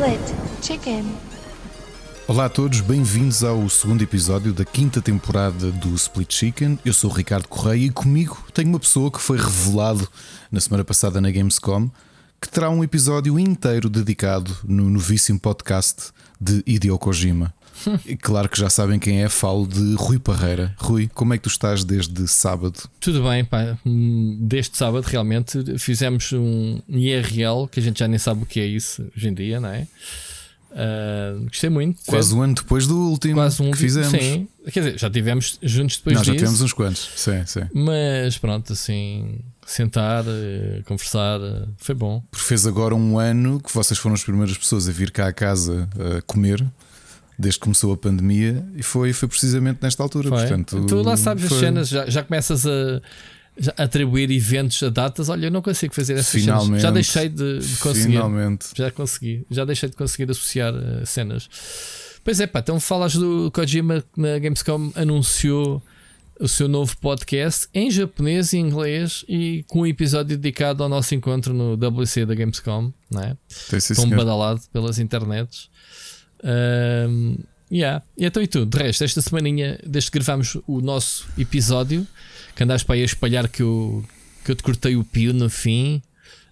Split Chicken. Olá a todos, bem-vindos ao segundo episódio da quinta temporada do Split Chicken. Eu sou o Ricardo Correia e comigo tenho uma pessoa que foi revelado na semana passada na Gamescom que terá um episódio inteiro dedicado no novíssimo podcast de Hideo Kojima. E claro que já sabem quem é, falo de Rui Parreira. Rui, como é que tu estás desde sábado? Tudo bem, pá. Hum, Desde sábado realmente fizemos um IRL que a gente já nem sabe o que é isso hoje em dia, não é? Ah, gostei muito. Quase um ano depois do último Quase um que fizemos. Sim, quer dizer, já tivemos juntos depois já disso. tivemos uns quantos. Sim, sim. Mas pronto, assim, sentar, eh, conversar, eh, foi bom. Porque fez agora um ano que vocês foram as primeiras pessoas a vir cá a casa a comer. Desde que começou a pandemia e foi, foi precisamente nesta altura. Foi. Portanto, tu lá sabes as foi- cenas, já, já começas a, atribuir eventos a datas. Olha, eu não consigo fazer essas Finalmente. cenas. Já deixei de, de conseguir. Finalmente. Já consegui, já deixei de conseguir associar eh, cenas. Pois é, pá, então falas do Kojima que na Gamescom anunciou o seu novo podcast em japonês e inglês e com um episódio dedicado ao nosso encontro no WC da Gamescom, não é? Tão senhor. badalado pelas internets. Ahm, yeah. E então e tu? De resto, esta semaninha, desde que gravámos o nosso episódio, que andaste para aí a espalhar que eu, que eu te cortei o pio no fim.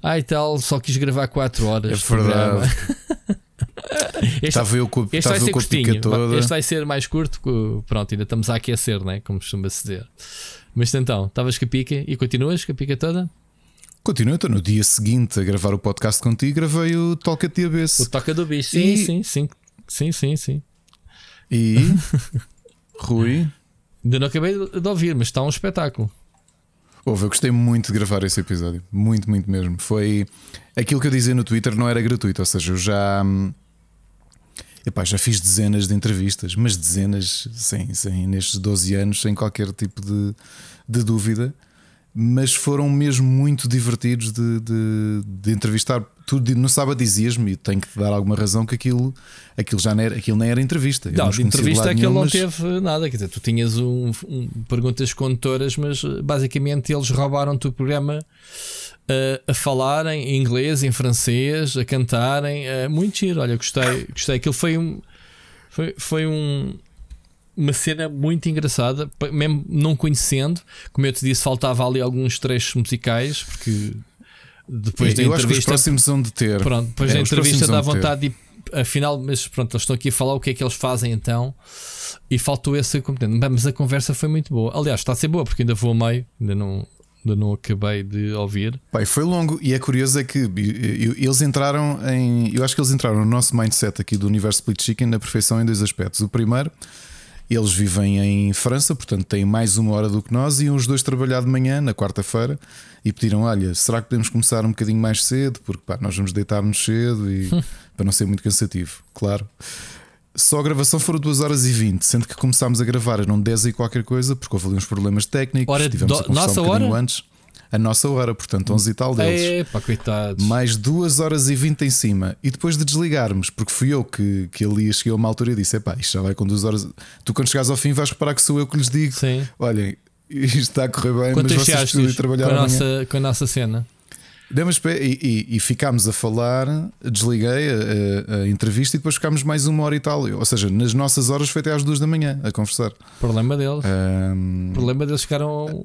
Ah, e tal, só quis gravar 4 horas. É verdade. Este, Estava eu com, este vai ser com a pica curtinho. toda. Este vai ser mais curto. Pronto, ainda estamos a aquecer, né? como costuma-se dizer. Mas então, estavas com a pica e continuas com a pica toda? Continuo, então no dia seguinte a gravar o podcast contigo, gravei o Toca de O Abeço. toca do bicho. Sim, E- sim, sim. Sim, sim, sim. E Rui, Ainda não acabei de ouvir, mas está um espetáculo. ouve, eu gostei muito de gravar esse episódio. Muito, muito mesmo. Foi aquilo que eu dizia no Twitter, não era gratuito, ou seja, eu já. hum, Epá, já fiz dezenas de entrevistas, mas dezenas sem, sem, nestes 12 anos, sem qualquer tipo de, de dúvida. Mas foram mesmo muito divertidos de, de, de entrevistar. Tu no sábado dizias-me, e tenho que te dar alguma razão, que aquilo, aquilo já não era, aquilo nem era entrevista. Eu Não, de conhecia entrevista é que ele não teve nada. Quer dizer, tu tinhas um, um- perguntas condutoras, mas basicamente eles roubaram-te o programa eh, a falarem em inglês, em francês, a cantarem. eh, muito giro. Olha, gostei. gostei. Aquilo foi um. Foi, foi um. Uma cena muito engraçada, mesmo não conhecendo, como eu te disse, faltava ali alguns trechos musicais, porque depois da eu acho que os entrevista próximos são de ter. Pronto, depois É, da entrevista dá vontade de ir, afinal, mas pronto, eles estão aqui a falar o que é que eles fazem então. E faltou esse competente. Mas a conversa foi muito boa. Aliás, está a ser boa, porque ainda vou a meio, ainda não, ainda não acabei de ouvir. Pai, foi longo e é curioso é que eles entraram em. Eu acho que eles entraram no nosso mindset aqui do universo Split Chicken na perfeição em dois aspectos. O primeiro, eles vivem em França, portanto têm mais uma hora do que nós, e iam os dois trabalhar de manhã, na quarta-feira, e pediram: Olha, será que podemos começar um bocadinho mais cedo? Porque pá, nós vamos deitar-nos cedo e para não ser muito cansativo, claro. Só a gravação foram 2 horas e 20, sendo que começámos a gravar eram 10 e qualquer coisa, porque houve ali uns problemas técnicos. Hora tivemos do- a nossa um bocadinho hora? antes. A nossa hora, portanto, 11 e tal deles. Pá, coitados. Mais 2 horas e 20 em cima. E depois de desligarmos, porque fui eu que, que ali cheguei a uma altura e disse: Epá, isto já vai com 2 horas. Tu, quando chegares ao fim, vais reparar que sou eu que lhes digo: Sim. Olhem, isto está a correr bem, Quanto mas vocês precisam achaste com trabalhar a, amanhã. nossa, com a nossa cena? Mas espera, e, e- e ficámos a falar, desliguei a, a- a entrevista e depois ficámos mais uma hora e tal. Ou seja, nas nossas horas foi até às duas da manhã a conversar. Problema deles. Ahm, Problema deles ficaram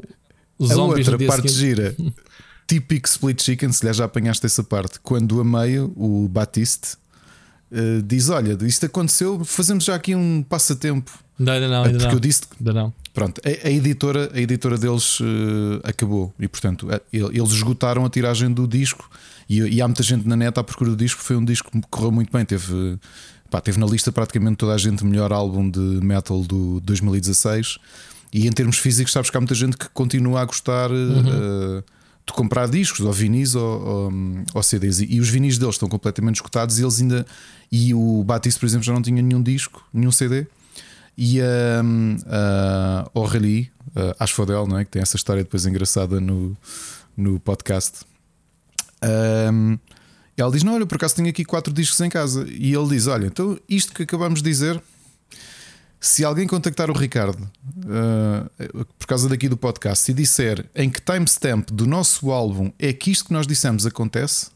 os a zombies outra parte seguinte. gira, típico split chicken, se lhe já apanhaste essa parte. Quando a meio, o Batiste eh, diz: Olha, isto aconteceu, fazemos já aqui um passatempo. Não, ainda não, É ainda porque não. eu disse Ainda não. Pronto, a, a editora, a editora deles eh, acabou e, portanto, a- ele- eles esgotaram a tiragem do disco. E, e há muita gente na net à procura do disco. Foi um disco que correu muito bem. Teve, pá, teve na lista praticamente toda a gente melhor álbum de metal do 2016. E em termos físicos, sabes que há muita gente que continua a gostar eh, eh, de comprar discos, ou vinis ou, ou, ou CDs. E, os vinis deles estão completamente esgotados. E eles ainda. E o Batiste, por exemplo, já não tinha nenhum disco, nenhum CD. E hum, a Aurélie, a Asfodel, não é? que tem essa história depois engraçada no, no podcast. hum, ela diz: Não, olha, por acaso tenho aqui quatro discos em casa. E ele diz: Olha, então isto que acabamos de dizer, se alguém contactar o Ricardo uh, por causa daqui do podcast e disser em que timestamp do nosso álbum é que isto que nós dissemos acontece,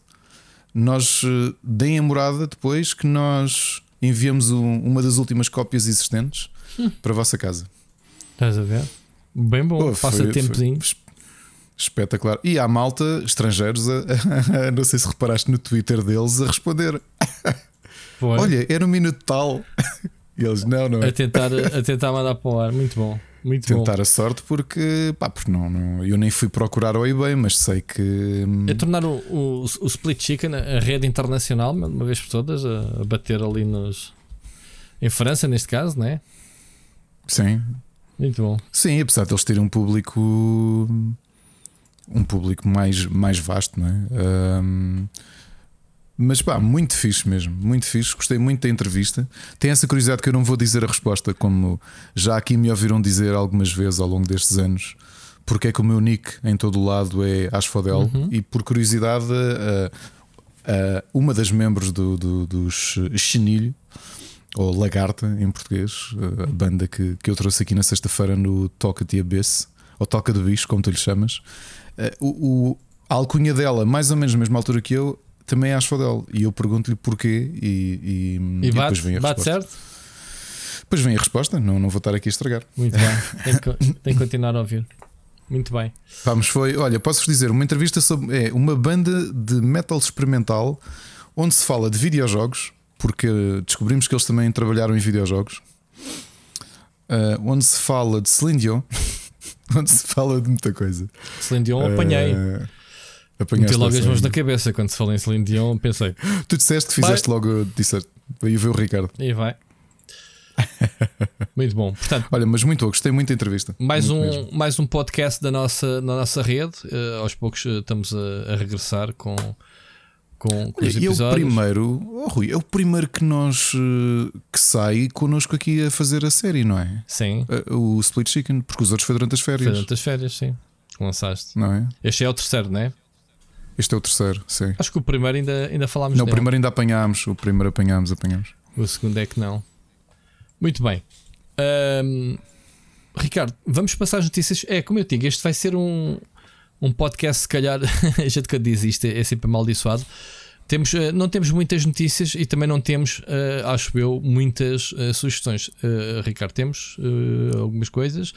nós uh, deem a morada depois que nós enviamos um, uma das últimas cópias existentes hum. para a vossa casa. Estás a ver? Bem bom, oh, passa tempozinho. Espetacular. E há malta, estrangeiros, a, a, a, não sei se reparaste no Twitter deles, a responder: Olha, era um minuto tal. E eles, não, não. A tentar, a tentar mandar para o ar, muito bom. Muito tentar bom. a sorte porque, pá, porque não, não, eu nem fui procurar ao eBay, mas sei que. Hum, é tornar o, o, o Split Chicken a rede internacional, uma vez por todas, a, a bater ali nos. Em França, neste caso, não é? Sim. Muito bom. Sim, apesar de eles terem um público. Um público mais, mais vasto, não é? Um, mas pá, muito fixe mesmo, muito fixe. Gostei muito da entrevista. Tem essa curiosidade que eu não vou dizer a resposta, como já aqui me ouviram dizer algumas vezes ao longo destes anos, porque é que o meu nick em todo o lado é Asfodel. Uhum. E por curiosidade, uh, uh, uma das membros do, do, dos Chenilho, ou Lagarta em português, uh, a banda que, que eu trouxe aqui na sexta-feira no Toca de Abyss, ou Toca de Bicho, como tu lhe chamas, o, o, a alcunha dela, mais ou menos na mesma altura que eu, também é Asphodel. E eu pergunto-lhe porquê e, e, e, bate, depois vem a bate resposta. certo? Depois vem a resposta, não, não vou estar aqui a estragar. Muito bem, tem que, tem que continuar a ouvir. Muito bem. Vamos, foi, olha, posso-vos dizer, uma entrevista sobre é, uma banda de metal experimental onde se fala de videojogos, porque descobrimos que eles também trabalharam em videojogos. Uh, onde se fala de Celine Dion, onde se fala de muita coisa. Celine Dion apanhei. Uh, Meti logo as mãos na cabeça quando se fala em Celine Dion, pensei. Tu disseste que fizeste vai. logo, disseste, veio ver o Ricardo. E vai. muito bom. Portanto, Olha, mas muito bom, gostei muito da entrevista. Mais, um, mais um podcast da nossa, na nossa rede. Uh, aos poucos uh, estamos a, a, regressar com, com, com Olha, os episódios. E é o primeiro, oh, Rui, é o primeiro que nós uh, que sai connosco aqui a fazer a série, não é? Sim. o Split Chicken, porque os outros foi durante as férias. Foi durante as férias, sim. Lançaste. Não é? Este é o terceiro, não é? Este é o terceiro, sim. Acho que o primeiro ainda, ainda falámos Não, dele. o primeiro ainda apanhámos. O primeiro apanhámos, apanhámos. O segundo é que não. Muito bem. Um, Ricardo, vamos passar as notícias. É, como eu digo, este vai ser um, um podcast, se calhar, a gente que diz isto é, é sempre amaldiçoado. Temos, uh, não temos muitas notícias e também não temos, uh, acho eu, muitas uh, sugestões. Ricardo, temos algumas coisas.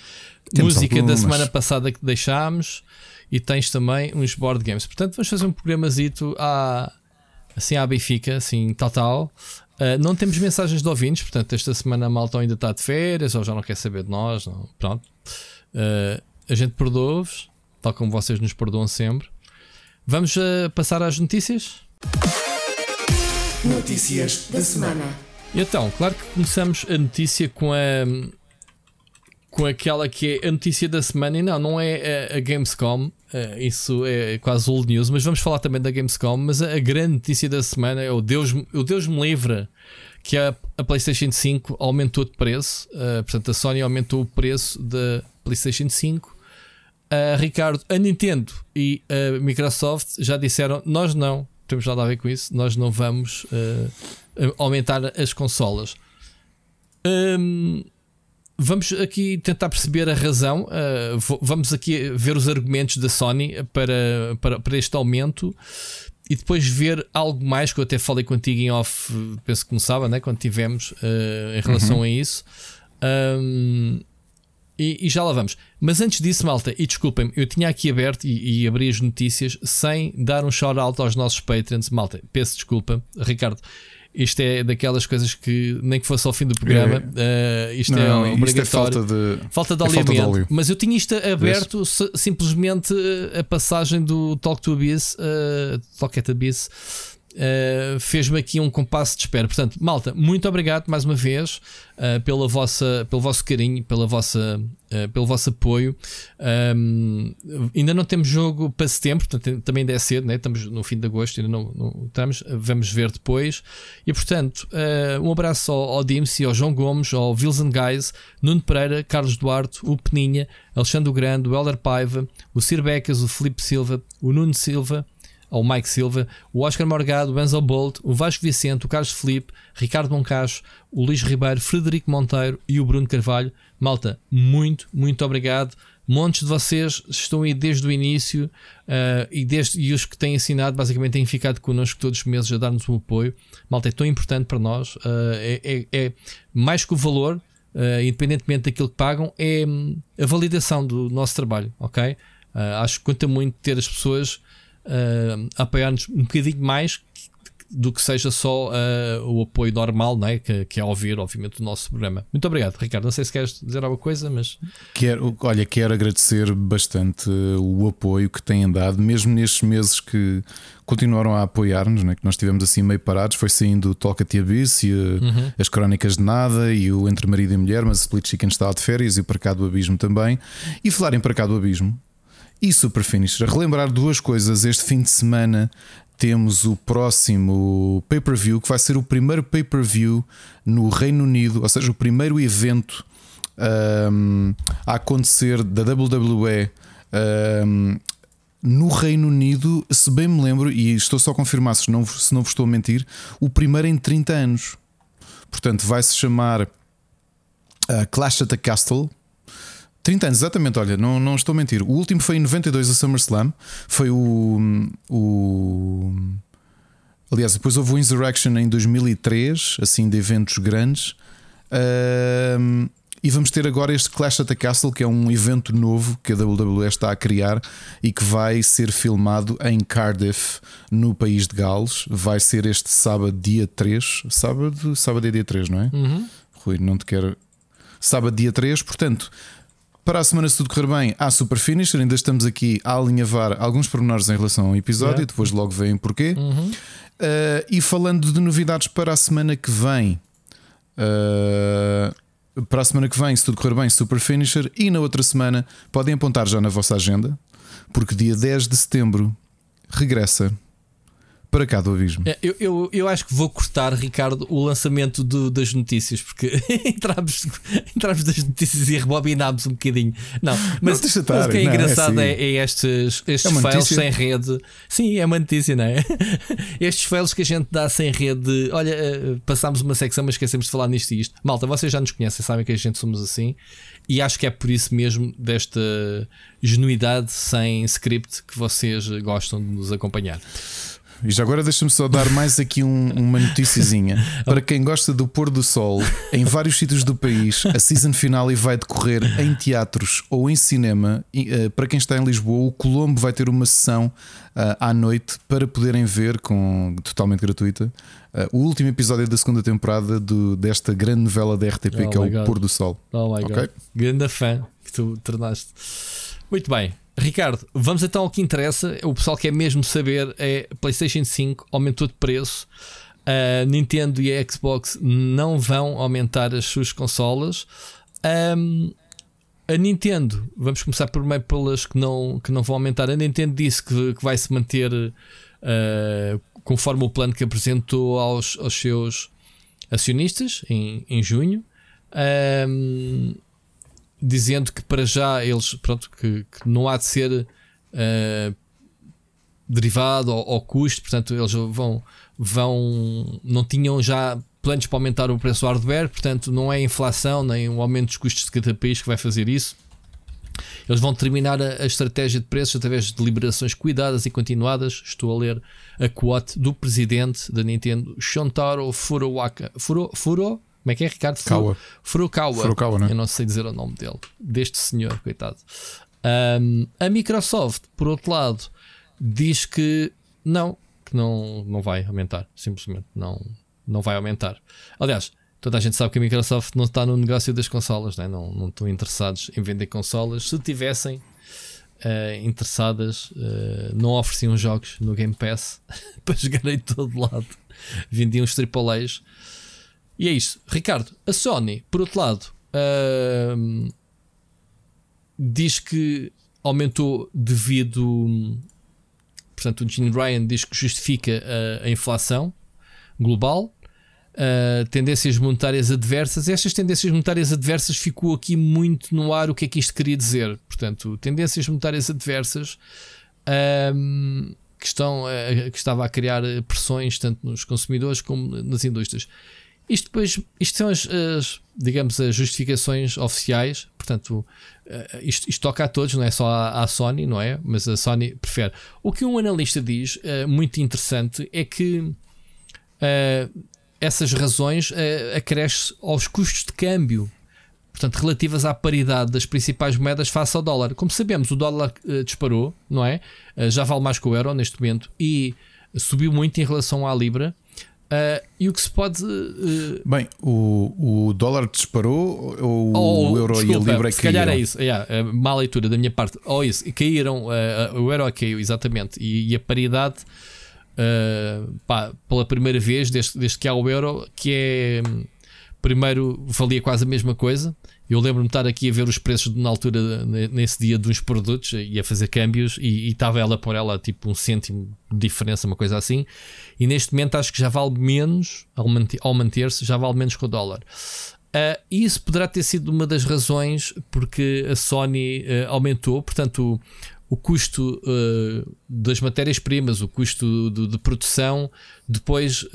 Temos Música algumas. da semana passada que deixámos e tens também uns board games. Portanto, vamos fazer um programazito à, assim à Benfica, assim tal tal. Uh, não temos mensagens de ouvintes, portanto, esta semana a malta ainda está de férias ou já não quer saber de nós. Não, pronto. Uh, a gente perdoa-vos, tal como vocês nos perdoam sempre. Vamos uh, passar às notícias? Notícias da semana. Então, claro que começamos a notícia com a com aquela que é a notícia da semana, e não, não é a, a Gamescom, uh, isso é quase old news, mas vamos falar também da Gamescom. Mas a, grande notícia da semana é o Deus, o Deus me livre que a, a PlayStation 5 aumentou de preço, uh, portanto, a Sony aumentou o preço da PlayStation 5. Uh, Ricardo, a Nintendo e a Microsoft já disseram: nós não temos nada a ver com isso, nós não vamos aumentar as consolas. Um, Vamos aqui tentar perceber a razão. Uh, vamos aqui ver os argumentos da Sony para, para, para este aumento e depois ver algo mais que eu até falei contigo em off, penso que começava, né? quando tivemos uh, em relação uhum. a isso. Um, e, e, já lá vamos. Mas antes disso, malta, e desculpem-me, eu tinha aqui aberto e, e, abri as notícias sem dar um shout-out aos nossos patrons. Malta, peço desculpa, Ricardo. Isto é daquelas coisas que nem que fosse ao fim do programa, uh, isto é não, é obrigatório. Isto é falta de, falta de, é falta de óleo. Mas eu tinha isto aberto simplesmente eh, a passagem do Talk to Abyss, uh, Talk at Abyss, Uh, fez-me aqui um compasso de espera. Portanto, malta, muito obrigado mais uma vez uh, pela vossa, pelo vosso carinho, pela vossa, uh, pelo vosso apoio. Um, ainda não temos jogo para setembro, portanto, também ainda é cedo, né? estamos no fim de agosto, ainda não, não estamos, vamos ver depois. E portanto, um abraço ao, ao ao João Gomes, ao Wilson Guys, Nuno Pereira, Carlos Duarte, o Peninha, Alexandre Grande, o Helder Paiva, o Sir Becas, o Felipe Silva, o Nuno Silva ao Mike Silva, o Oscar Morgado, o Benzel Bolt, o Vasco Vicente, o Carlos Felipe, Ricardo Moncacho, o Luís Ribeiro, Frederico Monteiro e o Bruno Carvalho. Malta, muito, muito obrigado. Montes de vocês estão aí desde o início uh, e, desde, e os que têm assinado basicamente têm ficado connosco todos os meses a dar-nos o apoio. Malta, é tão importante para nós. Uh, é, é, é, mais que o valor, uh, independentemente daquilo que pagam, é um, a validação do nosso trabalho, ok? acho que conta muito ter as pessoas a apoiar-nos um bocadinho mais do que seja só uh, o apoio normal, não é? que, que é ouvir, obviamente, o nosso programa. Muito obrigado, Ricardo. Não sei se queres dizer alguma coisa, mas. Quero, olha, quero agradecer bastante o apoio que têm dado, mesmo nestes meses que continuaram a apoiar-nos, né? que nós estivemos assim meio parados. Foi saindo o Toca Te Abyss e uhum. as Crónicas de Nada e o Entre Marido e Mulher, mas o Split Chicken estava de férias e o Para Cá do Abismo também. E falarem Para Cá do Abismo. E Super Finisher, relembrar duas coisas. Este fim de semana temos o próximo pay-per-view, que vai ser o primeiro pay-per-view no Reino Unido, ou seja, o primeiro evento um, a acontecer da WWE um, no Reino Unido, se bem me lembro, e estou só a confirmar se não, se não vos estou a mentir, o primeiro em 30 anos. Portanto, vai se chamar uh, Clash at the Castle. 30 anos, exatamente, olha, não, não estou a mentir. O último foi em 92 a SummerSlam. Foi o. o aliás, depois houve o Insurrection em 2003, assim, de eventos grandes. Uh, e vamos ter agora este Clash at the Castle, que é um evento novo que a WWE está a criar e que vai ser filmado em Cardiff, no país de Gales. Vai ser este sábado, dia 3. Sábado, sábado é dia 3, não é? Uhum. Rui, não te quero. Sábado, dia 3, portanto. Para a semana, se tudo correr bem, há Super Finisher. Ainda estamos aqui a alinhavar alguns pormenores em relação ao episódio, yeah. depois logo veem porquê. Uhum. Uh, e falando de novidades para a semana que vem, uh, para a semana que vem, se tudo correr bem, Super Finisher. E na outra semana, podem apontar já na vossa agenda, porque dia 10 de setembro regressa para cá do abismo. É, eu, eu, eu acho que vou cortar, Ricardo, o lançamento do, das notícias, porque entramos, entramos das notícias e rebobinámos um bocadinho. Não, mas, não, mas o que é não, é engraçado é, assim. é, é, estes, estes é fails sem rede. Sim, é uma notícia, não é? estes fails que a gente dá sem rede. Olha, eh, passámos uma secção, mas esquecemos de falar nisto e isto. Malta, vocês já nos conhecem, sabem que a gente somos assim. E acho que é por isso mesmo desta genuidade sem script que vocês gostam de nos acompanhar. E já agora deixa-me só dar mais aqui um, uma noticiazinha. Para quem gosta do pôr do sol, em vários sítios do país, a season finale vai decorrer em teatros ou em cinema. E, uh, para quem está em Lisboa, o Colombo vai ter uma sessão uh, à noite para poderem ver, com, totalmente gratuita, uh, o último episódio da segunda temporada do, desta grande novela da RTP oh que é o God. Pôr do Sol. Oh my okay? God. Grande fã que tu tornaste. Muito bem. Ricardo, vamos então ao que interessa. O pessoal quer mesmo saber é PlayStation 5 aumentou de preço. A Nintendo e a Xbox não vão aumentar as suas consolas. Um, a Nintendo, vamos começar primeiro pelas que não, que não vão aumentar. A Nintendo disse que, que vai se manter uh, conforme o plano que apresentou aos, aos seus acionistas em, em junho. Um, dizendo que para já eles, pronto, que, que não há de ser uh, derivado ao, ao, custo, portanto, eles vão, vão, não tinham já planos para aumentar o preço do hardware, portanto, não é a inflação nem o aumento dos custos de cada país que vai fazer isso. Eles vão terminar a, a estratégia de preços através de deliberações cuidadas e continuadas. Estou a ler a quote do presidente da Nintendo, Shontaro Furuwaka. Furo, Furo? Como é que é, Ricardo? Kawa. Furukawa. Furukawa né? Eu não sei dizer o nome dele. Deste senhor, coitado. Um, a Microsoft, por outro lado, diz que não, que não, não vai aumentar. Simplesmente não, não vai aumentar. Aliás, toda a gente sabe que a Microsoft não está no negócio das consolas, né? não, não estão interessados em vender consolas. Se tivessem uh, interessadas, uh, não ofereciam jogos no Game Pass para jogar em todo lado. Vendiam os AAAs e é isso. Ricardo, a Sony, por outro lado, uh, diz que aumentou devido. Portanto, o Gene Ryan diz que justifica a, a inflação global, uh, tendências monetárias adversas. Estas tendências monetárias adversas ficou aqui muito no ar o que é que isto queria dizer. Portanto, tendências monetárias adversas. Um, que, estão, que estava a criar pressões tanto nos consumidores como nas indústrias. Isto depois, isto são as, as, digamos, as justificações oficiais, portanto, isto, isto, toca a todos, não é só à, à, Sony, não é? Mas a Sony prefere. O que um analista diz, muito interessante, é que essas razões acrescem aos custos de câmbio portanto, relativas à paridade das principais moedas face ao dólar. Como sabemos, o dólar uh, disparou, não é? Uh, já vale mais que o euro neste momento e subiu muito em relação à libra. Uh, e o que se pode. Bem, o, o dólar disparou ou oh, o euro desculpa, e a libra caíram? Se calhar é isso, yeah, má leitura da minha parte. Ou oh, isso, caíram, o euro caiu, exatamente, e, e a paridade. Pá, pela primeira vez desde, desde que há o euro, que é primeiro valia quase a mesma coisa. Eu lembro-me de estar aqui a ver os preços na altura, nesse dia, uns produtos e a fazer câmbios, e, estava ela por ela tipo um cêntimo de diferença, uma coisa assim. E neste momento acho que já vale menos, ao manter-se, já vale menos que o dólar. Uh, isso poderá ter sido uma das razões porque a Sony uh, aumentou, portanto, o custo uh, das matérias-primas, o custo de, de, produção, depois,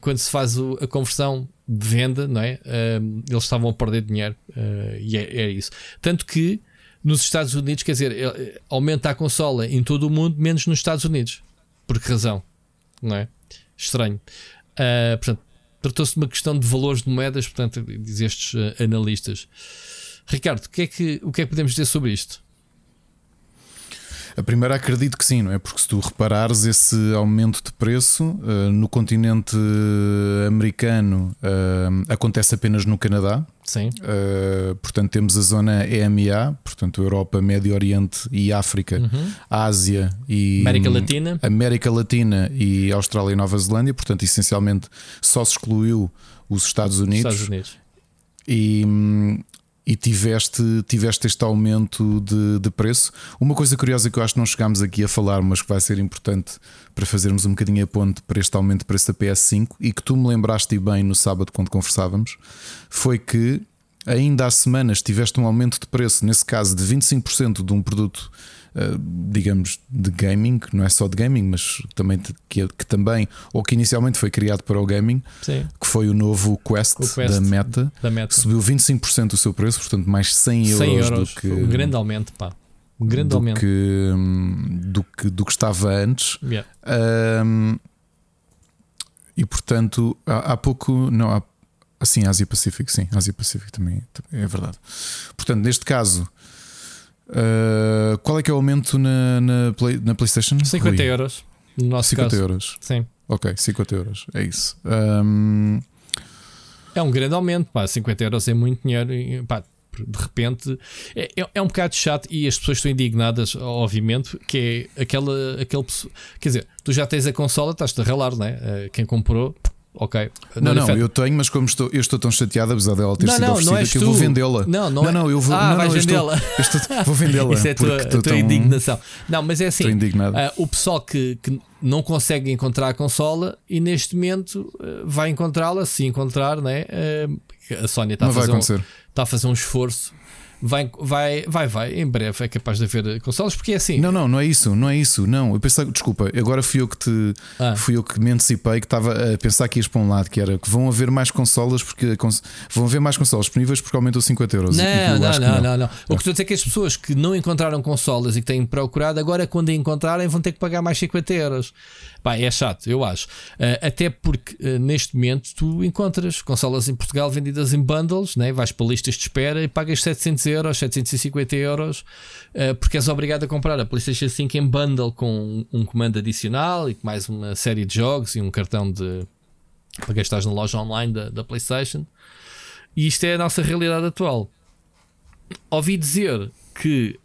quando se faz o, a conversão de venda, não é? Uh, eles estavam a perder dinheiro e é, é, isso. Tanto que nos Estados Unidos, quer dizer, aumenta a consola em todo o mundo, menos nos Estados Unidos. Por que razão? Não é? Estranho. portanto, tratou-se de uma questão de valores de moedas, portanto, diz estes analistas. Ricardo, o que, é que, o que é que podemos dizer sobre isto? A primeira acredito que sim, não é? Porque se tu reparares esse aumento de preço uh, no continente americano uh, acontece apenas no Canadá. Sim. Uh, portanto, temos a zona EMEA, portanto, Europa, Médio Oriente e África, uhum. Ásia e América Latina. América Latina e Austrália e Nova Zelândia. Portanto, essencialmente só se excluiu os Estados Unidos. Estados Unidos. E, hum, e tiveste, tiveste este aumento de, de, preço. Uma coisa curiosa que eu acho que não chegámos aqui a falar, mas que vai ser importante para fazermos um bocadinho a ponte para este aumento de preço da PS5 e que tu me lembraste bem no sábado quando conversávamos, foi que ainda há semanas tiveste um aumento de preço, nesse caso de 25% de um produto digamos, de gaming, não é só de gaming, mas também que, que, também, ou que inicialmente foi criado para o gaming, Sim. que foi o novo Quest, o Quest da, Meta, da Meta, subiu 25% o seu preço, portanto, mais 100 euros, 100 euros do que. Um grande aumento, pá. Um grande do aumento. Que, hum, do, que, do que estava antes. Yeah. Um, e portanto, há, há pouco, não há Assim, Ásia Pacífico, sim, Ásia Pacífico também é verdade. Portanto, neste caso, Uh, qual é que é o aumento na, na, Play, na PlayStation? 50 Rui? euros. No nosso 50 caso. euros. Sim. Ok, 50 euros. É isso. Um... É um grande aumento, pá. 50 euros é muito dinheiro. E, pá, de repente é, é, é um bocado chato e as pessoas estão indignadas, obviamente, que é aquela, aquele quer dizer, tu já tens a consola, estás-te a ralar, não é? Quem comprou ok. Não, não, eu tenho, mas como estou, eu estou tão chateado, apesar dela ter não, sido não, oferecida, não que eu vou vendê-la. Não, não, não, não, eu vou, ah, não, vais vendê-la. Vou vendê-la. Isso é a tua, tão... indignação. Não, mas é assim: uh, o pessoal que, que não consegue encontrar a consola e neste momento uh, vai encontrá-la, se encontrar, né? Uh, a Sónia está a, fazer um, está a fazer um esforço vai, vai, vai, vai, em breve é capaz de haver consoles, porque é assim. Não, não, não é isso, não é isso, não. Eu pensei, desculpa, agora fui eu que te ah. fui eu que me antecipei que estava a pensar que ias para um lado, que era que vão haver mais consolas porque vão haver mais consolas disponíveis porque aumentou 50 euros. Não, não, não, não, não, não, O que estou a dizer é que as pessoas que não encontraram consolas e que têm procurado, agora quando encontrarem vão ter que pagar mais 50 euros. Pá, é chato, eu acho. Uh, até porque uh, neste momento tu encontras consolas em Portugal vendidas em bundles, né? vais para listas de espera e pagas 700 euros, 750 euros, uh, porque és obrigado a comprar a PlayStation 5 em bundle com um, um comando adicional e mais uma série de jogos e um cartão de para gastares na loja online da, da PlayStation. E isto é a nossa realidade atual. Ouvi dizer que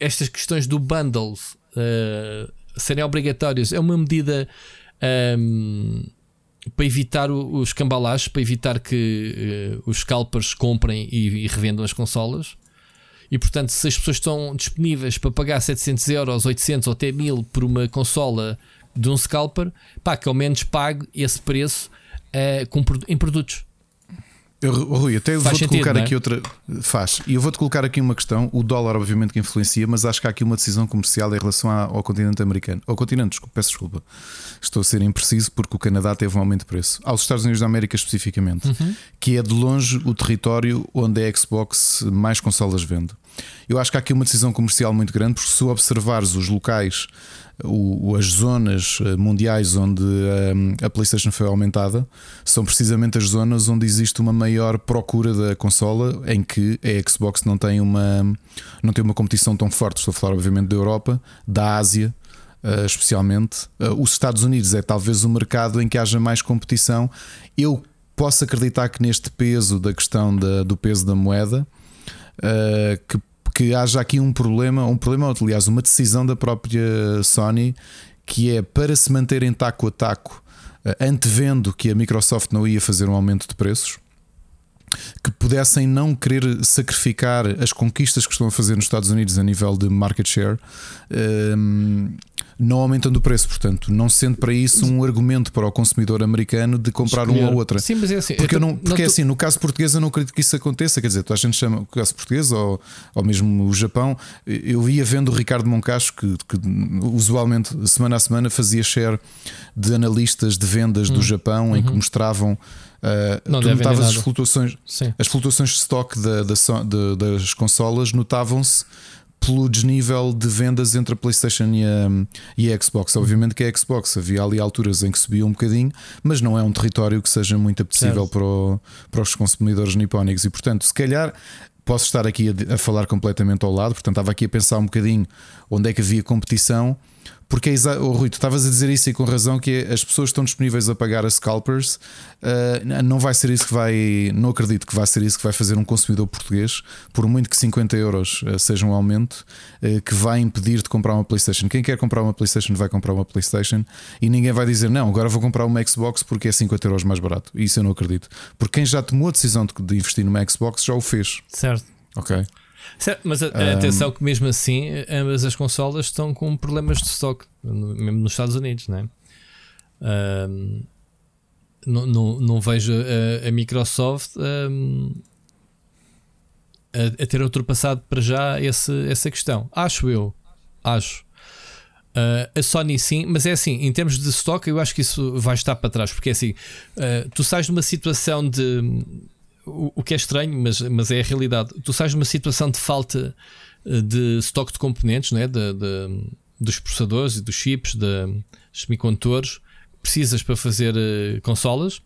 estas questões do bundles serem obrigatórios é uma medida um, para evitar os cambalaches, para evitar que uh, os scalpers comprem e, e, revendam as consolas. E portanto, se as pessoas estão disponíveis para pagar 700 euros, 800 ou até 1000 por uma consola de um scalper, pá, que ao menos pague esse preço uh, com, em produtos. Eu, Rui, até vou-te colocar é? aqui outra. Faz. E eu vou-te colocar aqui uma questão. O dólar, obviamente, que influencia, mas acho que há aqui uma decisão comercial em relação ao continente americano. Ao continente, desculpa, peço desculpa. Estou a ser impreciso porque o Canadá teve um aumento de preço. Aos Estados Unidos da América, especificamente, uhum. que é de longe o território onde a Xbox mais consolas vende. Eu acho que há aqui uma decisão comercial muito grande, porque se observares os locais o, as zonas eh, mundiais onde um, eh, a PlayStation foi aumentada são precisamente as zonas onde existe uma maior procura da consola, em que a Xbox não tem uma, não tem uma competição tão forte. Estou a falar, obviamente, da Europa, da Ásia. Uh, especialmente uh, os Estados Unidos é talvez o mercado em que haja mais competição. Eu posso acreditar que neste peso da questão da, do peso da moeda, uh, que que haja aqui um problema, um problema, aliás, uma decisão da própria Sony que é para se manter em taco a taco, eh, antevendo que a Microsoft não ia fazer um aumento de preços, que pudessem não querer sacrificar as conquistas que estão a fazer nos Estados Unidos a nível de market share, ehm, não aumentando o preço. Portanto, não sendo para isso um argumento para o consumidor americano de comprar Escolher. uma ou outra. Sim, mas é assim. Porque, eu não, porque não é assim, no caso português, eu não acredito que isso aconteça. Quer dizer, a gente chama o caso português ou, ou mesmo o Japão. Eu ia vendo o Ricardo Moncacho, que, que usualmente, semana a semana, fazia share de analistas de vendas hum. do Japão, uhum. em que uhum. mostravam. Uh, não tu notavas as flutuações, Sim. as flutuações de stock da, da, das consolas notavam-se pelo desnível de vendas entre a PlayStation e a, e a, Xbox. Obviamente que a Xbox havia ali alturas em que subia um bocadinho, mas não é um território que seja muito apetecível para, o, para os consumidores nipónicos. E portanto, se calhar posso estar aqui a, a, falar completamente ao lado, portanto, estava aqui a pensar um bocadinho onde é que havia competição porque é oh, Rui, tu estavas a dizer isso e com razão que é, as pessoas estão disponíveis a pagar a scalpers, uh, não vai ser isso que vai, não acredito que vai ser isso que vai fazer um consumidor português, por muito que 50 euros uh, seja um aumento, uh, que vai impedir de comprar uma Playstation. Quem quer comprar uma Playstation vai comprar uma Playstation e ninguém vai dizer não, agora vou comprar uma Xbox porque é 50 euros mais barato. Isso eu não acredito. Porque quem já tomou a decisão de, de investir numa Xbox já o fez. Certo. Ok. Certo, mas um, atenção que mesmo assim ambas as consolas estão com problemas de stock, mesmo nos Estados Unidos, não é? Um, não, não, não, vejo a, a Microsoft um, a, a, ter ultrapassado para já esse, essa questão. Acho eu. Acho. Uh, a Sony sim, mas é assim, em termos de stock, eu acho que isso vai estar para trás, porque é assim, uh, tu sais de uma situação de o, que é estranho, mas, mas é a realidade. Tu sais de uma situação de falta eh, de estoque de componentes, né? de, de, dos processadores e dos chips, dos semicondutores precisas para fazer uh, consolas,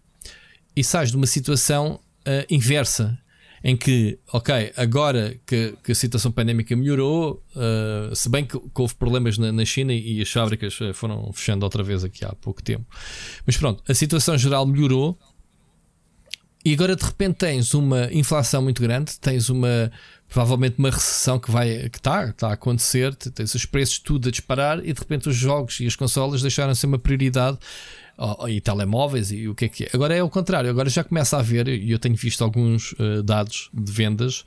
e sais de uma situação uh, inversa. Em que, ok, agora que, que a situação pandémica melhorou, uh, se bem que, que houve problemas na, na, China e as fábricas foram fechando outra vez aqui há pouco tempo, mas pronto, a situação geral melhorou e agora de repente tens uma inflação muito grande, tens uma provavelmente uma recessão que vai que está tá a acontecer, tens os preços tudo a disparar e de repente os jogos e as consolas deixaram de ser uma prioridade e telemóveis e o que é que é. Agora é o contrário, agora já começa a haver, e eu tenho visto alguns uh, dados de vendas,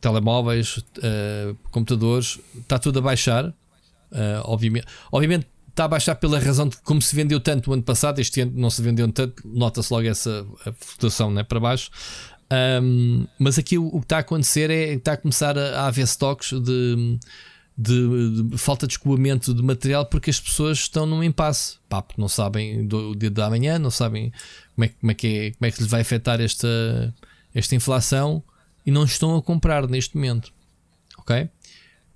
telemóveis, uh, computadores, está tudo a baixar. Uh, obviamente, obviamente está a baixar pela razão de como se vendeu tanto o ano passado, este ano não se vendeu tanto, nota-se logo essa flutuação né, para baixo. Um, mas aqui o, o, que está a acontecer é que está a começar a, a haver stocks de, de, de, falta de escoamento de material porque as pessoas estão num impasse, Pá, porque não sabem do, dia da manhã, não sabem como é, como é, que, é, como é que lhes vai afetar esta, esta inflação e não estão a comprar neste momento. Ok?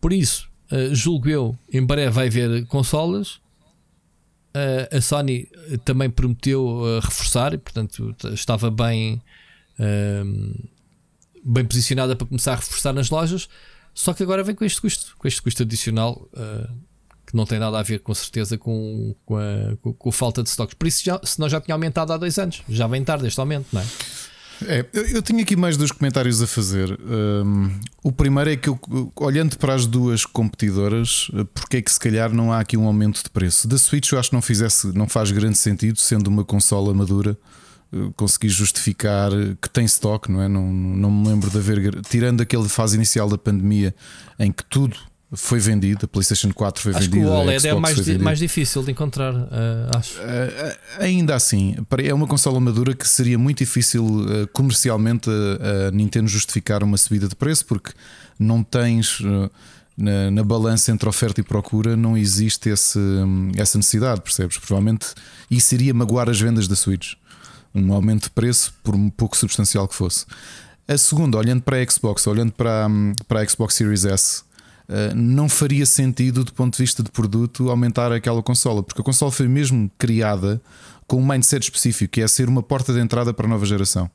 Por isso, uh, julgo eu, em breve vai haver consolas Uh, a Sony também prometeu uh, reforçar, e, portanto estava bem, uh, bem posicionada para começar a reforçar nas lojas. Só que agora vem com este custo, com este custo adicional que não tem nada a ver com certeza com, com, a, com a falta de stocks. Por isso, já, se nós já tinha aumentado há dois anos, já vem tarde este aumento, não é? É, eu, tenho aqui mais dois comentários a fazer. Um, o primeiro é que, eu, olhando para as duas competidoras, eh, porque é que se calhar não há aqui um aumento de preço? Da Switch eu acho que não, fizesse, não faz grande sentido, sendo uma consola madura, eh, conseguir justificar que tem stock, não é? Não, não me lembro de haver, tirando aquele fase inicial da pandemia em que tudo foi vendido, a PlayStation 4 foi acho vendida. Que o OLED é mais, mais difícil de encontrar, uh, acho. Uh, ainda assim, é uma consola madura que seria muito difícil uh, comercialmente a, Nintendo justificar uma subida de preço, porque não tens. Na, na, balança entre oferta e procura não existe esse, essa necessidade, percebes? Provavelmente isso iria magoar as vendas da Switch. Um aumento de preço, por um pouco substancial que fosse. A segunda, olhando para a Xbox, olhando para, para a Xbox Series S, não faria sentido, do ponto de vista de produto, aumentar aquela consola, porque a consola foi mesmo criada com um mindset específico, que é ser uma porta de entrada para a nova geração,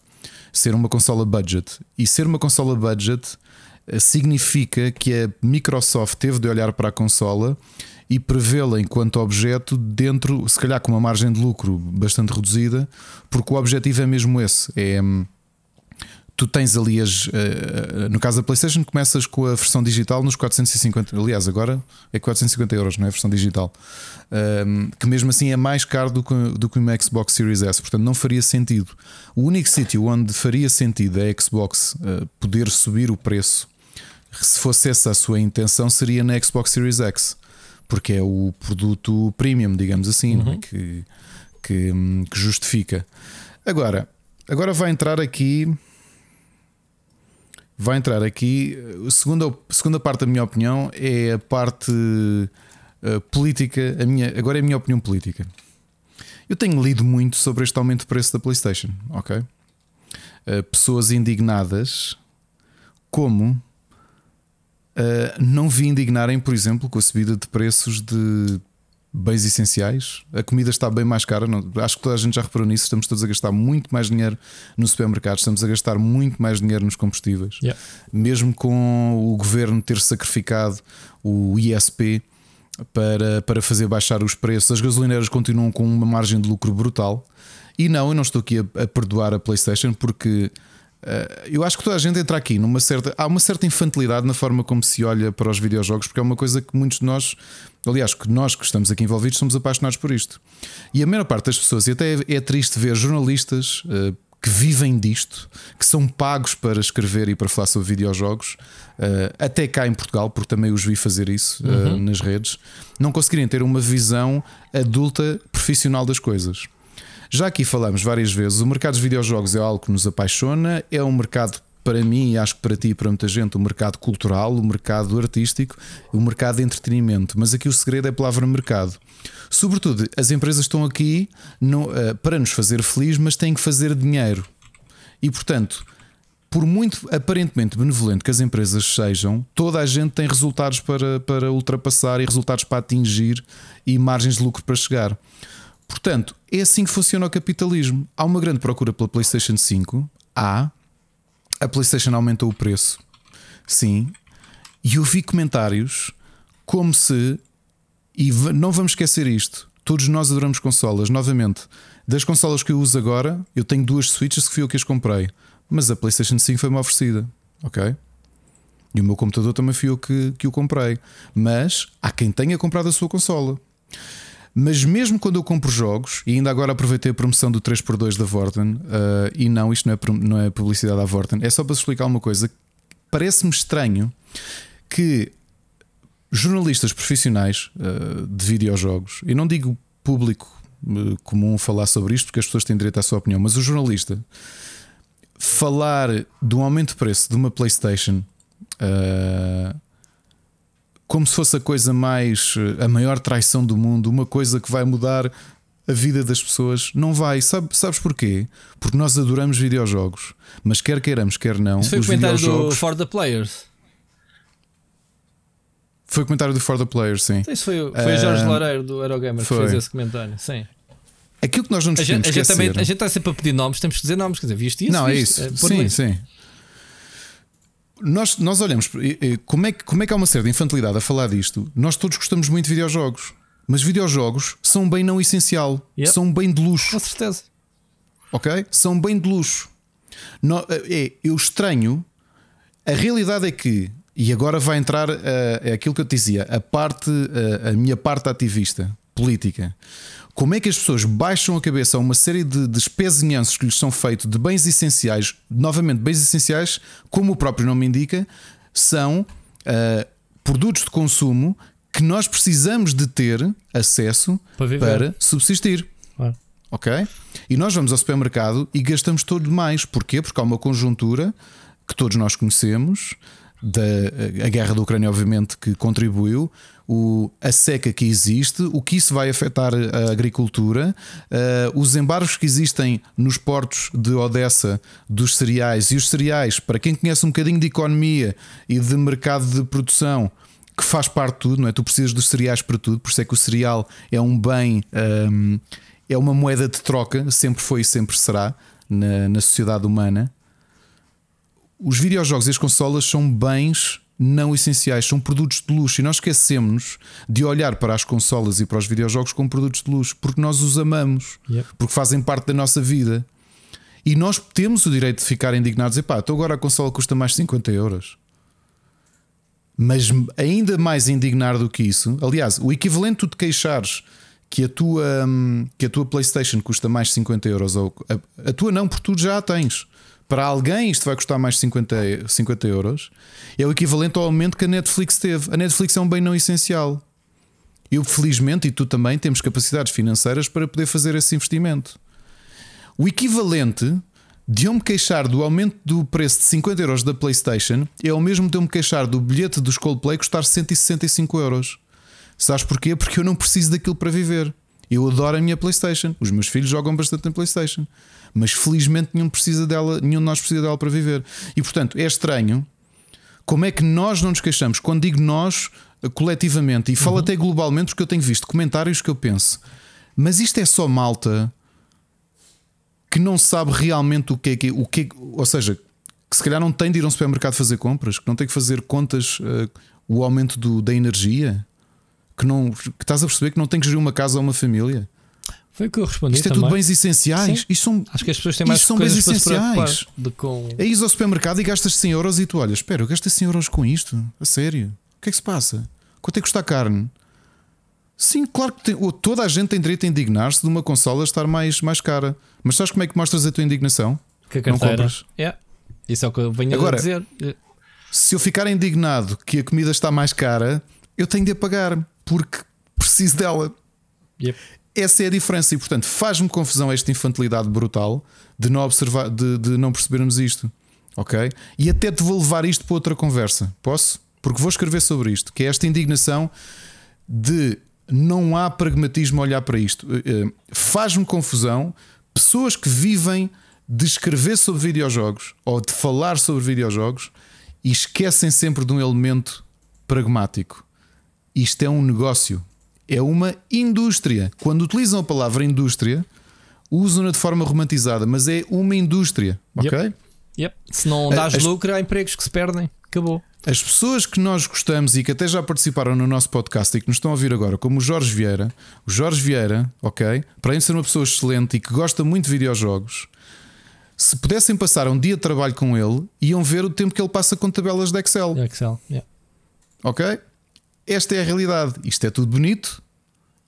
ser uma consola budget. E ser uma consola budget eh, significa que a Microsoft teve de olhar para a consola e prevê-la enquanto objeto dentro, se calhar com uma margem de lucro bastante reduzida, porque o objetivo é mesmo esse: é hum, tu tens ali as. Uh, no caso da PlayStation, começas com a versão digital nos 450. Aliás, agora é 450 euros, não é? A versão digital. Que mesmo assim é mais caro do que, do que uma Xbox Series S. Portanto, não faria sentido. O único sítio onde faria sentido a Xbox uh, poder subir o preço, se fosse essa a sua intenção, seria na Xbox Series X. Porque é o produto premium, digamos assim, é? uhum. que, que, que justifica. Agora, agora vai entrar aqui vai entrar aqui. A segunda, a segunda parte da minha opinião é a parte uh, política. A minha, agora é a minha opinião política. Eu tenho lido muito sobre este aumento de preço da PlayStation, ok? Uh, pessoas indignadas, como uh, não vi indignarem, por exemplo, com a subida de preços de bens essenciais. A comida está bem mais cara. Não, acho que toda a gente já reparou nisso. Estamos todos a gastar muito mais dinheiro no supermercado, estamos a gastar muito mais dinheiro nos combustíveis. Yeah. Mesmo com o governo ter sacrificado o ISP para, para fazer baixar os preços, as gasolineiras continuam com uma margem de lucro brutal. E não, eu não estou aqui a, a perdoar a PlayStation porque eu acho que toda a gente entra aqui numa certa. Há uma certa infantilidade na forma como se olha para os videojogos, porque é uma coisa que muitos de nós, aliás, que nós que estamos aqui envolvidos, somos apaixonados por isto. E a maior parte das pessoas, e até é, é triste ver jornalistas uh, que vivem disto, que são pagos para escrever e para falar sobre videojogos, uh, até cá em Portugal, porque também os vi fazer isso uhum. nas redes, não conseguirem ter uma visão adulta profissional das coisas. Já aqui falamos várias vezes, o mercado dos videojogos é algo que nos apaixona, é um mercado para mim e acho que para ti e para muita gente, o mercado cultural, o mercado artístico, o mercado de entretenimento. Mas aqui o segredo é a palavra mercado. Sobretudo, as empresas estão aqui no, uh, para nos fazer feliz, mas têm que fazer dinheiro. E portanto, por muito aparentemente benevolente que as empresas sejam, toda a gente tem resultados para, para ultrapassar e resultados para atingir e margens de lucro para chegar. Portanto, é assim que funciona o capitalismo. Há uma grande procura pela PlayStation 5. Há. A PlayStation aumentou o preço. Sim. E eu vi comentários como se. E não vamos esquecer isto. Todos nós adoramos consolas. Novamente, das consolas que eu uso agora, eu tenho duas Switches que fui eu que as comprei. Mas a PlayStation 5 foi-me oferecida. Ok? E o meu computador também fui eu que, que o comprei. Mas há quem tenha comprado a sua consola. Mas mesmo quando eu compro jogos, e ainda agora aproveitei a promoção do 3x2 da Vorten, uh, e não, isto não é, não é publicidade da Vorten, é só para explicar uma coisa. Parece-me estranho que jornalistas profissionais uh, de videojogos, e não digo público uh, comum falar sobre isto, porque as pessoas têm direito à sua opinião, mas o jornalista falar do aumento de preço de uma PlayStation. Uh, como se fosse a coisa mais. a maior traição do mundo, uma coisa que vai mudar a vida das pessoas. Não vai. Sabe, sabes porquê? Porque nós adoramos videojogos, mas quer queiramos, quer não. Isso foi o comentário videojogos... do For the Players. Foi o comentário do For the Players, sim. Isso foi, foi uh, Jorge Loureiro do Eurogamer foi. que fez esse comentário. Sim. Aquilo que nós não nos a gente, a gente, também, a gente está sempre a pedir nomes, temos que dizer nomes, quer dizer, viste isso? Não, viste? é isso. É, sim, sim nós, nós olhamos como é, que, como é que há uma certa infantilidade a falar disto. Nós todos gostamos muito de videojogos, mas videojogos são um bem não essencial, yep. são um bem de luxo. Com certeza. Ok? São um bem de luxo. No, é, eu estranho. A realidade é que, e agora vai entrar uh, é aquilo que eu te dizia, a parte, uh, a minha parte ativista política. Como é que as pessoas baixam a cabeça a uma série de despezinhanços que lhes são feitos de bens essenciais, novamente, bens essenciais, como o próprio nome indica, são uh, produtos de consumo que nós precisamos de ter acesso Para para, subsistir. Claro. Ok? E nós vamos ao supermercado e gastamos todo mais. Porquê? Porque há uma conjuntura que todos nós conhecemos, da a guerra da Ucrânia, obviamente, que contribuiu, o, a seca que existe, o que isso vai afetar a agricultura, eh, os embargos que existem nos portos de Odessa dos cereais e os cereais, para quem conhece um bocadinho de economia e de mercado de produção, que faz parte de tudo, não é? Tu precisas dos cereais para tudo, por isso é que o cereal é um bem, hum, é uma moeda de troca, sempre foi e sempre será na, na sociedade humana. Os videojogos e as consolas são bens não essenciais, são produtos de luxo e nós esquecemos de olhar para as consolas e para os videojogos como produtos de luxo porque nós os amamos, porque fazem parte da nossa vida. E nós temos o direito de ficar indignados. Epá, então agora a consola custa mais 50 euros. Mas ainda mais indignar do que isso, aliás, o equivalente te queixares que a tua, hum, que a tua PlayStation custa mais 50 euros, ou a, a tua não, porque tu já a tens. Para alguém isto vai custar mais 50, e- 50 euros, é o equivalente ao aumento que a Netflix teve. A Netflix é um bem não essencial. Eu, felizmente, e tu também, temos capacidades financeiras para poder fazer esse investimento. O equivalente de eu me queixar do aumento do preço de 50 euros da PlayStation é o mesmo de eu me queixar do bilhete dos Coldplay custar 165 euros. Sabes porquê? Porque eu não preciso daquilo para viver. Eu adoro a minha PlayStation. Os meus filhos jogam bastante na PlayStation. Mas felizmente nenhum, precisa dela, nenhum de nós precisa dela para viver. E portanto é estranho como é que nós não nos queixamos. Quando digo nós, eh, coletivamente, e falo até globalmente, porque eu tenho visto comentários que eu penso, mas isto é só malta que não sabe realmente o que é que, o que, é ou seja, que se calhar não tem de ir a um supermercado fazer compras, que não tem que fazer contas eh, o aumento do- da energia, que não que estás a perceber que não tem que gerir uma casa ou uma família. Foi o que eu respondi. Isto é também. tudo bens essenciais. Sim. Isto são, Acho que as pessoas têm mais são bens essenciais. que com. é ir ao supermercado e gastas 100 euros e tu olhas, espera, eu gasto 100 euros com isto? A sério? O que é que se passa? Quanto é que custa a carne? Sim, claro que tem- toda a gente tem direito a indignar-se de uma consola estar mais, mais cara. Mas sabes como é que mostras a tua indignação? Que a Não compras. É. Isso é o que eu venho Agora- a dizer. Se eu ficar indignado que a comida está mais cara, eu tenho de a pagar porque preciso dela. Yep. Essa é a diferença e, portanto, faz-me confusão esta infantilidade brutal de não observar, de, de não percebermos isto, ok? E até te vou levar isto para outra conversa, posso? Porque vou escrever sobre isto, que é esta indignação de não há pragmatismo a olhar para isto. Eh, eh, Faz-me confusão pessoas que vivem de escrever sobre videojogos ou de falar sobre videojogos e esquecem sempre de um elemento pragmático. Isto é um negócio, é uma indústria. Quando utilizam a palavra indústria, usam-na de forma romantizada, mas é uma indústria, Yep. ok? Yep. Se não dás As- lucro, há empregos que se perdem. Acabou. As pessoas que nós gostamos e que até já participaram no nosso podcast e que nos estão a ouvir agora, como o Jorge Vieira, o Jorge Vieira, ok? Para de ser uma pessoa excelente e que gosta muito de videojogos, se pudessem passar um dia de trabalho com ele, iam ver o tempo que ele passa com tabelas de Excel. Excel. Yeah. Ok? Esta é a realidade. Isto é tudo bonito,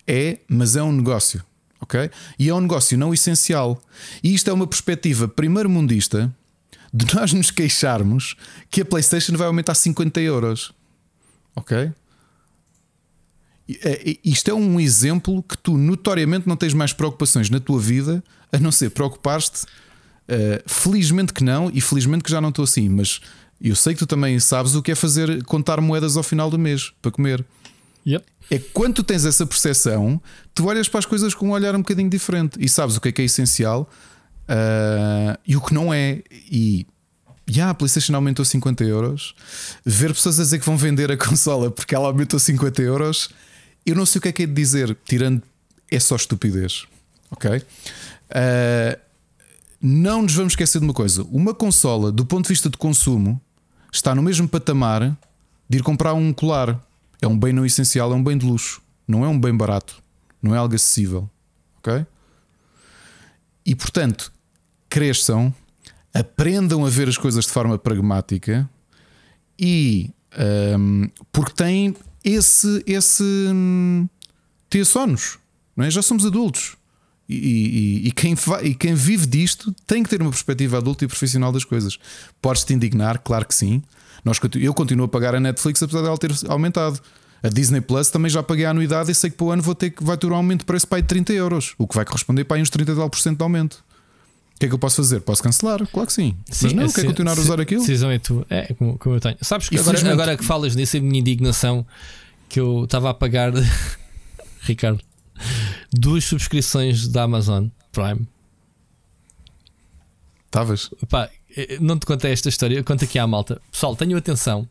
é, mas é um negócio. Ok? E é um negócio não essencial. E isto é uma perspectiva primeiro-mundista de nós nos queixarmos que a PlayStation vai aumentar 50 euros. Ok? É- Isto é um exemplo que tu notoriamente não tens mais preocupações na tua vida a não ser preocupar-te. eh, felizmente que não, e felizmente que já não estou assim, mas eu sei que tu também sabes o que é fazer contar moedas ao final do mês para comer. Yep. É quando tu tens essa percepção, tu olhas para as coisas com um olhar um bocadinho diferente e sabes o que é que é essencial ah, e o que não é. E já a PlayStation aumentou 50 euros. Ver pessoas a dizer que vão vender a consola porque ela aumentou 50 euros, eu não sei o que é que é de dizer, tirando é só estupidez. Ok? Ah, não nos vamos esquecer de uma coisa: uma consola, do ponto de vista de consumo, está no mesmo patamar de ir comprar um colar. É um bem não essencial, é um bem de luxo. Não é um bem barato. Não é algo acessível. Ok? E portanto, cresçam, aprendam a ver as coisas de forma pragmática e hum, porque têm esse, esse hum, têm sonos, não é? Já somos adultos. E, e, e, quem, e quem vive disto tem que ter uma perspectiva adulta e profissional das coisas. Podes-te indignar, claro que sim. Nós, eu continuo a pagar a Netflix apesar dela ter aumentado. A Disney Plus também já paguei a anuidade e sei que para o ano vou ter que vai ter um aumento de preço para aí de 30 euros, o que vai corresponder para aí uns 30 por cento de aumento. O que é que eu posso fazer? Posso cancelar? Claro que sim. sim Mas não, é, quer continuar a usar aquilo? Decisão é tu. É como, como eu tenho. Sabes que agora, agora, que falas nisso, a minha indignação que eu estava a pagar, Ricardo, duas subscrições da Amazon Prime. Estavas? Eh, não te contei esta história, conta aqui à malta. Pessoal, tenham atenção.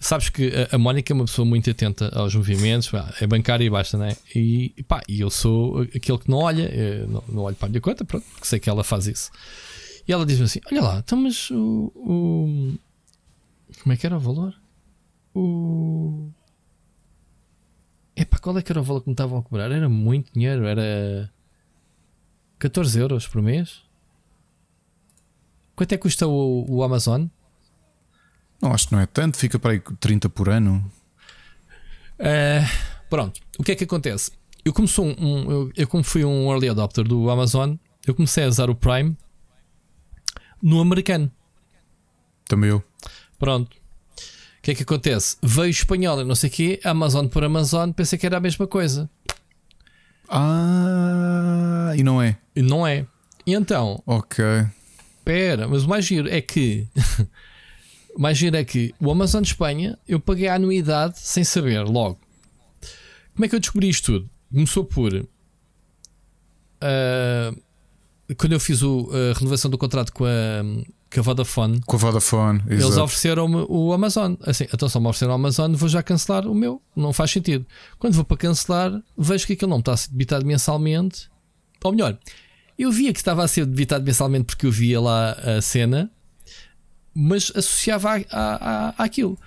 Sabes que a, Mónica é uma pessoa muito atenta aos movimentos, pá, é bancária e basta, né? E, pá, e eu sou aquele que não olha, eh, não, não olho para a minha conta, pronto, porque sei que ela faz isso. E ela diz-me assim: Olha lá, então, mas o, o. Como é que era o valor? O. Epá, qual é que era o valor que me estavam a cobrar? Era muito dinheiro, era 14 euros por mês. Quanto é que custa o, o Amazon? Não, acho que não é tanto, fica para aí 30 por ano. Uh, pronto, o que é que acontece? Eu como, um, um eu, eu, como fui um early adopter do Amazon, eu comecei a usar o Prime no americano. Também eu. Pronto que é que acontece? Veio espanhol e não sei o quê, Amazon por Amazon, pensei que era a mesma coisa. Ah, e não é? E não é. E então. Ok. Espera, mas o mais giro é que. o mais giro é que o Amazon de Espanha eu paguei a anuidade sem saber logo. Como é que eu descobri isto tudo? Começou por. Uh, quando eu fiz o, a renovação do contrato com a, com a Vodafone. Com a Vodafone, Eles ofereceram-me o Amazon. Assim, então só me ofereceram o Amazon, vou já cancelar o meu. Não faz sentido. Quando vou para cancelar, vejo que aquilo não está a ser debitado mensalmente. Ou melhor, eu via que estava a ser debitado mensalmente porque eu via lá a cena, mas associava a, a, a, àquilo.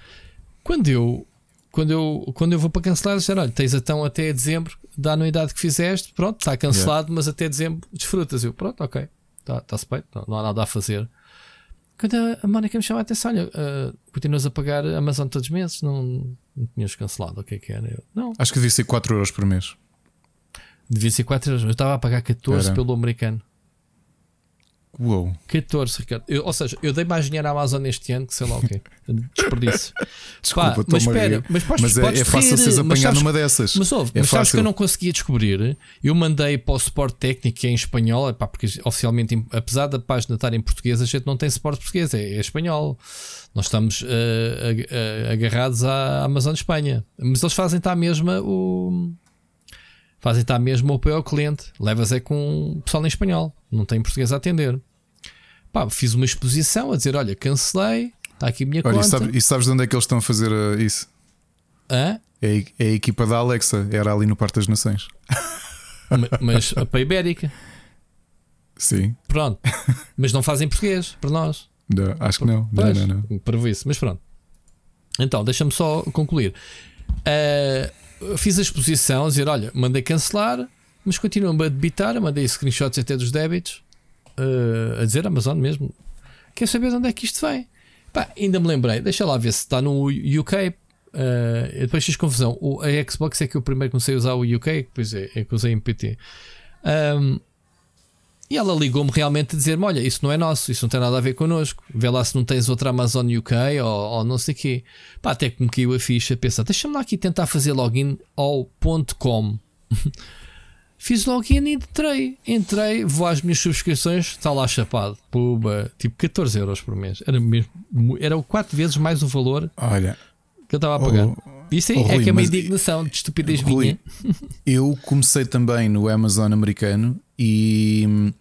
Quando eu, quando, eu, quando eu vou para cancelar, disseram: olha, tens então até dezembro da anuidade que fizeste, pronto, está cancelado, yeah. mas até dezembro desfrutas. Eu, pronto, ok, está-se bem, não, não há nada a fazer. Quando a, Mónica me chama a atenção, olha, uh, continuas a pagar a Amazon todos os meses, não, não tinhas cancelado, o que é que era? Eu, não. Acho que devia ser 4 euros por mês. Devia ser 4 euros, eu estava a pagar 14 era. pelo americano. Uou. 14, Ricardo. Eu, ou seja, eu dei mais dinheiro à Amazon este ano que sei lá o quê. Desperdício. Desculpa, Pá, mas espera, mas, podes, mas é, podes é fácil seres apanhar numa dessas. Mas, ouve, é mas sabes que eu não conseguia descobrir. Eu mandei para o suporte técnico que é em espanhol, pá, porque oficialmente, apesar da página estar em português, a gente não tem suporte português, é, é espanhol. Nós estamos uh, uh, agarrados à Amazon Espanha. Mas eles fazem estar mesmo o. Fazem estar mesmo o apoio ao cliente. Levas é com o pessoal em espanhol. Não tem português a atender. Pá, fiz uma exposição a dizer: olha, cancelei, está aqui a minha olha, conta. E, sabe, e sabes de onde é que eles estão a fazer uh, isso? Hã? É, é, a equipa da Alexa, era ali no Parque das Nações. Mas a Ibérica. Sim. Pronto. Mas não fazem português para nós. Não, acho que não. Pois, não, não, não. Para isso. Mas pronto. Então, deixa-me só concluir. Uh, fiz a exposição a dizer: olha, mandei cancelar, mas continuam a debitar. Mandei screenshots até dos débitos uh, a dizer Amazon mesmo. Quer saber de onde é que isto vem? Pá, ainda me lembrei, deixa lá ver se está no UK. Uh, eh, depois fiz confusão. O, a Xbox é que eu primeiro comecei a usar o UK, depois é, é que usei MPT. Um, e ela ligou-me realmente a dizer-me: Olha, isso não é nosso, isso não tem nada a ver connosco. Vê lá se não tens outra Amazon UK ou, ou não sei o quê. Pá, até que me caiu a ficha. Pensa, deixa-me lá aqui tentar fazer login ao .com. Fiz login e entrei. Entrei, vou às minhas subscrições, está lá chapado. Puba, tipo 14 euros por mês. Era, mesmo, era 4 vezes mais o valor Olha, que eu estava a pagar. Oh, Isso aí oh, é Rui, que é uma indignação de estupidez Rui, minha. Eu comecei também no Amazon americano e.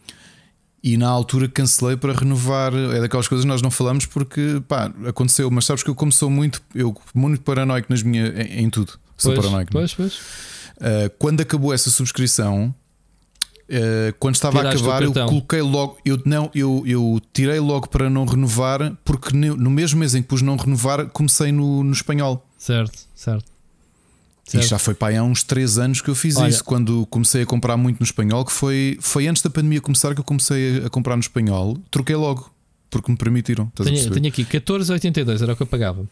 E na altura cancelei para renovar. É daquelas coisas que nós não falamos porque pá, aconteceu. Mas sabes que eu como sou muito, eu muito paranoico nas minhas, em, em tudo. Sou pois, paranoico. Pois, pois. Uh, quando acabou essa subscrição, uh, quando estava Tiraste a acabar, eu coloquei logo. Eu, não, eu, eu tirei logo para não renovar, porque no mesmo mês em que pus não renovar, comecei no, no espanhol. Certo, certo. E já foi para há uns 3 anos que eu fiz Olha, isso, quando comecei a comprar muito no espanhol, que foi, foi antes da pandemia começar que eu comecei a comprar no espanhol, troquei logo, porque me permitiram. Tenho, tenho aqui 14,82, era o que eu pagava.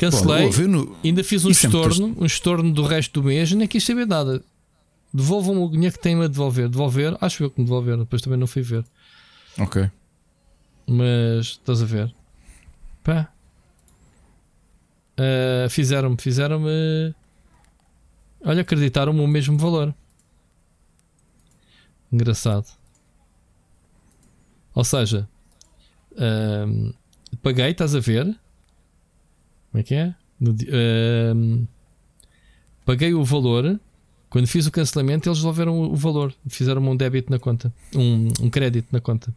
Cancelei. no... Ainda fiz um é estorno, um estorno do resto do mês, nem quis saber nada. Devolvam o dinheiro que têm a devolver. Devolver, acho eu que me devolveram, depois também não fui ver. Ok. Mas estás a ver? Pá. Uh, fizeram-me, fizeram-me. Olha, acreditaram-me o mesmo valor. Engraçado. Ou seja, uh, paguei, estás a ver? Como é que é? No, uh, paguei o valor. Quando fiz o cancelamento, eles devolveram o valor. Fizeram-me um débito na conta. Um, um crédito na conta.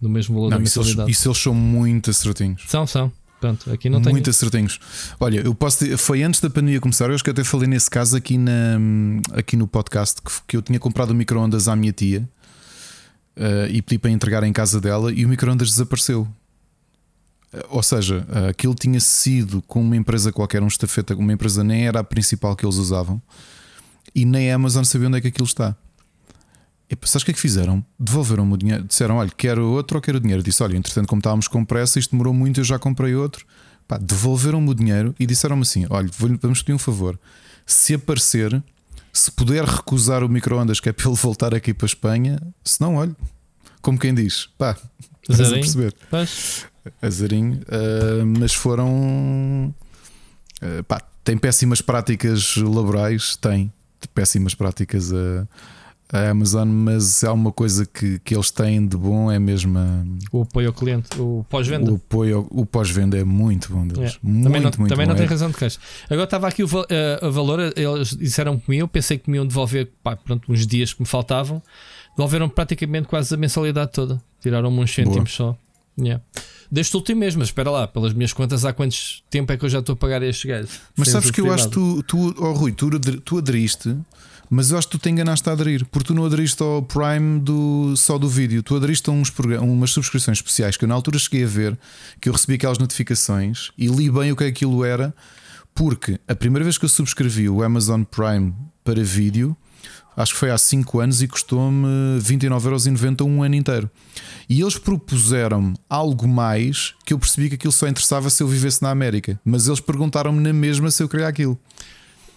Do mesmo valor não, da isso mensalidade. Eles, isso eles são muito acertinhos. São, são. Pronto, aqui não tem. Muito acertinhos. Olha, eu posso dizer, foi antes da pandemia começar, eu acho que até falei nesse caso aqui, na, aqui no podcast que, que eu tinha comprado o micro-ondas à minha tia uh, e pedi para entregar em casa dela e o micro-ondas desapareceu. Uh, ou seja, aquilo tinha sido com uma empresa qualquer, um estafeta, uma empresa nem era a principal que eles usavam e nem a Amazon sabia onde é que aquilo está. E sabes o que é que fizeram? Devolveram-me o dinheiro. Disseram: Olha, quero outro ou quero o dinheiro? Disse: Olha, entretanto, como estávamos com pressa, isto demorou muito, eu já comprei outro. devolveram-me o dinheiro e disseram-me assim: Olha, vamos pedir um favor. Se aparecer, se puder recusar o micro-ondas, que é para ele voltar aqui para a Espanha, se não, olha, como quem diz, pá, estás a perceber. Azarinho, uh, mas foram. Uh, pá, tem péssimas práticas laborais, tem péssimas práticas a a Amazon, mas há uma coisa que, que eles têm de bom é mesmo a, o apoio ao cliente, o pós-venda. O apoio, o pós-venda é muito bom deles. É. Muito, também não, muito também bom. não tem razão de queixa. Agora estava aqui o uh, a valor, eles disseram comigo, eu pensei que me iam devolver pá, pronto, uns dias que me faltavam, devolveram praticamente quase a mensalidade toda, tiraram-me uns cêntimos só. Yeah. Deste último mês, mas espera lá, pelas minhas contas, há quantos tempo é que eu já estou a pagar estes gajos? Mas sabes que eu acho que tu, tu oh, Rui, tu, tu aderiste mas eu acho que tu te enganaste a aderir, porque tu não aderiste ao Prime do, só do vídeo, tu aderiste a uns umas subscrições especiais que eu na altura cheguei a ver, que eu recebi aquelas notificações e li bem o que aquilo era, porque a primeira vez que eu subscrevi o Amazon Prime para vídeo, acho que foi há 5 anos e custou-me 29,90€ um ano inteiro. E eles propuseram-me algo mais que eu percebi que aquilo só interessava se eu vivesse na América, mas eles perguntaram-me na mesma se eu queria aquilo.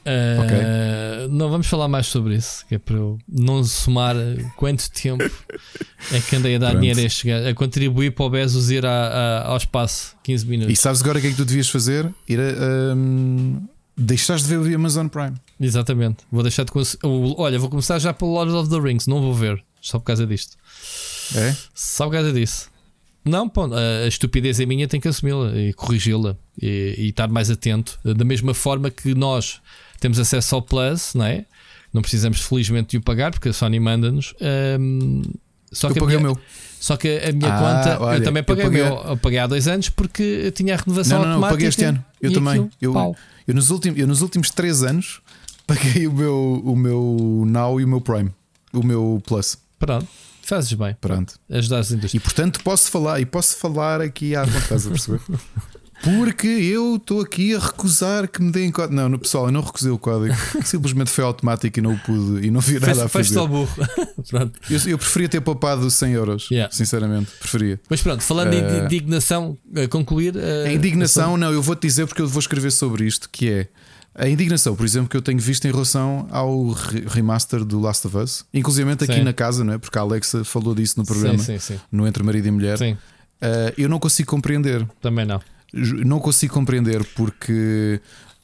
Uh, okay. Não vamos falar mais sobre isso, que é para eu não somar quanto tempo é que andei a dar dinheiro a este a contribuir para o Bezos ir a, a, ao espaço 15 minutos. E sabes agora o que é que tu devias fazer? Ir a. Um, deixares de ver o Amazon Prime. Exatamente. Vou deixar de. Olha, vou começar já pelo Lord of the Rings, não vou ver, só por causa disto. É? Só por causa disso. Não, pô, a estupidez é minha, tenho que assumi-la e corrigi-la e, e estar mais atento. Da mesma forma que nós temos acesso ao Plus, não é? Não precisamos felizmente de o pagar porque a Sony manda-nos. Um, só eu que paguei minha, o meu. Só que a minha ah, conta, olha, eu também paguei, eu paguei, meu. Eu paguei há dois anos porque eu tinha a renovação não, não, automática. Não, paguei este ano. Eu também. Aquilo, eu, eu, nos últimos, eu nos últimos três anos paguei o meu, o meu Now e o meu Prime. O meu Plus. Pronto. Fazes bem. Pronto. Ajudar as indústrias. E portanto posso falar, e posso falar aqui à vontade, estás a perceber? Porque eu estou aqui a recusar que me deem código. Não, no, pessoal, eu não recusei o código. Simplesmente foi automático e não pude e não vi nada a fazer. ao burro. pronto. Eu, eu, preferia ter poupado 100 euros. Yeah. Sinceramente, preferia. Mas pronto, falando uh, de eh, indignação, a concluir. Uh, a indignação, não, eu vou-te dizer porque eu vou escrever sobre isto, que é. A indignação, por exemplo, que eu tenho visto em relação ao remaster do Last of Us, inclusive aqui sim. na casa, não é? porque a Alexa falou disso no programa, sim, sim, no Entre Marido e Mulher. Uh, eu não consigo compreender. Também não não consigo compreender porque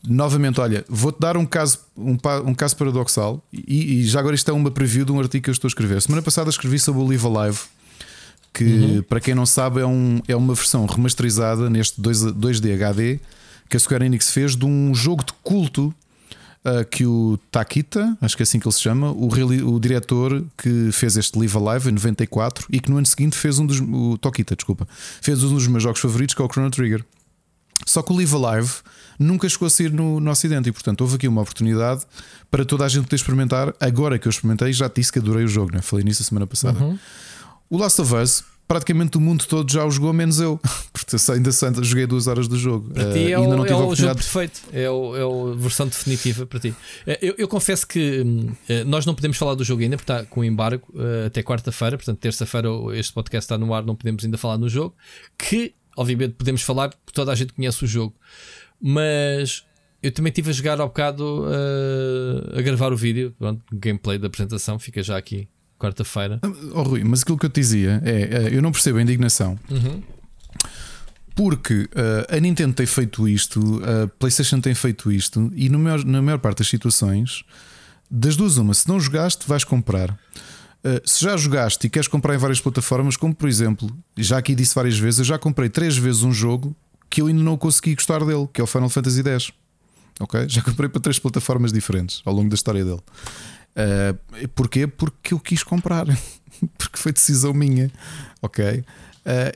novamente, olha, vou-te dar um caso, um, um caso paradoxal e, e, já agora isto é uma preview de um artigo que eu estou a escrever. Semana passada escrevi sobre o Live Alive, que uhum. para quem não sabe é, um, é uma versão remasterizada neste 2, 2D HD que a Square Enix fez de um jogo de culto uh, que o Takita, acho que é assim que ele se chama, o, o diretor que fez este Live Alive em 94 e que no ano seguinte fez um dos. O Tokita, desculpa, fez um dos meus jogos favoritos que é o Chrono Trigger. Só que o Live Alive nunca chegou a sair no, no Ocidente e, portanto, houve aqui uma oportunidade para toda a gente poder experimentar. Agora que eu experimentei, já disse que adorei o jogo, né? falei nisso a semana passada. Uhum. O Last of Us, praticamente o mundo todo já o jogou, menos eu. Porque ainda joguei duas horas do jogo. Para ti é, uh, o, é o jogo perfeito, é, o, é a versão definitiva para ti. Eh, eu, eu confesso que hum, eh, nós não podemos falar do jogo ainda, porque está com embargo até quarta-feira. Portanto, terça-feira este podcast está no ar, não podemos ainda falar no jogo. Que obviamente podemos falar porque toda a gente conhece o jogo, mas eu também estive a jogar ao bocado uh, a gravar o vídeo, pronto, gameplay da apresentação, fica já aqui, quarta-feira. Oh, Rui, mas aquilo que eu te dizia é: eu não percebo a indignação. Uhum. Porque uh, a Nintendo tem feito isto, a PlayStation tem feito isto, e no maior, na maior parte das situações, das duas, uma, se não jogaste, vais comprar. Uh, se já jogaste e queres comprar em várias plataformas, como por exemplo, já aqui disse várias vezes, eu já comprei três vezes um jogo que eu ainda não consegui gostar dele, que é o Final Fantasy X. Ok? Já comprei para três plataformas diferentes ao longo da história dele. Uh, porquê? Porque eu quis comprar, porque foi decisão minha. Ok? Uh,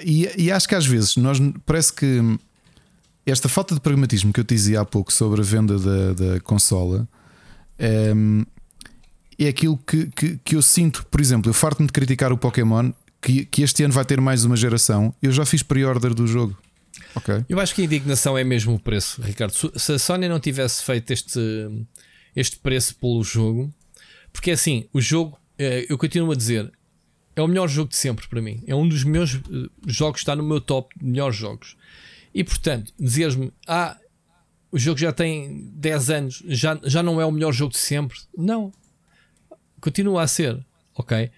e, e, acho que às vezes nós parece que esta falta de pragmatismo que eu te dizia há pouco sobre a venda da, da consola um, é aquilo que, que, que, eu sinto. Por exemplo, eu farto-me de criticar o Pokémon que, que este ano vai ter mais uma geração. Eu já fiz pre-order do jogo. Okay. Eu acho que a indignação é mesmo o preço, Ricardo. Se a Sony não tivesse feito este, este preço pelo jogo, porque é assim, o jogo, eh, eu continuo a dizer, é o melhor jogo de sempre para mim. É um dos meus uh, jogos, está no meu top de melhores jogos. E portanto, dizeres-me, ah, o jogo já tem 10 anos, já, já não é o melhor jogo de sempre. Não. Continua a ser. Ok?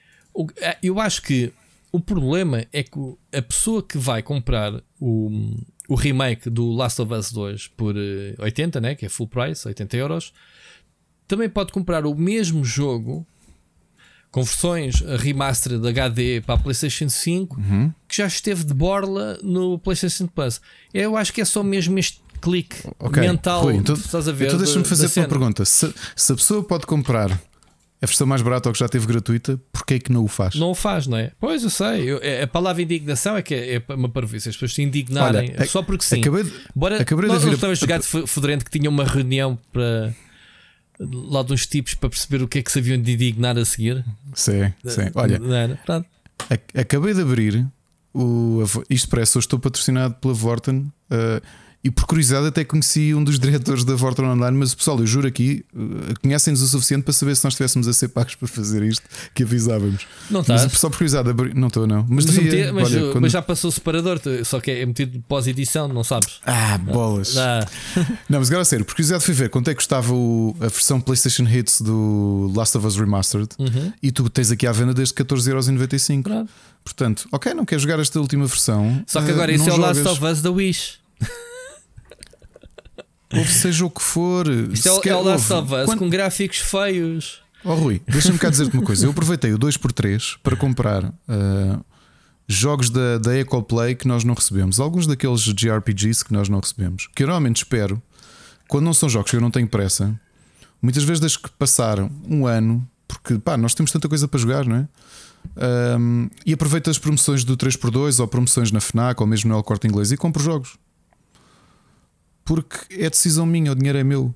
Eh, eu acho que o problema é que a pessoa que vai comprar o, o remake do Last of Us 2 por 80, eh, né, que é full price, 80 euros, também pode comprar o mesmo jogo com versões remastered HD para a PlayStation 5 uhum. que já esteve de borla no PlayStation Plus. Eu acho que é só mesmo este clique okay. mental. Rui, então, estás a ver? Então deixa-me fazer uma pergunta: se, se, a pessoa pode comprar a versão mais barata ou que já teve gratuita, porquê é que não o faz? Não o faz, não é? Pois eu sei. Eu, é, a palavra indignação é que é, é uma parvoíce. As pessoas se indignarem Olha, só porque sim. Acabei de, Bora, acabei nós, de estamos a jogar de Fedorento que tinha uma reunião para lá de uns tipos para perceber o que é que se haviam de indignar a seguir. Sim, sim. Olha, acabei de abrir o. Isto parece, eu estou patrocinado pela Vorten. Uh, e por curiosidade até conheci um dos diretores da Vorton Online, mas pessoal, eu juro aqui, eh, conhecem-nos o suficiente para saber se nós estivéssemos a ser pagos para fazer isto que avisávamos. Não estás? Só por curiosidade, não estou, não. Mas, mas, devia, mas, olha, quando... mas, já passou o separador, só que é metido pós-edição, não sabes? Ah, bolas. Ah. não, mas agora a sério, por curiosidade fui ver quanto é que custava o, a versão PlayStation Hits do Last of Us Remastered uhum. e tu tens aqui à venda desde 14,95€. Claro. Portanto, ok, não queres jogar esta última versão. Só que agora uh, isso é o Last of Us da Wish. Ou seja o que for. Isto é, é o Last of Us com gráficos feios. Oh Rui, deixa-me cá dizer-te uma coisa. Eu aproveitei o 2x3 para comprar uh, jogos da, da Ecoplay que nós não recebemos. Alguns daqueles JRPGs que nós não recebemos. Que eu normalmente espero, quando não são jogos que eu não tenho pressa, muitas vezes das que passaram um ano, porque pá, nós temos tanta coisa para jogar, não é? Um, e aproveito as promoções do 3x2 ou promoções na FNAC ou mesmo no El Corte Inglês e compro jogos porque é decisão minha, o dinheiro é meu.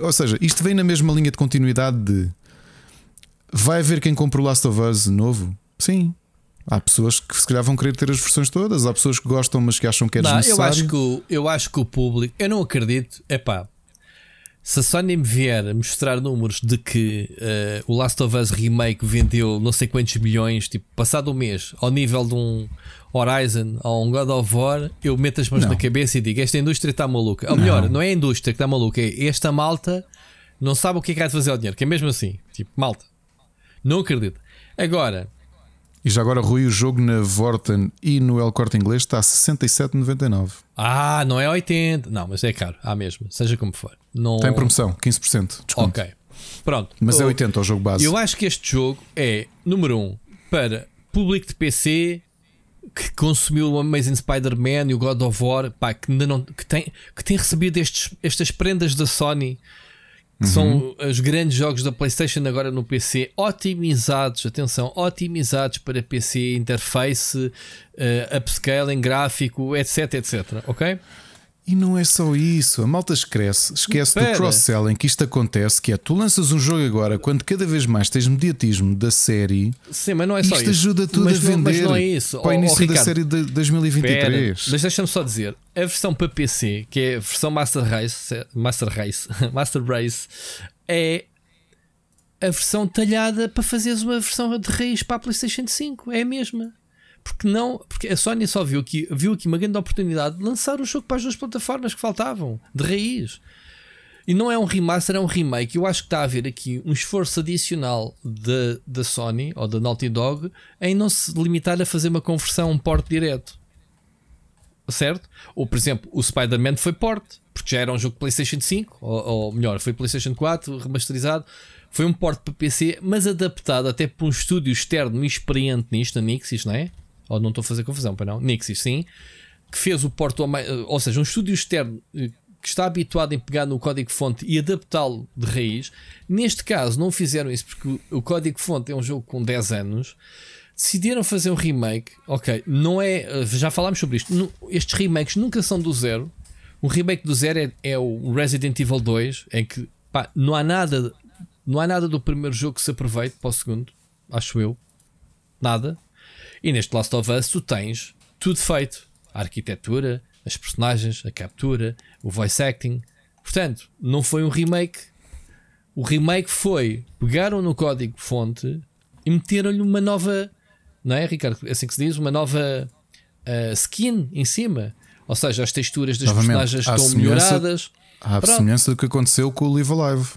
Ou seja, isto vem na mesma linha de continuidade de vai haver quem compre o Last of Us novo? Sim. Há pessoas que se calhar vão querer ter as versões todas, há pessoas que gostam, mas que acham que é não, desnecessário. Eu acho que, o, eu acho que o público, eu não acredito, é pá. Se a Sony me vier mostrar números de que uh, o Last of Us Remake vendeu não sei quantos milhões, tipo, passado um mês, ao nível de um Horizon ou um God of War, eu meto as mãos não. na cabeça e digo: esta indústria está maluca. Ou melhor, não. não é a indústria que está maluca, é esta malta não sabe o que é que há de fazer ao dinheiro, que é mesmo assim. Tipo, malta. Não acredito. Agora. E já agora, Rui, o jogo na Vorten e no El Corte Inglês está a 67,99. Ah, não é 80. Não, mas é caro. Há mesmo. Seja como for. Não... Tem promoção, 15%. Desconto. Ok. Pronto. Mas é 80 o jogo base. Eu acho que este jogo é, número 1, um, para público de PC que consumiu o Amazing Spider-Man e o God of War, pá, que, ainda não, que, tem, que tem recebido estes, estas prendas da Sony, que uhum. são os grandes jogos da PlayStation agora no PC, otimizados, atenção, otimizados para PC, interface, uh, upscaling, gráfico, etc, etc, ok? E não é só isso, a malta esquece, esquece Pera. do cross-selling que isto acontece, que é tu lanças um jogo agora, quando cada vez mais tens mediatismo da série, Sim, mas não é só isto isso. ajuda tudo mas a vender mas não é isso. para o início oh, da série de 2023. Pera, mas deixa-me só dizer, a versão para PC, que é a versão Master Race, Master Race, Master Race, é a versão talhada para fazeres uma versão de raiz para a PlayStation 5, é a mesma. Porque não, porque a Sony só viu aqui, viu aqui uma grande oportunidade de lançar o jogo para as duas plataformas que faltavam, de raiz. E não é um remaster, é um remake. Eu acho que está a haver aqui um esforço adicional da Sony ou da Naughty Dog em não se limitar a fazer uma conversão, um port direto. Certo? Ou, por exemplo, o Spider-Man foi port, porque já era um jogo PlayStation 5, ou, ou melhor, foi PlayStation 4 remasterizado. Foi um port para PC, mas adaptado até por um estúdio externo experiente nisto, a Nixis, não é? Ou não estou a fazer confusão, para não? Nixis, sim. Que fez o port, ou seja, um estúdio externo eh, que está habituado em pegar no código-fonte e adaptá-lo de raiz. Neste caso, não fizeram isso porque o código-fonte é um jogo com 10 anos. Decidiram fazer um remake. Ok, não é. Eh, já falámos sobre isto. Estes remakes nunca são do zero. O remake do zero é, é o Resident Evil 2, em que pá, não há nada. Não há nada do primeiro jogo que se aproveite para o segundo, acho eu. Nada. E neste Last of Us tu tens tudo feito. A arquitetura, as personagens, a captura, o voice acting. Portanto, não foi um remake. O remake foi pegaram no código fonte e meteram-lhe uma nova, não é, Ricardo? É assim que se diz, uma nova uh, skin em cima. Ou seja, as texturas das Novamente, personagens estão melhoradas. Há a semelhança do que aconteceu com o Live Alive.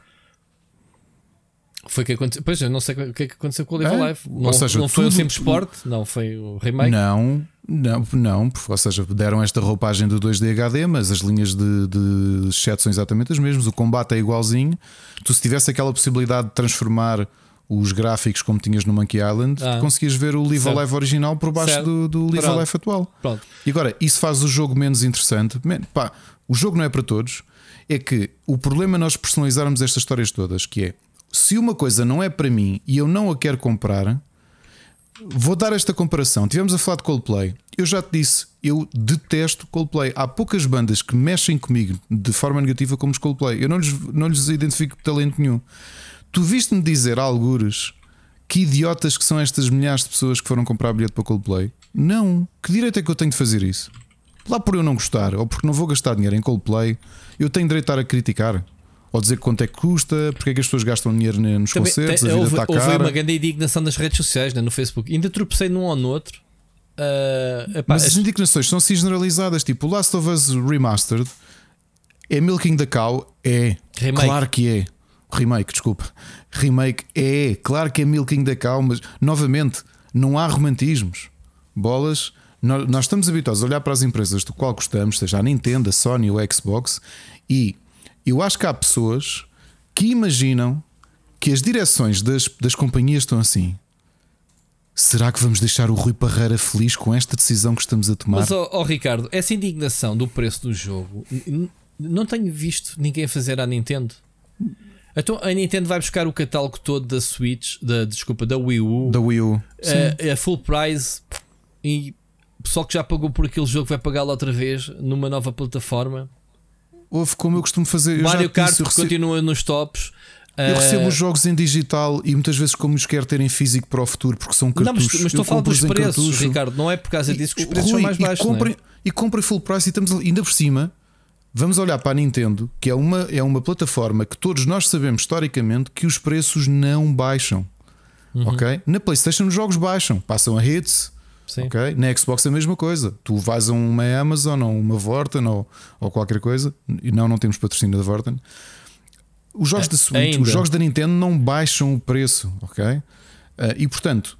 Foi que aconteceu. Pois eu não sei o que é que aconteceu com o Live é? Alive. Não, ou seja, não foi o simples Sport, não foi o remake. Não, não, não, ou seja, deram esta roupagem do 2D HD, mas as linhas de, de chat são exatamente as mesmas, o combate é igualzinho. Tu, se tivesse aquela possibilidade de transformar os gráficos como tinhas no Monkey Island, ah, conseguias ver o Live Alive original por baixo do, do Live Pronto. Alive atual. Pronto. E agora, isso faz o jogo menos interessante. Man, pá, o jogo não é para todos. É que o problema é nós personalizarmos estas histórias todas, que é se uma coisa não é para mim e eu não a quero comprar, Vou dar esta comparação. Tivemos a falar de Coldplay. Eu já te disse, eu detesto Coldplay. Há poucas bandas que mexem comigo de forma negativa como os Coldplay. Eu não lhes, não lhes identifico talento nenhum. Tu viste-me dizer, algures, que idiotas que são estas milhares de pessoas que foram comprar bilhete para Coldplay? Não. Que direito é que eu tenho de fazer isso? Lá por eu não gostar ou porque não vou gastar dinheiro em Coldplay, eu tenho direito a criticar. Ou dizer quanto é que custa, porque é que as pessoas gastam dinheiro nos Também, concertos, tem, a vida houve, está cara. Houve uma grande indignação das redes sociais, né, no Facebook. Ainda tropecei num ou no outro. Uh, epá, Mas as indignações são assim generalizadas. Tipo, o Last of Us Remastered é Milking the Cow? É. Remake. Claro que é. Remake, desculpa. Remake é. Claro que é Milking the Cow, mas novamente, não há romantismos. Bolas. Nós, estamos habituados a olhar para as empresas do qual gostamos, seja a Nintendo, a Sony ou a Xbox, e eu acho que há pessoas que imaginam que as direções das, das companhias estão assim. Será que vamos deixar o Rui Parreira feliz com esta decisão que estamos a tomar? Mas, oh, oh Ricardo, essa indignação do preço do jogo, não tenho visto ninguém fazer à Nintendo. Então a Nintendo vai buscar o catálogo todo da Switch, da, desculpa, da Wii U, da Wii U. A, a full price e o pessoal que já pagou por aquele jogo vai pagá-lo outra vez numa nova plataforma houve como eu costumo fazer. Mario Kart disse, recebo, continua nos tops. Eu recebo os jogos em digital e muitas vezes como os quero ter em físico para o futuro porque são cartuchos. Não, mas, mas estou a falar dos preços, cartucho. Ricardo. Não é por causa disso que os preços Rui, são mais baixos. E comprem, é? e comprem full price e estamos ainda por cima. Vamos olhar para a Nintendo, que é uma, é uma plataforma que todos nós sabemos historicamente que os preços não baixam. Uhum. Ok? Na PlayStation os jogos baixam, passam a hits, Sim. Okay? Na Xbox é a mesma coisa. Tu vais a uma Amazon ou uma Vorten ou, ou qualquer coisa, e não, não temos patrocínio da Vorten. Os jogos é, da Switch, ainda. os jogos da Nintendo não baixam o preço, ok? Uh, e portanto,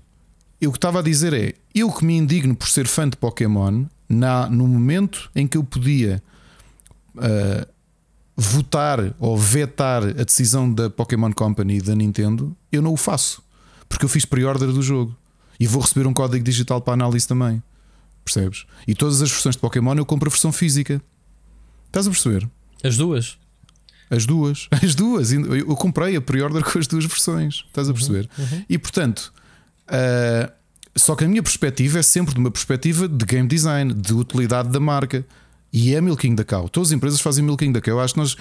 eu que estava a dizer é: eu que me indigno por ser fã de Pokémon, na, no momento em que eu podia uh, votar ou vetar a decisão da Pokémon Company e da Nintendo, eu não o faço, porque eu fiz pre-order do jogo e vou receber um código digital para análise também. Percebes? E todas as versões de Pokémon eu compro a versão física. Estás a perceber? As duas. As duas, as duas. Eu comprei a pre-order com as duas versões. Estás a perceber? Uhum, uhum. E portanto, uh, só que a minha perspectiva é sempre de uma perspectiva de game design, de utilidade da marca. E é milking da cow. Todas as empresas fazem milking da cow. Eu acho que nós.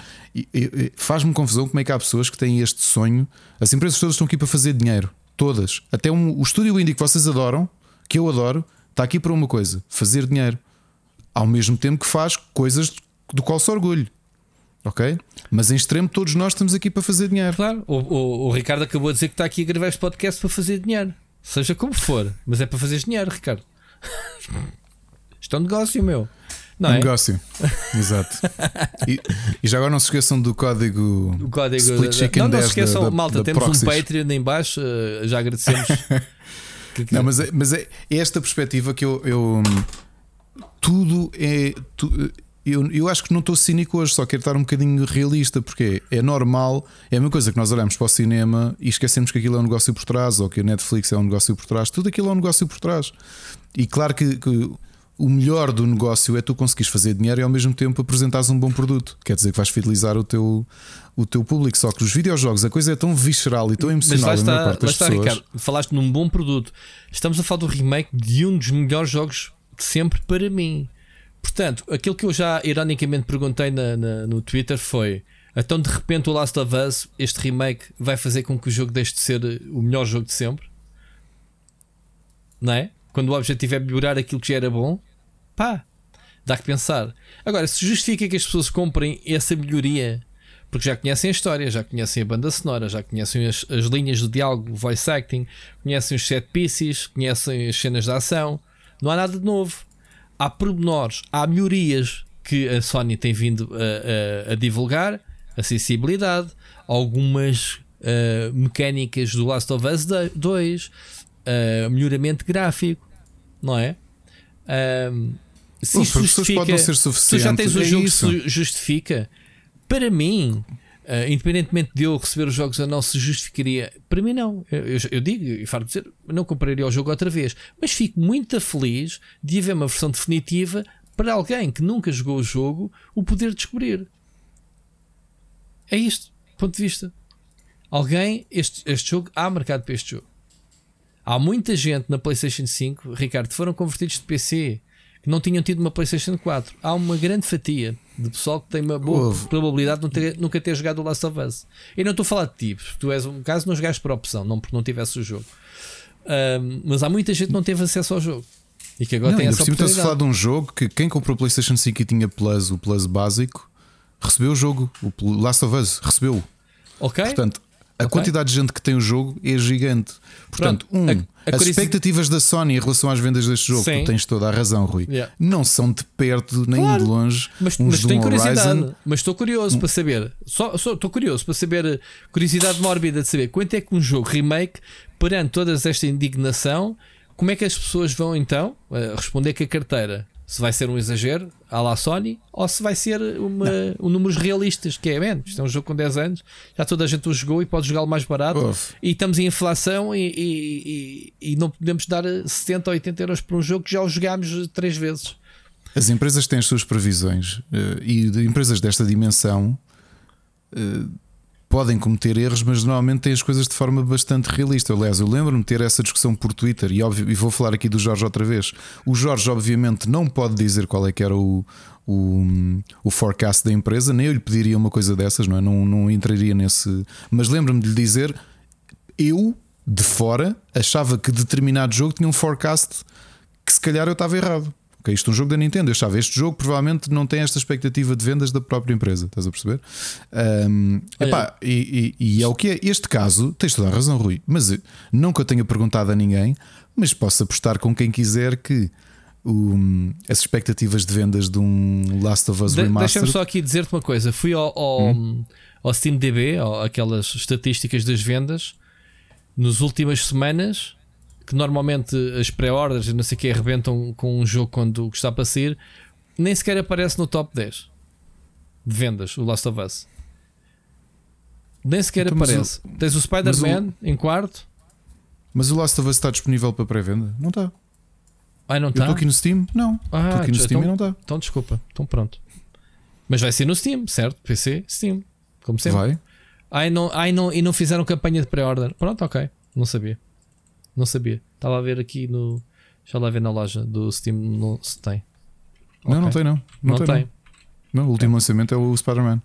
Faz-me confusão como é que há pessoas que têm este sonho. As empresas todas estão aqui para fazer dinheiro. Todas. Até um, o estúdio indie que vocês adoram, que eu adoro, está aqui para uma coisa: fazer dinheiro. Ao mesmo tempo que faz coisas do qual se orgulho. Ok? Mas em extremo, todos nós estamos aqui para fazer dinheiro. Claro, o, o, o Ricardo acabou de dizer que está aqui a gravar este podcast para fazer dinheiro. Seja como for, mas é para fazer dinheiro, Ricardo. Isto é um negócio, meu. Não um é? negócio. Exato. E, e já agora não se esqueçam do código, O código Split Chicken Não, não 10 se esqueçam, da- da- malta, da temos Proxies. um Patreon em baixo, eh, já agradecemos. Que- que- Não, mas é, mas é é esta perspectiva que eu. eu tudo é. tu- eu, eu acho que não estou cínico hoje, só quero estar um bocadinho realista, porque é normal, é a mesma coisa que nós olhamos para o cinema e esquecemos que aquilo é um negócio por trás, ou que a Netflix é um negócio por trás, tudo aquilo é um negócio por trás. E claro que, que o melhor do negócio é tu conseguires fazer dinheiro e ao mesmo tempo apresentares um bom produto. Quer dizer que vais fidelizar o teu, o teu público. Só que os videojogos, a coisa é tão visceral e tão Mas lá emocional na maior está, parte lá está pessoas. Ricardo, falaste num bom produto. Estamos a falar do remake de um dos melhores jogos de sempre para mim. Portanto, aquilo que eu já ironicamente perguntei na- na- no Twitter foi: então de repente o Last of Us, este remake, vai fazer com que o jogo deixe de ser o melhor jogo de sempre? Não é? Quando o objetivo é melhorar aquilo que já era bom, pá, dá que pensar. Agora, se justifica que as pessoas comprem essa melhoria porque já conhecem a história, já conhecem a banda sonora, já conhecem as, as linhas de diálogo, voice acting, conhecem os set pieces, conhecem as cenas de ação. Não há nada de novo. Há pormenores, há melhorias que a Sony tem vindo a, a- a divulgar, acessibilidade, algumas ah, mecânicas do Last of Us 2, ah, melhoramento gráfico, não é? Ahm, se pessoas justifica- pode não ser se tu já tens o é jogo isso. que justifica, para mim, eh, independentemente de eu receber os jogos ou não, se justificaria. Para mim, não. Eu, eu- eu digo e farto dizer, não compraria o jogo outra vez. Mas fico muito feliz de haver uma versão definitiva para alguém que nunca jogou o jogo o poder descobrir. É isto, ponto de vista. Alguém, este, este jogo, há mercado para este jogo. Há muita gente na PlayStation 5, Ricardo, foram convertidos de PC não tinham tido uma PlayStation 4. Há uma grande fatia de pessoal que tem uma boa Houve. probabilidade de não ter- nunca ter jogado o Last of Us. E não estou a falar de ti, tu és um caso, não jogaste por opção, não porque não tivesse o jogo. Ahm, mas há muita gente que não teve acesso ao jogo e que agora Não, tem essa por cima estamos a falar oportunidade. de um jogo que quem comprou o PlayStation 5 e tinha Plus, o Plus básico, recebeu o jogo. O Last of Us recebeu. Ok? Portanto, a quantidade de gente que tem o jogo é gigante. Portanto, Pronto, um, a- a as expectativas da Sony em relação às vendas deste jogo, Sim. tu tens toda a razão, Rui. Yeah. Não são de perto nem Claro. de longe. Mas, mas tenho um curiosidade. Horizon. Mas estou curioso para saber. Só estou curioso para saber. Curiosidade mórbida de saber quanto é que um jogo remake, perante toda esta indignação, como é que as pessoas vão então eh, responder que a carteira se vai ser um exagero à la Sony ou se vai ser uma, um números realistas, que é, man, isto é um jogo com 10 anos, já toda a gente o jogou e pode jogá-lo mais barato. Uf. E estamos em inflação e, e- e- e não podemos dar 70 ou 80 euros por um jogo que já o jogámos três vezes. As empresas têm as suas previsões eh, e de empresas desta dimensão eh, podem cometer erros, mas normalmente têm as coisas de forma bastante realista. Aliás, eu lembro-me de ter essa discussão por Twitter e, óbvio, e vou falar aqui do Jorge outra vez. O Jorge, obviamente, não pode dizer qual é que era o, o, o forecast da empresa, nem eu lhe pediria uma coisa dessas, não, é? não, não entraria nesse. Mas lembro-me de lhe dizer, eu, de fora, achava que determinado jogo tinha um forecast que se calhar eu estava errado. Ok, isto é um jogo da Nintendo. Eu achava este jogo provavelmente não tem esta expectativa de vendas da própria empresa. Estás a perceber? Ahm, epá, e, e- e é o que é. Este caso, tens toda a razão, Rui. Mas eu, não que eu tenha perguntado a ninguém, mas posso apostar com quem quiser que o- as expectativas de vendas de um Last of Us De- Remastered. Deixa-me só aqui dizer-te uma coisa. Fui ao, ao, ao SteamDB, ao- aquelas estatísticas das vendas, nas últimas semanas, que normalmente as pré-orders e não sei o que arrebentam com um jogo quando está para sair, nem sequer aparece no top 10 de vendas, o Last of Us. Nem sequer Então, aparece. Tens o Spider-Man em quarto. Mas o Last of Us está disponível para pré-venda? Não está. Ai, não Eu estou está? aqui no Steam? Não. Ah, estou aqui no então- Steam e não está. Então desculpa, então pronto. Mas vai ser no Steam, certo? PC, Steam, como sempre. Vai. Ai, não, ai, não, e não fizeram campanha de pré-order. Pronto, ok. Não sabia. Não sabia. Estava a ver aqui no. Já lá ver na loja do Steam não, se tem. Não, não Ok. tem, não. Não, Não, tem. não. Não, o último lançamento é o Spider-Man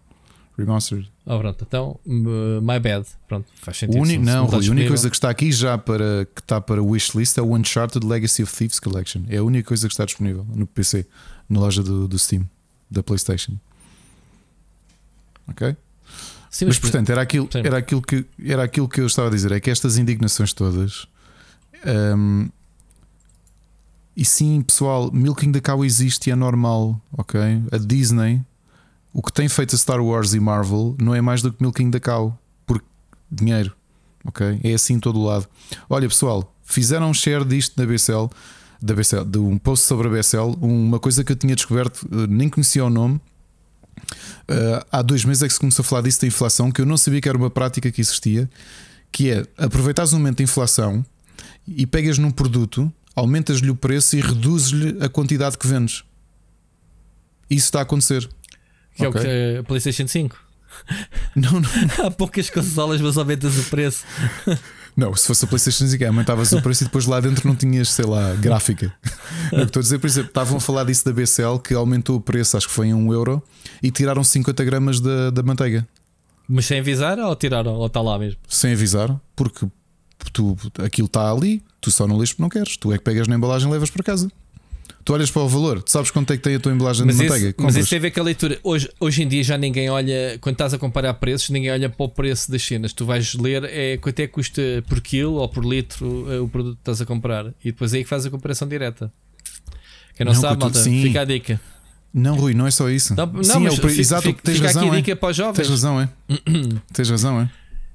Remastered. Ah, pronto. Então, my bad. Pronto, faz O sentido. único, se- não, está Rui, a única coisa que está aqui já para que está para wishlist é o Uncharted Legacy of Thieves Collection. É a única coisa que está disponível no PC, na loja do, do Steam, da PlayStation. Ok? Sim, Mas portanto, era aquilo, Sim. era, aquilo que, era aquilo que eu estava a dizer: é que estas indignações todas hum, E sim, pessoal, Milking the Cow existe e é normal, ok? A Disney, o que tem feito a Star Wars e Marvel, não é mais do que Milking the Cow, por dinheiro, ok? É assim todo o lado. Olha, pessoal, fizeram um share disto na BCL, da BCL, de um post sobre a BCL, uma coisa que eu tinha descoberto, eh, nem conhecia o nome. Uh, há dois meses é que se começou a falar disso da inflação, que eu não sabia que era uma prática que existia, que é aproveitares o momento da inflação e pegas num produto aumentas-lhe o preço e reduzes-lhe a quantidade que vendes. Isso está a acontecer. Que okay. é o que é a PlayStation 5. Não, não. Há poucas consolas, mas aumentas o preço. Não, se fosse a PlayStation 5, aumentavas o preço e depois lá dentro não tinhas, sei lá, gráfica. É estou a dizer, por exemplo, estavam a falar disso da BCL que aumentou o preço, acho que foi em 1 euro, e tiraram 50 gramas da, da manteiga. Mas sem avisar ou tiraram? Ou está lá mesmo? Sem avisar, porque tu, aquilo está ali, tu só não lês porque não queres. Tu é que pegas na embalagem e levas para casa. Tu olhas para o valor, tu sabes quanto é que tem a tua embalagem mas de manteiga. Isso, mas isso tem a ver com a leitura. Hoje, hoje em dia já ninguém olha, quando estás a comparar preços, ninguém olha para o preço das cenas. Tu vais ler é, quanto é que custa por quilo ou por litro é, o produto que estás a comprar. E depois é aí que faz a comparação direta. Quem não, não sabe, malta, fica a dica. Não, Rui, não é só isso. Não, não sim, mas é o, exato, fica, tens fica razão, aqui a dica é? para os jovens. Tens razão, é? tens razão, é?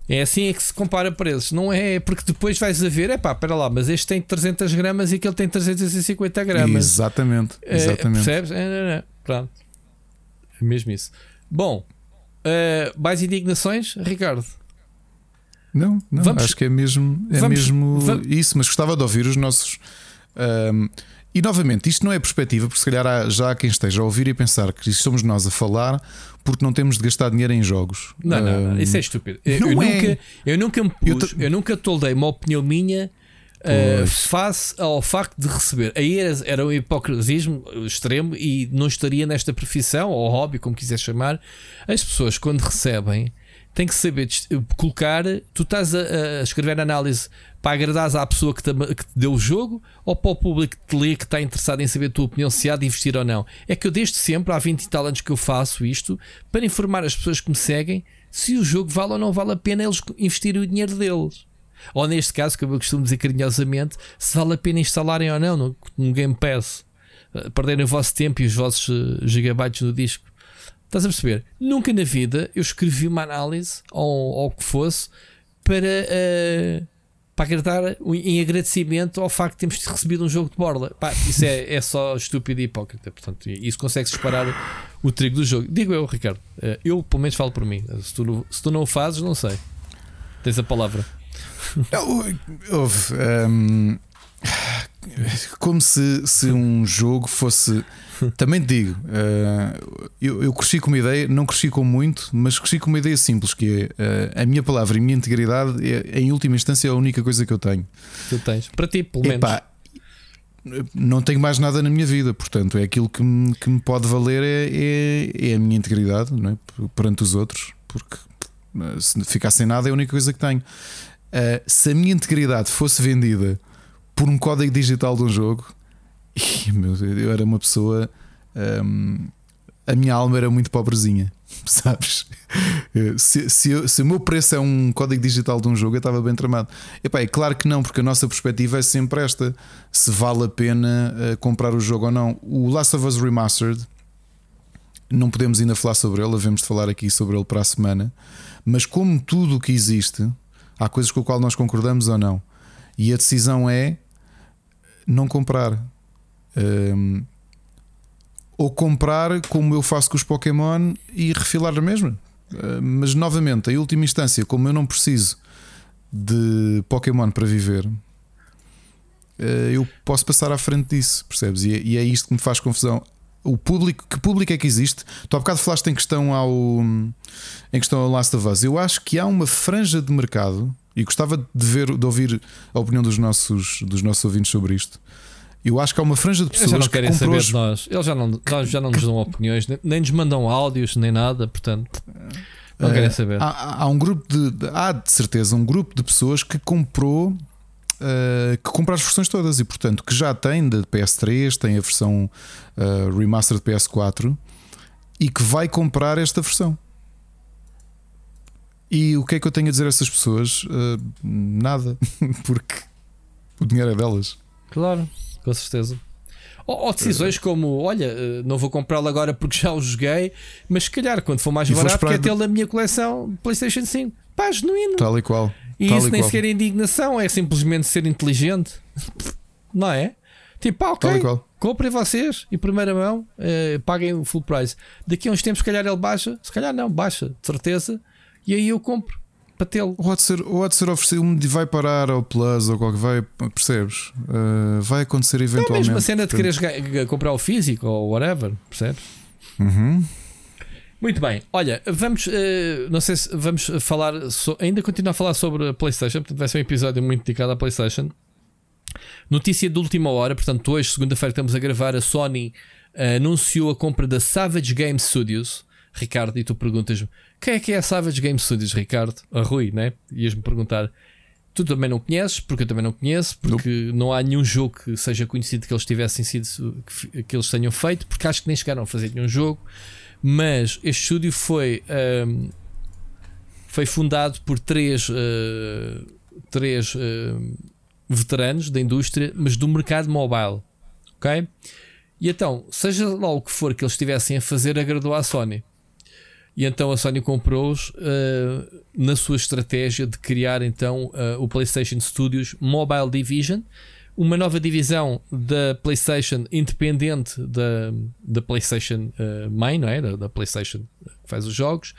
É assim é que se compara preços. Não é porque depois vais a ver, é pá, espera lá, mas este tem 300 gramas e aquele tem 350 gramas. Exatamente. É, exatamente. percebes? É, é, é, pronto. É mesmo isso. Bom, uh, mais indignações, Ricardo? Não, não vamos, acho que é mesmo, é vamos, mesmo vamos, isso, mas gostava de ouvir os nossos. Um, ehm, e novamente, isto não é perspectiva, porque se calhar há, já há quem esteja a ouvir e pensar que somos nós a falar porque não temos de gastar dinheiro em jogos. Não, não, não isso é estúpido. Eu, eu é. nunca, eu nunca me pus, eu, eu nunca toldei uma opinião minha uh, face ao facto de receber. Aí era, era um hipocritismo extremo e não estaria nesta profissão ou hobby, como quiser chamar. As pessoas, quando recebem, têm que saber colocar. Tu estás a, a escrever análise para agradar à pessoa que te, que te, deu o jogo ou para o público que te lê que está interessado em saber a tua opinião se há de investir ou não. É que eu desde sempre, há 20 e tal anos que eu faço isto, para informar as pessoas que me seguem se o jogo vale ou não vale a pena eles investirem o dinheiro deles. Ou neste caso, como eu costumo dizer carinhosamente, se vale a pena instalarem ou não no, no Game Pass. Eh, perderem o vosso tempo e os vossos eh, gigabytes no disco. Estás a perceber? Nunca na vida eu escrevi uma análise ou o que fosse para. Uh, para agradar em agradecimento ao facto de termos recebido um jogo de borla. Pá, isso é, é só estúpido e hipócrita. Portanto, isso consegue disparar o trigo do jogo. Digo eu, Ricardo. Eh, eu, pelo menos, falo por mim. Se tu, se tu não o fazes, não sei. Tens a palavra. Houve. Um, como se, se um jogo fosse. Também te digo, uh, eu, eu cresci com uma ideia, não cresci com muito, mas cresci com uma ideia simples: que é uh, a minha palavra e a minha integridade, é, em última instância, é a única coisa que eu tenho. Tu tens, para ti, pelo menos. Epá, não tenho mais nada na minha vida, portanto, é aquilo que me, que me pode valer é, é, é a minha integridade não é? perante os outros, porque eh, se ficar sem nada é a única coisa que tenho. Uh, se a minha integridade fosse vendida por um código digital de um jogo. E, meu, eu era uma pessoa. Um, a minha alma era muito pobrezinha, sabes? Se, se, se, o meu preço é um código digital de um jogo, eu estava bem tramado. Epá, é claro que não, porque a nossa perspectiva é sempre esta: se vale a pena uh, comprar o jogo ou não. O Last of Us Remastered, não podemos ainda falar sobre ele, havemos de falar aqui sobre ele para a semana. Mas como tudo o que existe, há coisas com o qual nós concordamos ou não. E a decisão é não comprar. Um, ou comprar como eu faço com os Pokémon e refilar a mesma. Uh, mas novamente, em última instância, como eu não preciso de Pokémon para viver, uh, eu posso passar à frente disso, percebes? E, é, e, é isto que me faz confusão. O público, que público é que existe? Tu há bocado falaste em questão ao em questão ao Last of Us. Eu acho que há uma franja de mercado e gostava de ver, de ouvir a opinião dos nossos, dos nossos ouvintes sobre isto. Eu acho que há uma franja de pessoas Eles já não querem saber os... de nós. Eles já não, já não nos dão opiniões, nem nos mandam áudios, nem nada, portanto. Não querem saber. Há, há, um grupo de. Há de certeza um grupo de pessoas que comprou. Uh, que compra as versões todas e, portanto, que já tem de PS3, tem a versão uh, remaster de PS4 e que vai comprar esta versão. E o que é que eu tenho a dizer a essas pessoas? Uh, nada, porque o dinheiro é delas. Claro, com certeza. Ou, ou decisões como: olha, eh, não vou comprá-lo agora porque já o joguei, mas se calhar quando for mais barato, quer tê-lo na minha coleção PlayStation 5. Pá, genuíno. Tal e qual. E Tal isso e nem qual. sequer é indignação, é simplesmente ser inteligente. Não é? Tipo, pá, ok. E. Comprem vocês em primeira mão, eh, paguem o full price. Daqui a uns tempos, se calhar ele baixa, se calhar não, baixa, de certeza, e aí eu compro para tê-lo. Ou há de ser, ou há de ser oferecido, um vai parar ao Plus ou qualquer vai, percebes? Uh, vai acontecer eventualmente. mesmo a cena de quereres comprar o físico ou whatever, percebes? Uhum. Muito bem, olha, vamos, eh, não sei se vamos falar, so- ainda continuar a falar sobre a PlayStation, portanto vai ser um episódio muito dedicado à PlayStation. Notícia de última hora, portanto, hoje, segunda-feira, estamos a gravar. A Sony eh, anunciou a compra da Savage Game Studios. Ricardo, e tu perguntas-me quem é que é a Savage Game Studios, Ricardo? A Rui, né? Ias-me perguntar. Tu também não conheces, porque eu também não conheço, porque não há nenhum jogo que seja conhecido que eles tivessem sido que, que eles tenham feito, porque acho que nem chegaram a fazer nenhum jogo. Mas este estúdio foi, ahm, foi fundado por três, ah, três ah, veteranos da indústria, mas do mercado mobile. Ok? E então, seja lá o que for que eles estivessem a fazer, agradou à Sony. E então a Sony comprou-os ah, na sua estratégia de criar então ah, o PlayStation Studios Mobile Division, uma nova divisão da PlayStation independente da, da PlayStation Main, não é? Da, da PlayStation que faz os jogos.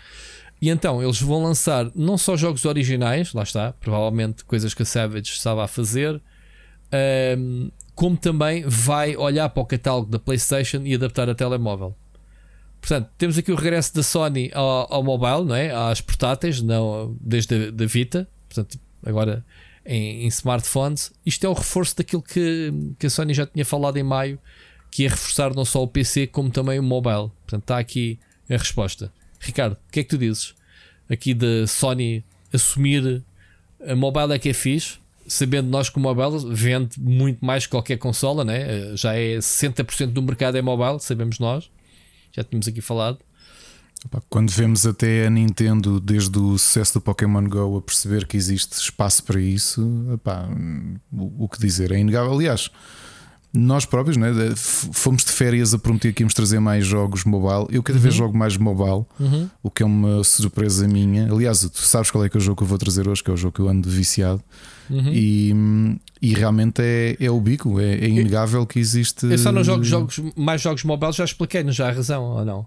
E então eles vão lançar não só jogos originais, lá está, provavelmente coisas que a Savage estava a fazer, ahm, como também vai olhar para o catálogo da PlayStation e adaptar a telemóvel. Portanto, temos aqui o regresso da Sony ao, ao mobile, não é? às portáteis, não, desde a da Vita, portanto, agora em, em smartphones. Isto é o reforço daquilo que, que a Sony já tinha falado em maio, que ia reforçar não só o PC como também o mobile. Portanto, está aqui a resposta. Ricardo, o que é que tu dizes? Aqui da Sony assumir a mobile é que é fixe, sabendo nós que o mobile vende muito mais que qualquer consola, né? já é 60% do mercado é mobile, sabemos nós, já tínhamos aqui falado. Quando vemos até a Nintendo, desde o sucesso do Pokémon Go, a perceber que existe espaço para isso, epá, o, o que dizer? É inegável. Aliás, nós próprios né, fomos de férias a prometer que íamos trazer mais jogos mobile. Eu cada vez jogo mais mobile, o que é uma surpresa minha. Aliás, tu sabes qual é que é o jogo que eu vou trazer hoje, que é o jogo que eu ando viciado. Uhum. E, e realmente é, é o bico, é, é inegável que existe. Eu só não jogo jogos, mais jogos mobile, já expliquei, não já há razão ou não?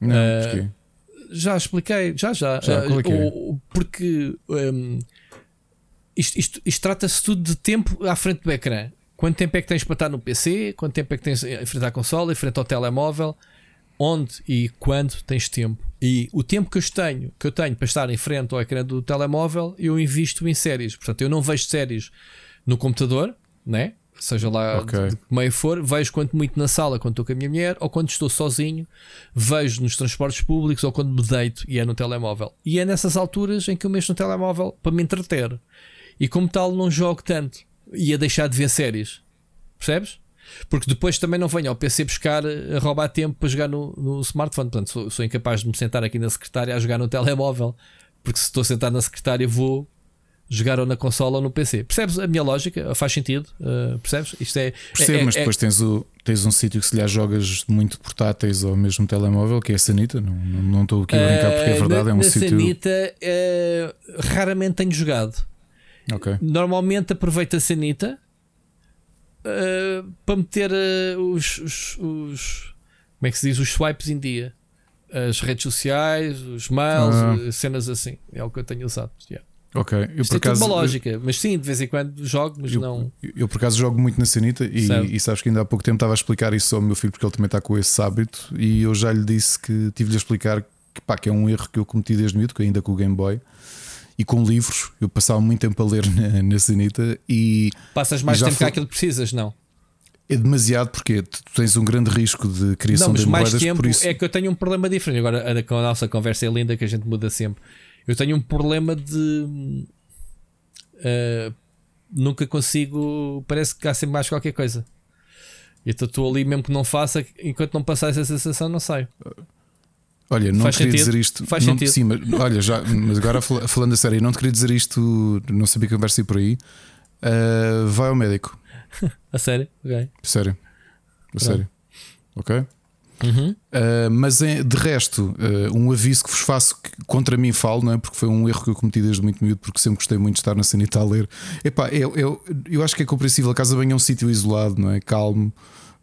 Não, Eh, porquê? Já expliquei, já, já. Já, é é? O- porque hum, isto, isto- isto trata-se tudo de tempo à frente do ecrã. Quanto tempo é que tens para estar no PC? Quanto tempo é que tens em frente à consola, em frente ao telemóvel? Onde e quando tens tempo? E o tempo que eu tenho, que eu tenho para estar em frente ao ecrã do telemóvel, eu invisto em séries. Portanto, eu não vejo séries no computador, né? seja lá Ok. de, de que meio for, vejo quanto muito na sala quando estou com a minha mulher, ou quando estou sozinho, vejo nos transportes públicos ou quando me deito e é no telemóvel. E é nessas alturas em que eu mexo no telemóvel para me entreter. E como tal, não jogo tanto. E a deixar de ver séries. Percebes? Porque depois também não venho ao PC buscar eh, a roubar tempo para jogar no, no smartphone. Portanto, sou, sou incapaz de me sentar aqui na secretária a jogar no telemóvel. Porque se estou sentado na secretária, vou jogar ou na consola ou no PC. Percebes a minha lógica? Faz sentido? Uh, percebes? Isto é. Percebo, é- mas é- depois tens, o, tens um sítio que se lhe jogas muito portáteis ou mesmo telemóvel, que é a Sanita. Não, não, estou aqui a brincar porque é Eh, verdade, na, é um sítio. Sanita, eh, raramente tenho jogado. Ok. Normalmente aproveito a Sanita eh, para meter os, os, os- Como é que se diz? Os swipes em dia. As redes sociais, os mails, Ah. cenas assim. É o que eu tenho usado. yeah. Ok. Eu Isto por é uma lógica. Mas sim, de vez em quando jogo, mas Eu, não. eu, eu, por acaso jogo muito na Sanita e, e sabes que ainda há pouco tempo estava a explicar isso ao meu filho porque ele também está com esse hábito e eu já lhe disse que tive-lhe a explicar que, pá, que é um erro que eu cometi desde miúdo, que ainda com o Game Boy e com livros. Eu passava muito tempo a ler na, na Sanita e Passas mais tempo que foi- aquilo que precisas, não? é demasiado porque tu tens um grande risco de criação Não, mas de mais tempo por isso é que eu tenho um problema diferente. Agora, a, a nossa conversa é linda que a gente muda sempre. Eu tenho um problema de. eh, nunca consigo. Parece que há sempre mais qualquer coisa. Então estou ali, mesmo que não faça, enquanto não passar essa sensação, não saio. Olha, não Faz te queria sentido? dizer isto. Faz não, sentido. Sim, mas, olha, já, mas agora fal- falando a sério, não te queria dizer isto, não sabia que a conversa por aí. Ah, vai ao médico, A sério? Ok. sério. A sério. Ok? Uhum. Uh, mas de resto, uh, um aviso que vos faço que contra mim falo, não é? Porque foi um erro que eu cometi desde muito miúdo, porque sempre gostei muito de estar na sanita a ler. Epá, eu, eu, eu acho que é compreensível. A casa bem é um sítio isolado, não é? Calmo,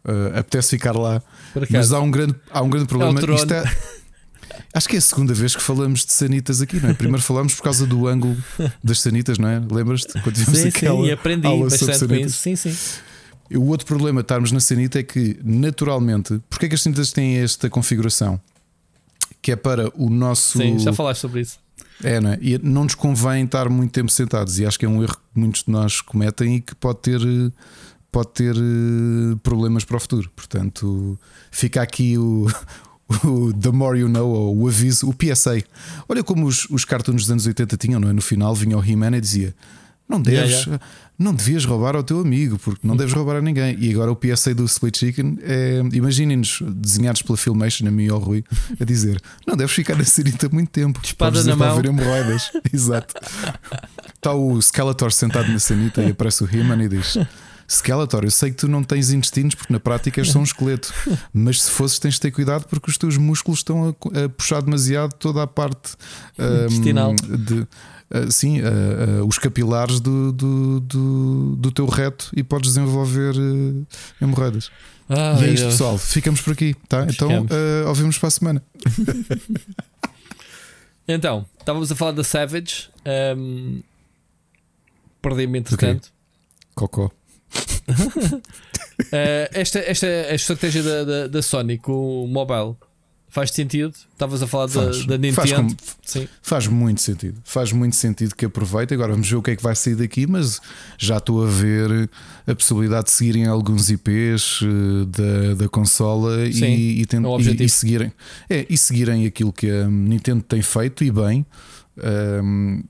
uh, apetece ficar lá. Mas há um grande, há um grande problema. É é, acho que é a segunda vez que falamos de sanitas aqui, não é? Primeiro falamos por causa do ângulo das sanitas, não é? Lembras-te? Quando sim, sim, e aprendi bastante com isso. Sim, sim. O outro problema de estarmos na sanita é que, naturalmente, porque é que as sanitas têm esta configuração? Que é para o nosso. Sim, já falaste sobre isso. É, não é? E não nos convém estar muito tempo sentados, e acho que é um erro que muitos de nós cometem e que pode ter, pode ter eh, problemas para o futuro. Portanto, fica aqui o, o The More You Know, ou o aviso, o PSA. Olha como os, os cartoons dos anos 80 tinham, não é? No final vinha o He-Man e dizia: Não deves. Yeah, yeah não devias roubar ao teu amigo, porque não deves roubar a ninguém. E agora o PSA do Split Chicken é, imaginem-nos, desenhados pela Filmation, a mim e ao Rui, a dizer: não deves ficar na serita muito tempo. Espada na mão. hemorroidas. Exato. Está o Skeletor sentado na sanita e aparece o He-Man e diz: Skeletor, eu sei que tu não tens intestinos porque na prática és só um esqueleto, mas se fosses tens de ter cuidado porque os teus músculos estão a, a puxar demasiado toda a parte um, intestinal. De, uh, sim, uh, uh, os capilares do, do, do, do, teu reto e podes desenvolver hemorroidas. Ah, e é isto, pessoal. Ficamos por aqui, tá? Então uh, ouvimos para a semana. então, estávamos a falar da Savage. Um, Perdi-me entretanto. Cocó. uh, esta, esta a estratégia da, da, da Sony com o mobile Faz sentido? Estavas a falar faz, da, da, Nintendo. Faz, com, Sim. faz muito sentido. Faz muito sentido que aproveite. Agora vamos ver o que é que vai sair daqui, mas já estou a ver a possibilidade de seguirem alguns IPs eh, da, da consola Sim, e, e, é e, e, seguirem, é, e seguirem aquilo que a Nintendo tem feito e bem. Um,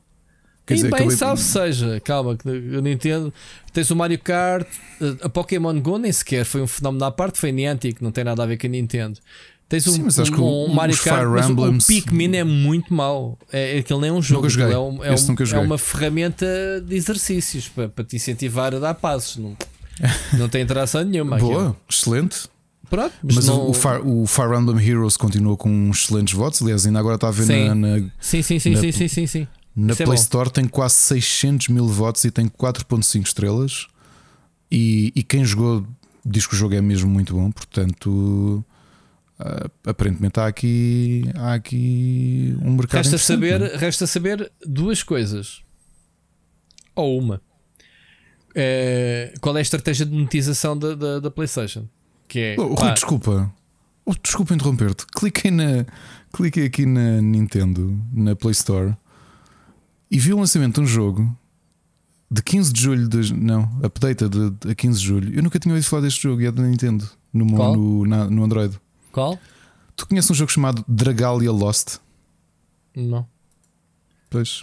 Quer e dizer, bem, salve seja, calma, que a Nintendo tens o Mario Kart, eh, a Pokémon Go nem sequer foi um fenómeno à parte, foi Niantic, não tem nada a ver com a Nintendo. Tens um, Sim, mas acho um, que um, Mario Kart, mas Emblems... o Pikmin é muito mau. É, aquele nem é um jogo, é, um, é, um, é, uma ferramenta de exercícios para, para te incentivar a dar passos. Não, não tem interação nenhuma. Boa, aquilo. excelente. Pronto, mas, mas não... o, Fire, o Fire Emblem Heroes continua com excelentes votos. Aliás, ainda agora está a ver sim. Na, na, sim, sim, sim, na, sim, sim, sim, sim. Na Isso é Play é Store tem quase 600 mil votos e tem 4.5 estrelas. E, e quem jogou diz que o jogo é mesmo muito bom. Portanto, Uh, aparentemente há aqui, há aqui um mercado resta saber é? Resta saber duas coisas. Ou uma. É, qual é a estratégia de monetização da, da, da PlayStation? Que é, oh, Rui, desculpa. Oh, desculpa interromper-te. Cliquei, na, cliquei aqui na Nintendo, na Play Store, e vi o lançamento de um jogo de 15 de julho. De, não, update de, de, a 15 de julho. Eu nunca tinha ouvido falar deste jogo e é da Nintendo no, no, na, no Android. Qual? Tu conheces um jogo chamado Dragalia Lost? Não. Pois.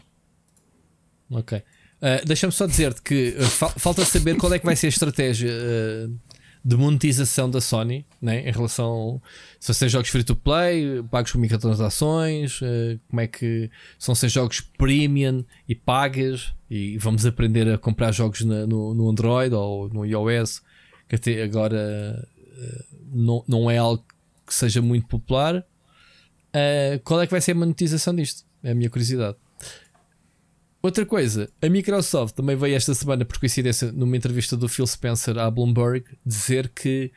Ok. Uh, Deixa-me só dizer-te que uh, fa falta saber qual é que vai ser a estratégia uh, de monetização da Sony né, em relação se vão ser jogos free to play, pagos com microtransações, como é que são ser jogos premium e pagas e vamos aprender a comprar jogos na, no, no Android ou no iOS que até agora não, não é algo que seja muito popular, uh, qual é que vai ser a monetização disto? É a minha curiosidade. Outra coisa, a Microsoft também veio esta semana, por coincidência, numa entrevista do Phil Spencer à Bloomberg, dizer que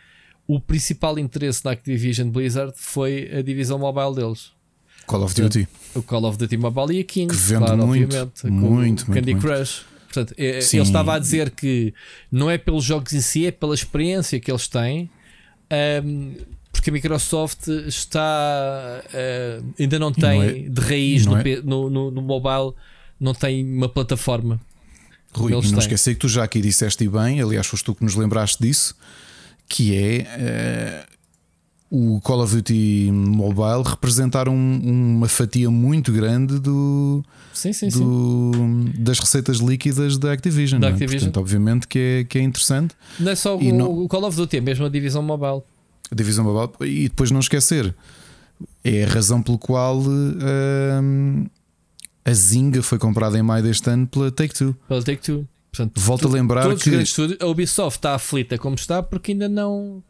o principal interesse da Activision Blizzard foi a divisão mobile deles. Call of Duty. O Call of Duty Mobile e a King, que vende claro, muito, obviamente, muito, Candy muito, Crush. Portanto, é, ele estava a dizer que não é pelos jogos em si, é pela experiência que eles têm. Um, porque a Microsoft está uh, ainda não tem não é, de raiz no, é. no, no, no, mobile, não tem uma plataforma. Rui, e não esquecer que tu já aqui disseste bem, aliás, foste tu que nos lembraste disso, que é uh, o Call of Duty Mobile representar um, uma fatia muito grande do, sim, sim, do sim. das receitas líquidas da Activision. Da é? Activision. Portanto, obviamente que é, que é interessante. Não é só o, não... o Call of Duty, é mesmo a divisão mobile divisão mobile. E depois não esquecer, é a razão pelo qual hum, a Zynga foi comprada em maio deste ano pela Take-Two. Pela Take-Two. Volto a lembrar que estúdios, a Ubisoft está aflita como está porque ainda não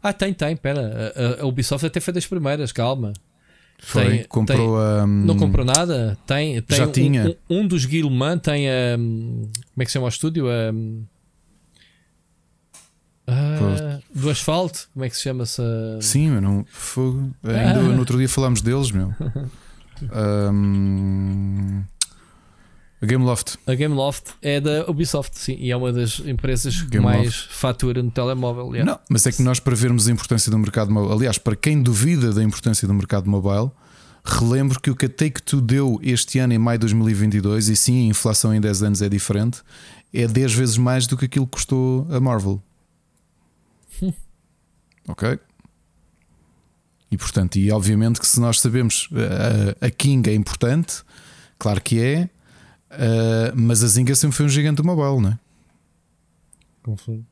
Ah, tem, tem, pera. A, a Ubisoft até foi das primeiras, calma. Foi, Tem- comprou a. Não comprou nada? Tem, tem Já um, tinha. Um, um dos Guilman tem a. Como é que se chama o estúdio? A, ah, do asfalto? Como é que se chama-se? a- Sim, mas não. Fogo. Ainda Ah. no outro dia falámos deles, meu. Ahm, a Gameloft. A Gameloft é da Ubisoft, sim, e é uma das empresas que mais fatura no telemóvel. yeah. Não, mas é que nós, para vermos a importância do mercado mobile, aliás, para quem duvida da importância do mercado mobile, relembro que o que a Take-Two deu este ano, em maio de 2022, e sim, a inflação em 10 anos é diferente, é 10 vezes mais do que aquilo que custou a Marvel. ok? E portanto, e obviamente que se nós sabemos eh, a, a King é importante, claro que é, eh, mas a Zynga sempre foi um gigante do mobile, não é? Confundo.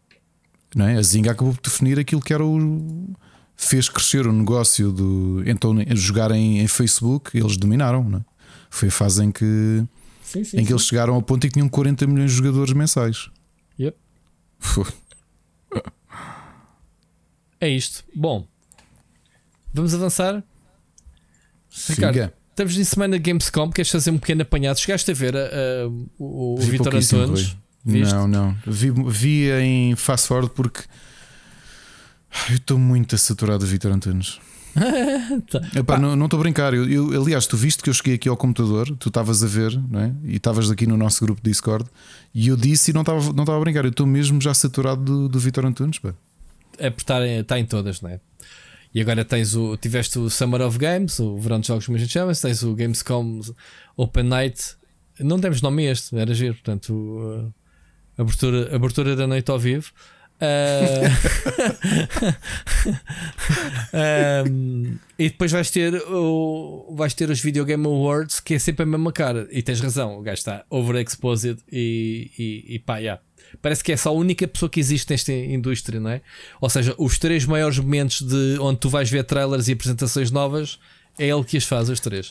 não é? A Zynga acabou por definir aquilo que era o. fez crescer o negócio do. Então, jogar em, em Facebook, eles dominaram, não é? Foi a fase em que, Sim, sim. em que sim. eles chegaram ao ponto em que tinham 40 milhões de jogadores mensais. Yep. É isto. Bom, vamos avançar. Ricardo. Estamos em semana de Gamescom. Queres fazer um pequeno apanhado? Chegaste a ver a- a- o, o Vi Vitor Antunes? Viste? Não, não. Vi, vi em fast forward porque eu estou muito saturado de Vitor Antunes. Tá. Epá, não estou a brincar. Eu, eu- aliás, tu viste que eu cheguei aqui ao computador, tu estavas a ver, não é? E estavas aqui no nosso grupo de Discord, e eu disse e não estava não a brincar. Eu estou mesmo já saturado do, do Vitor Antunes. pá. É por estar em, está em todas, não é? E agora tens o. Tiveste o Summer of Games, o verão de jogos, como a gente chama, tens o Gamescom Open Night. Não temos nome este, era giro, portanto, uh, abertura, abertura da noite ao vivo. Ah, um, e depois vais ter, o, vais ter os Video Game Awards, que é sempre a mesma cara. E tens razão, o gajo está overexposed e, e, e pá, yeah. Parece que é só a única pessoa que existe nesta indústria, não é? Ou seja, os três maiores momentos de onde tu vais ver trailers e apresentações novas é ele que as faz, os três.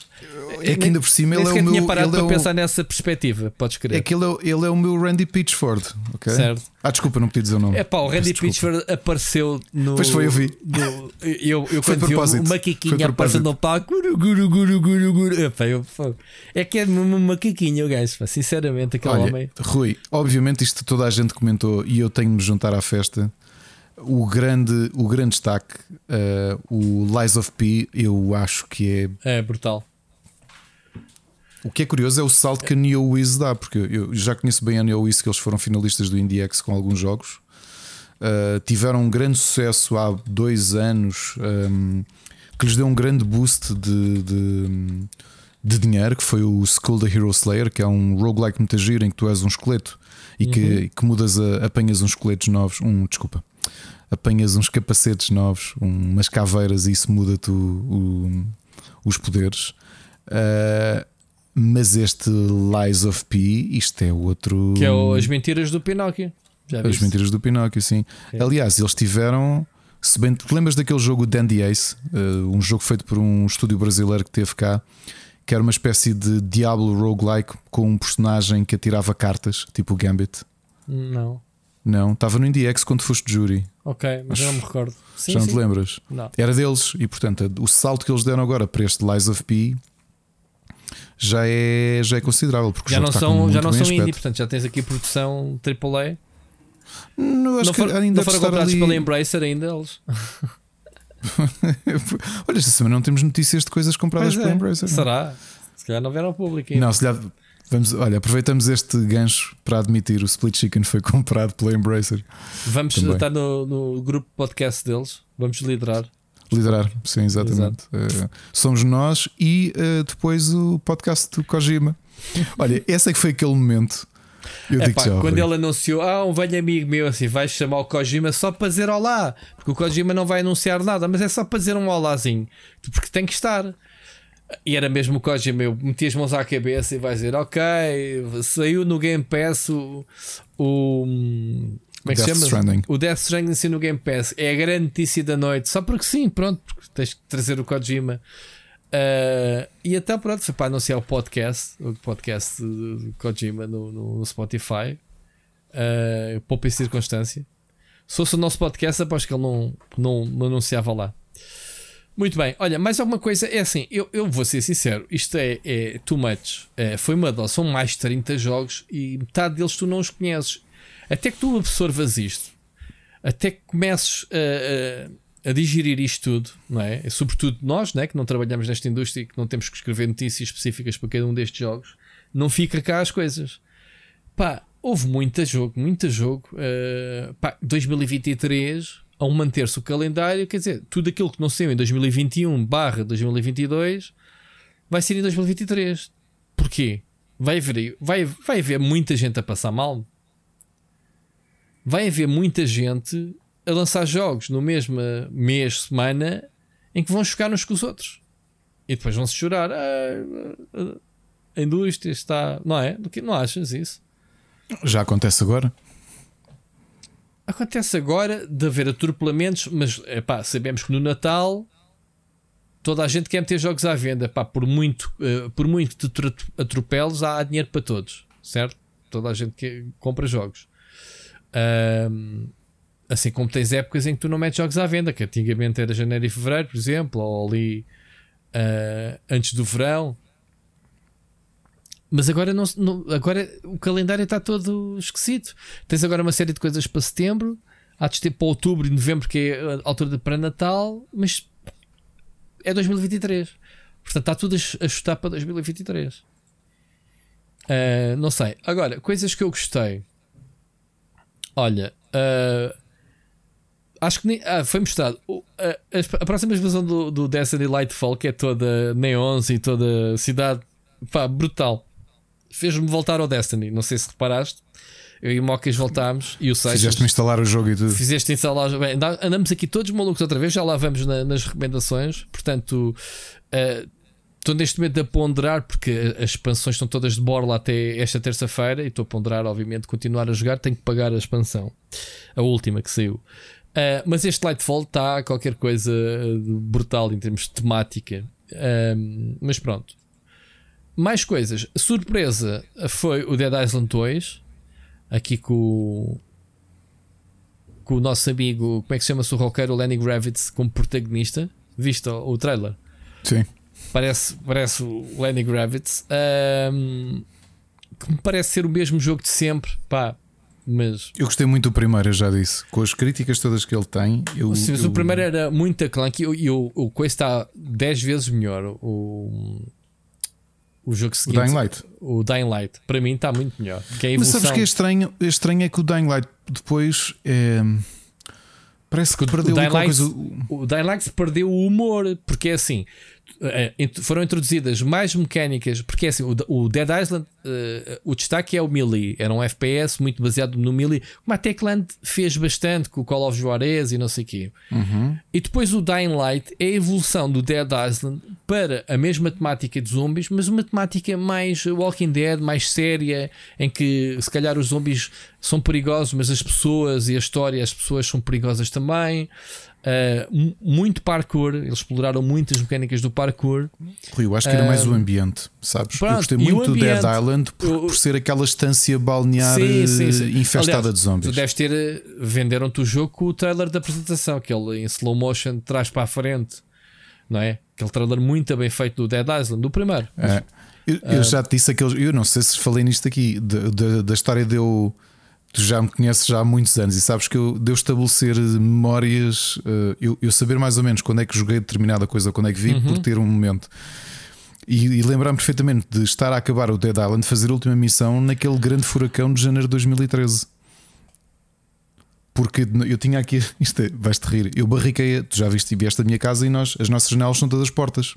É que ainda por cima ele é o sequer meu. tinha parado ele é para o- pensar nessa perspectiva, podes crer. É que ele é, o- ele é o meu Randy Pitchford, ok? Certo. Ah, desculpa, não podia dizer o nome. É pá, o Randy. Pitchford apareceu no. Pois foi, eu vi. no- eu eu Foi quando vi o macaquinho aparecendo no palco, guru, guru, guru, guru, guru. Epá, eu, fogo. é que é mesmo um macaquinho, o gajo, sinceramente, aquele Olha, homem. Rui, obviamente isto toda a gente comentou e eu tenho de me juntar à festa. O grande, o grande destaque, eh, o Lies of P, eu acho que é É brutal. O que é curioso é o salto que a Neo Wiz dá, porque eu já conheço bem a Neo Wiz, que eles foram finalistas do IndieX com alguns jogos. Uh, tiveram um grande sucesso há dois anos, um, que lhes deu um grande boost de, de, de dinheiro, que foi o Skull the Hero Slayer, que é um roguelike muito giro em que tu és um esqueleto e que, que mudas a, apanhas uns esqueletos novos, um, desculpa, apanhas uns capacetes novos, um- umas caveiras e isso muda-te os poderes. Uh, mas este Lies of P, isto é outro. Que é o As Mentiras do Pinóquio. Já As mentiras do Pinóquio, sim. É. Aliás, eles tiveram. Se bem te lembras daquele jogo Dandy Ace, uh, um jogo feito por um estúdio brasileiro que teve cá, que era uma espécie de Diablo roguelike com um personagem que atirava cartas, tipo o Gambit. Não. Não, estava no IndieX quando foste júri. Ok, mas eu não me recordo. Sim, Já não sim. te lembras? Não. Era deles, e portanto, o salto que eles deram agora para este Lies of P já é, já é considerável. Porque Já não com são, já não são indie, portanto já tens aqui produção AAA. Não, acho Não, que for, ainda não foram comprados ali- pela Embracer ainda eles. Olha, esta semana não temos notícias de coisas compradas Pois pela é. Embracer. não? Será? Se calhar não vieram ao público ainda. Não, se lhe- vamos, olha, aproveitamos este gancho para admitir o Split Chicken foi comprado pela Embracer. Vamos Também. estar no, no grupo podcast deles. Vamos liderar. Liderar, sim, exatamente. Eh, somos nós e eh, depois o podcast do Kojima. Olha, esse é que foi aquele momento. Eu Epá, já. quando ele anunciou, ah, um velho amigo meu assim, vais chamar o Kojima só para dizer olá, porque o Kojima não vai anunciar nada, mas é só para dizer um olazinho, porque tem que estar. E era mesmo o Kojima, eu meti as mãos à cabeça e vai dizer, ok, saiu no Game Pass o. o como é que Death chama? Stranding. O Death Stranding saiu no Game Pass. É a grande notícia da noite, só porque sim, pronto, porque tens que trazer o Kojima. Uh, e até pronto, foi para anunciar o podcast, o podcast de de Kojima no, no Spotify. Uh, poupa em circunstância. Se fosse o nosso podcast, aposto que ele não, não, não anunciava lá. Muito bem, olha, mais alguma coisa? É assim, eu, eu vou ser sincero, isto é, é too much. É, foi uma dose, são mais de 30 jogos e metade deles tu não os conheces. Até que tu absorvas isto, até que comeces a, a, a digerir isto tudo, não é? Sobretudo nós, né, que não trabalhamos nesta indústria e que não temos que escrever notícias específicas para cada um destes jogos, não fica cá as coisas. Pá, houve muito jogo, muito jogo. Uh, pá, 2023 ao manter-se o calendário, quer dizer, tudo aquilo que não saiu em 2021 barra 2022 vai ser em 2023. Porquê? Vai haver, vai, vai haver muita gente a passar mal. Vai haver muita gente a lançar jogos no mesmo mês, semana, em que vão chocar uns com os outros. E depois vão-se chorar. Ah, a indústria está. Não é? Não achas isso? Já acontece agora. Acontece agora de haver atropelamentos, mas epá, sabemos que no Natal toda a gente quer ter jogos à venda. Por muito, uh, por muito te atropeles, há dinheiro para todos, certo? Toda a gente que compra jogos. Uh, assim como tens épocas em que tu não metes jogos à venda, que antigamente era janeiro e fevereiro, por exemplo, ou ali uh, antes do verão. Mas agora, não, não, agora o calendário está todo esquisito. Tens agora uma série de coisas para setembro, há de ter para outubro e novembro, que é a altura de pré-natal, mas é 2023. Portanto, está tudo a chutar para 2023. Uh, ah, não sei. Agora, coisas que eu gostei. Olha, uh, acho que nem, ah, foi mostrado. Uh, a, a, próxima explosão do, do Destiny Lightfall, que é toda neons e toda cidade, pá, brutal fez-me voltar ao Destiny. Não sei se reparaste. Eu e o Mocas voltámos e o Seixas. Fizeste-me instalar o jogo e tudo. Fizeste instalar. Bem, andamos aqui todos malucos outra vez, já lá vamos na, nas recomendações. Portanto, uh, estou neste momento a ponderar, porque as expansões estão todas de borla até esta terça-feira. E estou a ponderar, obviamente, continuar a jogar. Tenho que pagar a expansão, a última que saiu. Uh, mas este Lightfall está qualquer coisa brutal em termos de temática. Uh, mas pronto, mais coisas. Surpresa foi o Dead Island 2. Aqui com, com o nosso amigo, como é que se chama-se o roqueiro, Lenny Gravitz, como protagonista. Viste o, trailer? Sim. Parece, parece o Lenny Gravitz. Um, que me parece ser o mesmo jogo de sempre. Pá, mas... Eu gostei muito do primeiro, eu já disse. Com as críticas todas que ele tem. Eu, Sim, eu... o primeiro era muito clunky e o, o, o coisa está 10 vezes melhor. O, o jogo seguinte. O Dying Light. O Dying Light, para mim, está muito melhor. É Mas sabes que é estranho, é estranho é que o Dying Light depois é. Parece que perdeu o Dying Light, coisa... O Dying Light perdeu o humor, porque é assim. Eh, foram introduzidas mais mecânicas, porque é assim, o, Dead Island, uh, o destaque é o melee, era um FPS muito baseado no melee, como a Techland fez bastante com o Call of Juarez e não sei o quê. Uhum. E depois o Dying Light é a evolução do Dead Island para a mesma temática de zombies, mas uma temática mais Walking Dead, mais séria, em que se calhar os zombies são perigosos, mas as pessoas e a história, as pessoas são perigosas também. Uh, muito parkour, eles exploraram muitas mecânicas do parkour. Rui, eu acho que era uh, mais o ah, ambiente, sabes? Pronto, eu gostei muito do Dead Island por, por, ser aquela estância balnear sim, sim, sim. Eh, infestada Aliás, de zombies. Tu deves ter. Eh, venderam-te o jogo com o trailer da apresentação, que ele em slow motion de trás para a frente, não é? Aquele trailer muito bem feito do Dead Island, do primeiro. É. Eu, eu, já te disse aquele. Eu não sei se falei nisto aqui, de, de, da história de eu tu já me conheces já há muitos anos e sabes que eu devo estabelecer memórias, uh, eu, eu, saber mais ou menos quando é que joguei determinada coisa, quando é que vi, uhum. por ter um momento. E, e lembrar-me perfeitamente de estar a acabar o Dead Island, fazer a última missão naquele grande furacão de janeiro de 2013. Porque eu tinha aqui, isto é, vais-te rir, eu barriquei, tu já viste e vieste da minha casa e nós, as nossas janelas são todas portas,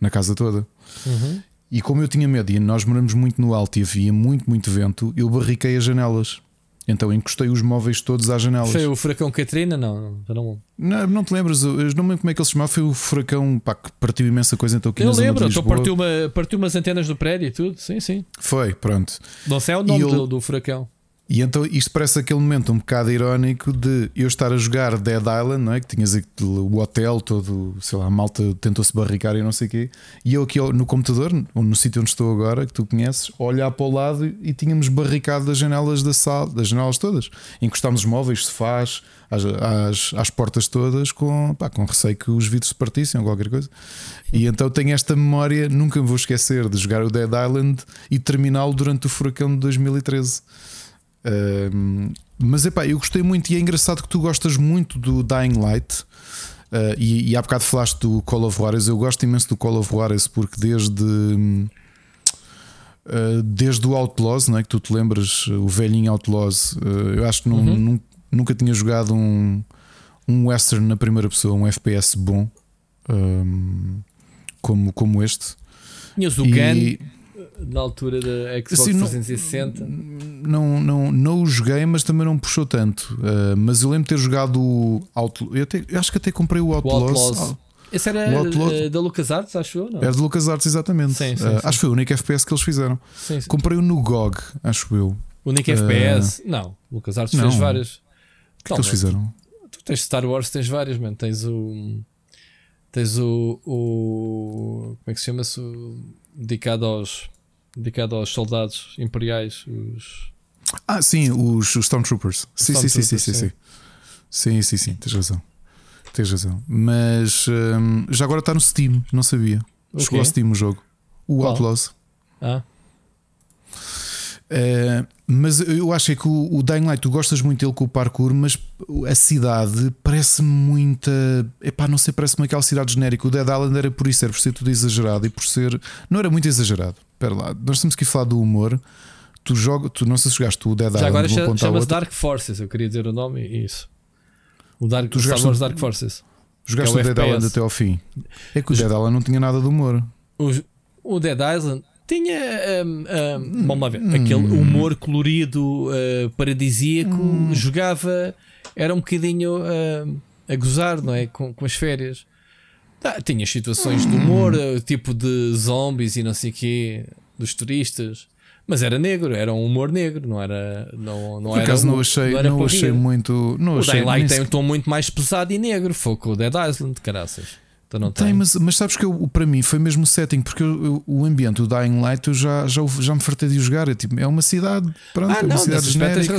na casa toda. Uhum. E como eu tinha medo e nós moramos muito no alto e havia muito, muito vento, eu barriquei as janelas. Então encostei os móveis todos às janelas. Foi o furacão Katrina? Não, não, não, não te lembras? Eu não lembro como é que ele se chamava. Foi o furacão pá, que partiu imensa coisa. Então, aqui eu lembro, então partiu, uma, partiu umas antenas do prédio e tudo. Sim, sim. Foi, pronto. Não sei o nome do, do, furacão. E então isto parece aquele momento um bocado irónico de eu estar a jogar Dead Island, não é? Que tinhas o hotel todo, sei lá, a malta tentou-se barricar e não sei o quê. E eu aqui no computador, no sítio onde estou agora, que tu conheces, olhar para o lado e tínhamos barricado as janelas da sala, das janelas todas. Encostámos os móveis, sofás, às, às, às portas todas, com, pá, com receio que os vidros se partissem ou qualquer coisa. E então tenho esta memória, nunca me vou esquecer de jogar o Dead Island e terminá-lo durante o furacão de 2013 mas epá, eu gostei muito e é engraçado que tu gostas muito do Dying Light. Uh, e, e há bocado falaste do Call of Juarez. Eu gosto imenso do Call of Juarez porque desde. Uh, desde o Outlaws, não é? que tu te lembras, o velhinho Outlaws, uh, eu acho que não, uhum. nunca tinha jogado um, um western na primeira pessoa, um FPS bom um, como, como este. Tinhas o e... Gun na altura da Xbox assim, 360? Não, não, não o joguei, mas também não puxou tanto. Uh, mas eu lembro de ter jogado o Outlaw. Eu, eu acho que até comprei o Outlaws. O Outlaws. Esse era Outlaw... da LucasArts, acho eu? Não? Era de LucasArts, exatamente. Sim, sim, uh, sim. Acho que foi o único FPS que eles fizeram. Comprei o no GOG, acho eu. O único uh... FPS? Não, LucasArts fez várias. O que, é que eles fizeram? Tu, tu tens Star Wars, tens várias, mano. Tens o. Tens o. o como é que se chama-se? Dedicado aos dedicado aos soldados imperiais. Os... Ah, sim, os, os Stormtroopers. Sim, sim, sim, sim, sim, sim. Sim, sim, sim, tens razão. Tens razão. Mas hum, já agora está no Steam, não sabia. Okay. Chegou ao Steam o jogo. O Qual? Outlaws. Ah. Uh, mas eu acho é que o, o Dying Light, tu gostas muito dele com o parkour, mas a cidade parece-me muita. Epá, não sei, parece-me aquela cidade genérica. O Dead Island era por isso, era por ser tudo exagerado e por ser. Não era muito exagerado. Espera lá, nós temos que falar do humor. Tu joga, tu não sei se jogaste o Dead Já Island. agora chama-se Dark Forces, eu queria dizer o nome e isso. O Dark, tu jogaste Wars Dark Forces. Jogaste é o, o Dead Island até ao fim. É que o Dead Island não tinha nada de humor. O, o Dead Island tinha um, um, vamos lá ver, hum. aquele humor colorido uh, paradisíaco, hum. jogava, era um bocadinho uh, a gozar, não é? Com, com as férias. Tá, tinha situações de humor, hum. tipo de zombies e não sei o quê, dos turistas. Mas era negro, era um humor negro, não era. Não, não Por acaso não achei, não, não achei muito. Não o achei, Daylight tem um tom muito mais pesado e negro, foi com o Dead Island, caraças. Então não tem, tem. Mas, mas sabes que eu, para mim foi mesmo o setting, porque eu, eu, o ambiente, o Dying Light, eu já, já, já me fartei de jogar. É, tipo, é uma cidade, pronto, ah, é uma não, cidade genérica.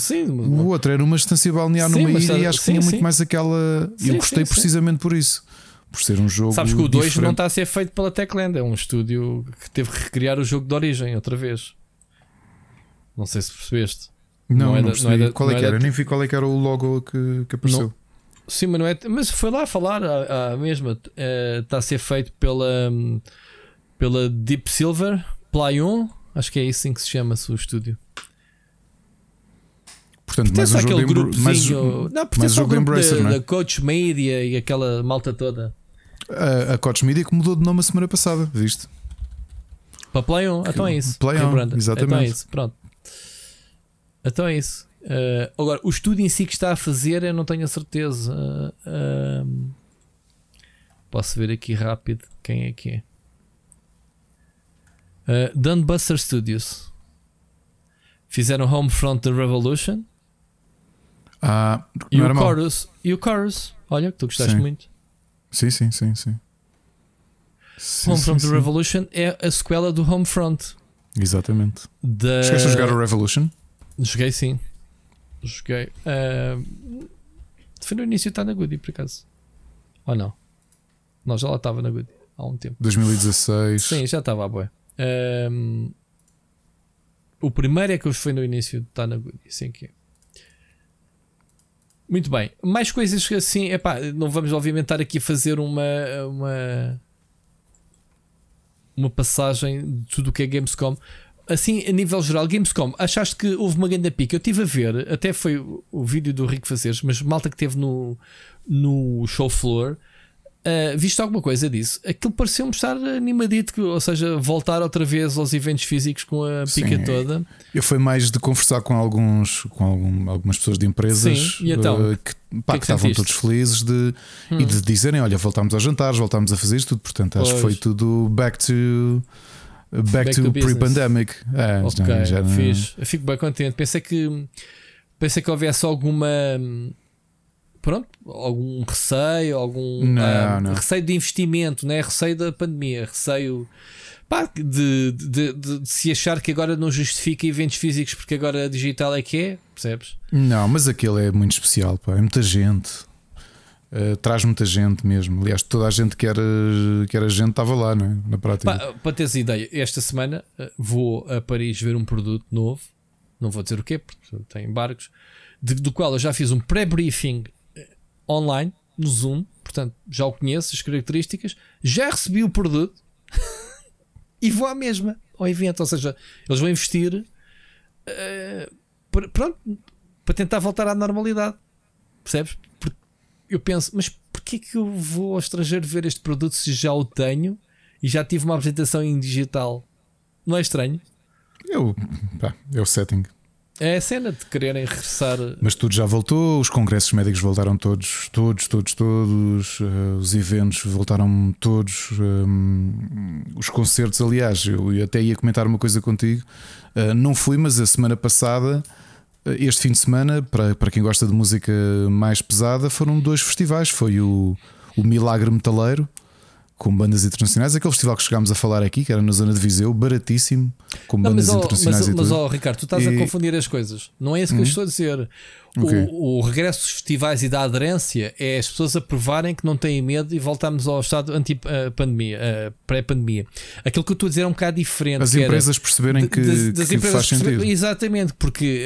Sim, o outro era uma estância balnear sim, numa ilha e acho que sim, tinha muito mais aquela. Eu gostei precisamente por isso por ser um jogo. Sabes que o 2 não está a ser feito pela Techland, é um estúdio que teve que recriar o jogo de origem outra vez. Não sei se percebeste. Não, não, é não, da, não é da, qual é que é era, da... nem vi qual é que era o logo que, que apareceu. Não. Sim, mas não é. Mas foi lá falar a, a mesma. É, está a ser feito pela, pela Deep Silver, Play 1. Acho que é assim que se chama-se o estúdio. Portanto, mais um aquele jogo de, mais, não, pertence ao grupo da, é? da Coach Media e aquela malta toda. A, a Media que mudou de nome a semana passada, viste? Para Play 1, então é isso. Play 1, exatamente. Então é isso, pronto. Então é isso. Uh, agora, o estúdio em si que está a fazer, eu não tenho a certeza. Uh, posso ver aqui rápido quem é que é. Uh, Dunbuster Studios. Fizeram Homefront The Revolution. Ah, e, o Chorus, e o Chorus. Olha, que tu gostaste sim. muito. Sim, sim, sim, sim. sim Homefront sim, The. Revolution é a sequela do Homefront. Exatamente. Da... Chegaste a jogar o Revolution? Joguei sim. Joguei. Uh... Foi no início está na Goody, por acaso. Ou não? Não, já lá estava na Goody há um tempo. 2016. Sim, já estava a boa. Um... O primeiro é que foi no início está na Goody, sim que é. Muito bem. Mais coisas assim, epá, não vamos obviamente estar aqui a fazer uma, uma, uma passagem de tudo o que é Gamescom. Assim, a nível geral, Gamescom, achaste que houve uma grande pica? Eu estive a ver, até foi o vídeo do Rico Fazeres, mas malta que teve no, no show floor Uh, viste alguma coisa disso? Aquilo pareceu-me estar animadito, ou seja, voltar outra vez aos eventos físicos com a pica Sim, toda. Eu fui mais de conversar com alguns, com algum, algumas pessoas de empresas Sim, então, uh, que, pá, que, que, estavam todos felizes de, hum. e de dizerem: Olha, voltámos aos jantares, voltámos a fazer isto tudo. Portanto, acho pois. que foi tudo back to Back, Back to, to pre-pandemic. É, ok, já, já não... fiz. Eu fico bem contente. Pensei que pensei que houvesse alguma pronto, algum receio, algum não, ah, não. receio de investimento, né? receio da pandemia, receio pá, de, de, de, de, se achar que agora não justifica eventos físicos porque agora digital é que é, percebes? Não, mas aquele é muito especial, pá, é muita gente. Uh, traz muita gente mesmo. Aliás, toda a gente que era, que era gente estava lá, não é? na prática. Pá, para teres ideia, esta semana uh, vou a Paris ver um produto novo, não vou dizer o quê, porque tem embargos, de, do qual eu já fiz um pré-briefing online, no Zoom, portanto já o conheço, as características, já recebi o produto. e vou à mesma ao evento. Ou seja, eles vão investir uh, por, pronto, para tentar voltar à normalidade. Percebes? Porque eu penso, mas porquê que eu vou ao estrangeiro ver este produto se já o tenho e já tive uma apresentação em digital? Não é estranho? Eu, pá, é o setting. É a cena de quererem regressar. Mas tudo já voltou, os congressos médicos voltaram todos, todos, todos, todos, uh, os eventos voltaram todos, um, os concertos, aliás, eu até ia comentar uma coisa contigo. Uh, não fui, mas a semana passada, este fim de semana, para, para quem gosta de música mais pesada, foram dois festivais. Foi o, o Milagre Metaleiro com bandas internacionais. Aquele festival que chegámos a falar aqui, que era na zona de Viseu, baratíssimo, com não, bandas mas, internacionais. Mas, mas, oh, Ricardo, tu estás e... a confundir as coisas. Não é isso que hum. eu estou a dizer. Okay. O, o, regresso dos festivais e da aderência é as pessoas aprovarem que não têm medo e voltarmos ao estado anti-pandemia, uh, pré-pandemia. Aquilo que eu estou a dizer é um bocado diferente. As empresas perceberem que, das que empresas faz sentido. Exatamente, porque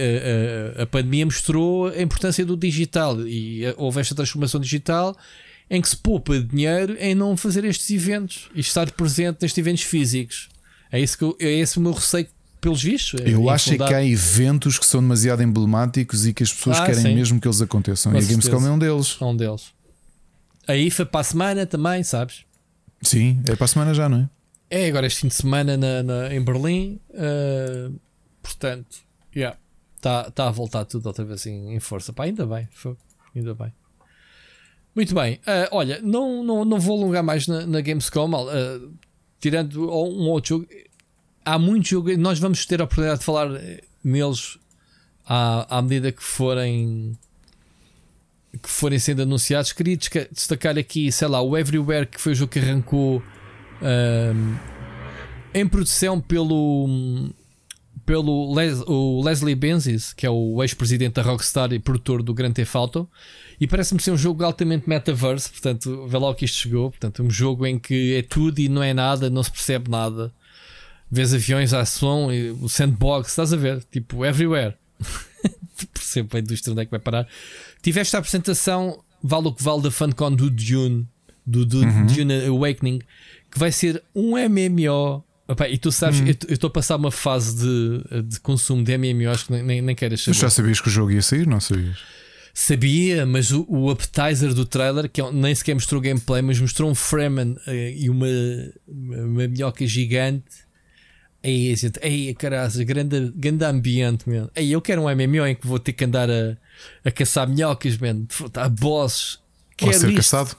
uh, uh, a pandemia mostrou a importância do digital e houve esta transformação digital em que se poupa dinheiro em não fazer estes eventos e estar presente nestes eventos físicos. É, isso que eu, é esse o meu receio pelos vistos. É eu acho que há eventos que são demasiado emblemáticos e que as pessoas ah, querem sim. mesmo que eles aconteçam. Com e a Gamescom é um deles. É um deles. A IFA para a semana também, sabes? Sim, é para a semana já, não é? É agora este fim de semana na, na em Berlim. Uh, portanto, yeah, está tá a voltar tudo outra vez em, em força. Pá, ainda bem, foi, ainda bem. Muito bem, uh, olha, não, não, não vou alongar mais na, na Gamescom, uh, tirando um outro jogo. Há muito jogo, nós vamos ter a oportunidade de falar eh, neles à, à medida que forem que forem sendo anunciados. Queria destacar aqui, sei lá, o Everywhere, que foi o jogo que arrancou em produção pelo pelo Les, o Leslie Benzies, que é o ex-presidente da Rockstar e produtor do Grand Theft Auto. E parece-me ser um jogo altamente metaverse, portanto, vê lá o que isto chegou. Portanto, um jogo em que é tudo e não é nada, não se percebe nada. Vês aviões à som, o sandbox, estás a ver? Tipo, everywhere. Percebo a indústria onde é que vai parar. Tiveste a apresentação, vale o que vale da FunCon do Dune, do, do uhum. Dune Awakening, que vai ser um MMO. Opa, e tu sabes, uhum. eu estou a passar uma fase de, de consumo de MMOs que nem, nem, nem queres saber. Mas já sabias que o jogo ia sair? Não sabias? Sabia, mas o, o appetizer do trailer, que é nem sequer mostrou gameplay, mas mostrou um Fremen uh, e uma, uma minhoca gigante. Aí, gente, aí, caralho, grande, grande ambiente, mesmo. Aí, eu quero um MMO em que vou ter que andar a, a caçar minhocas, man, a bosses. Ou ser isto. caçado.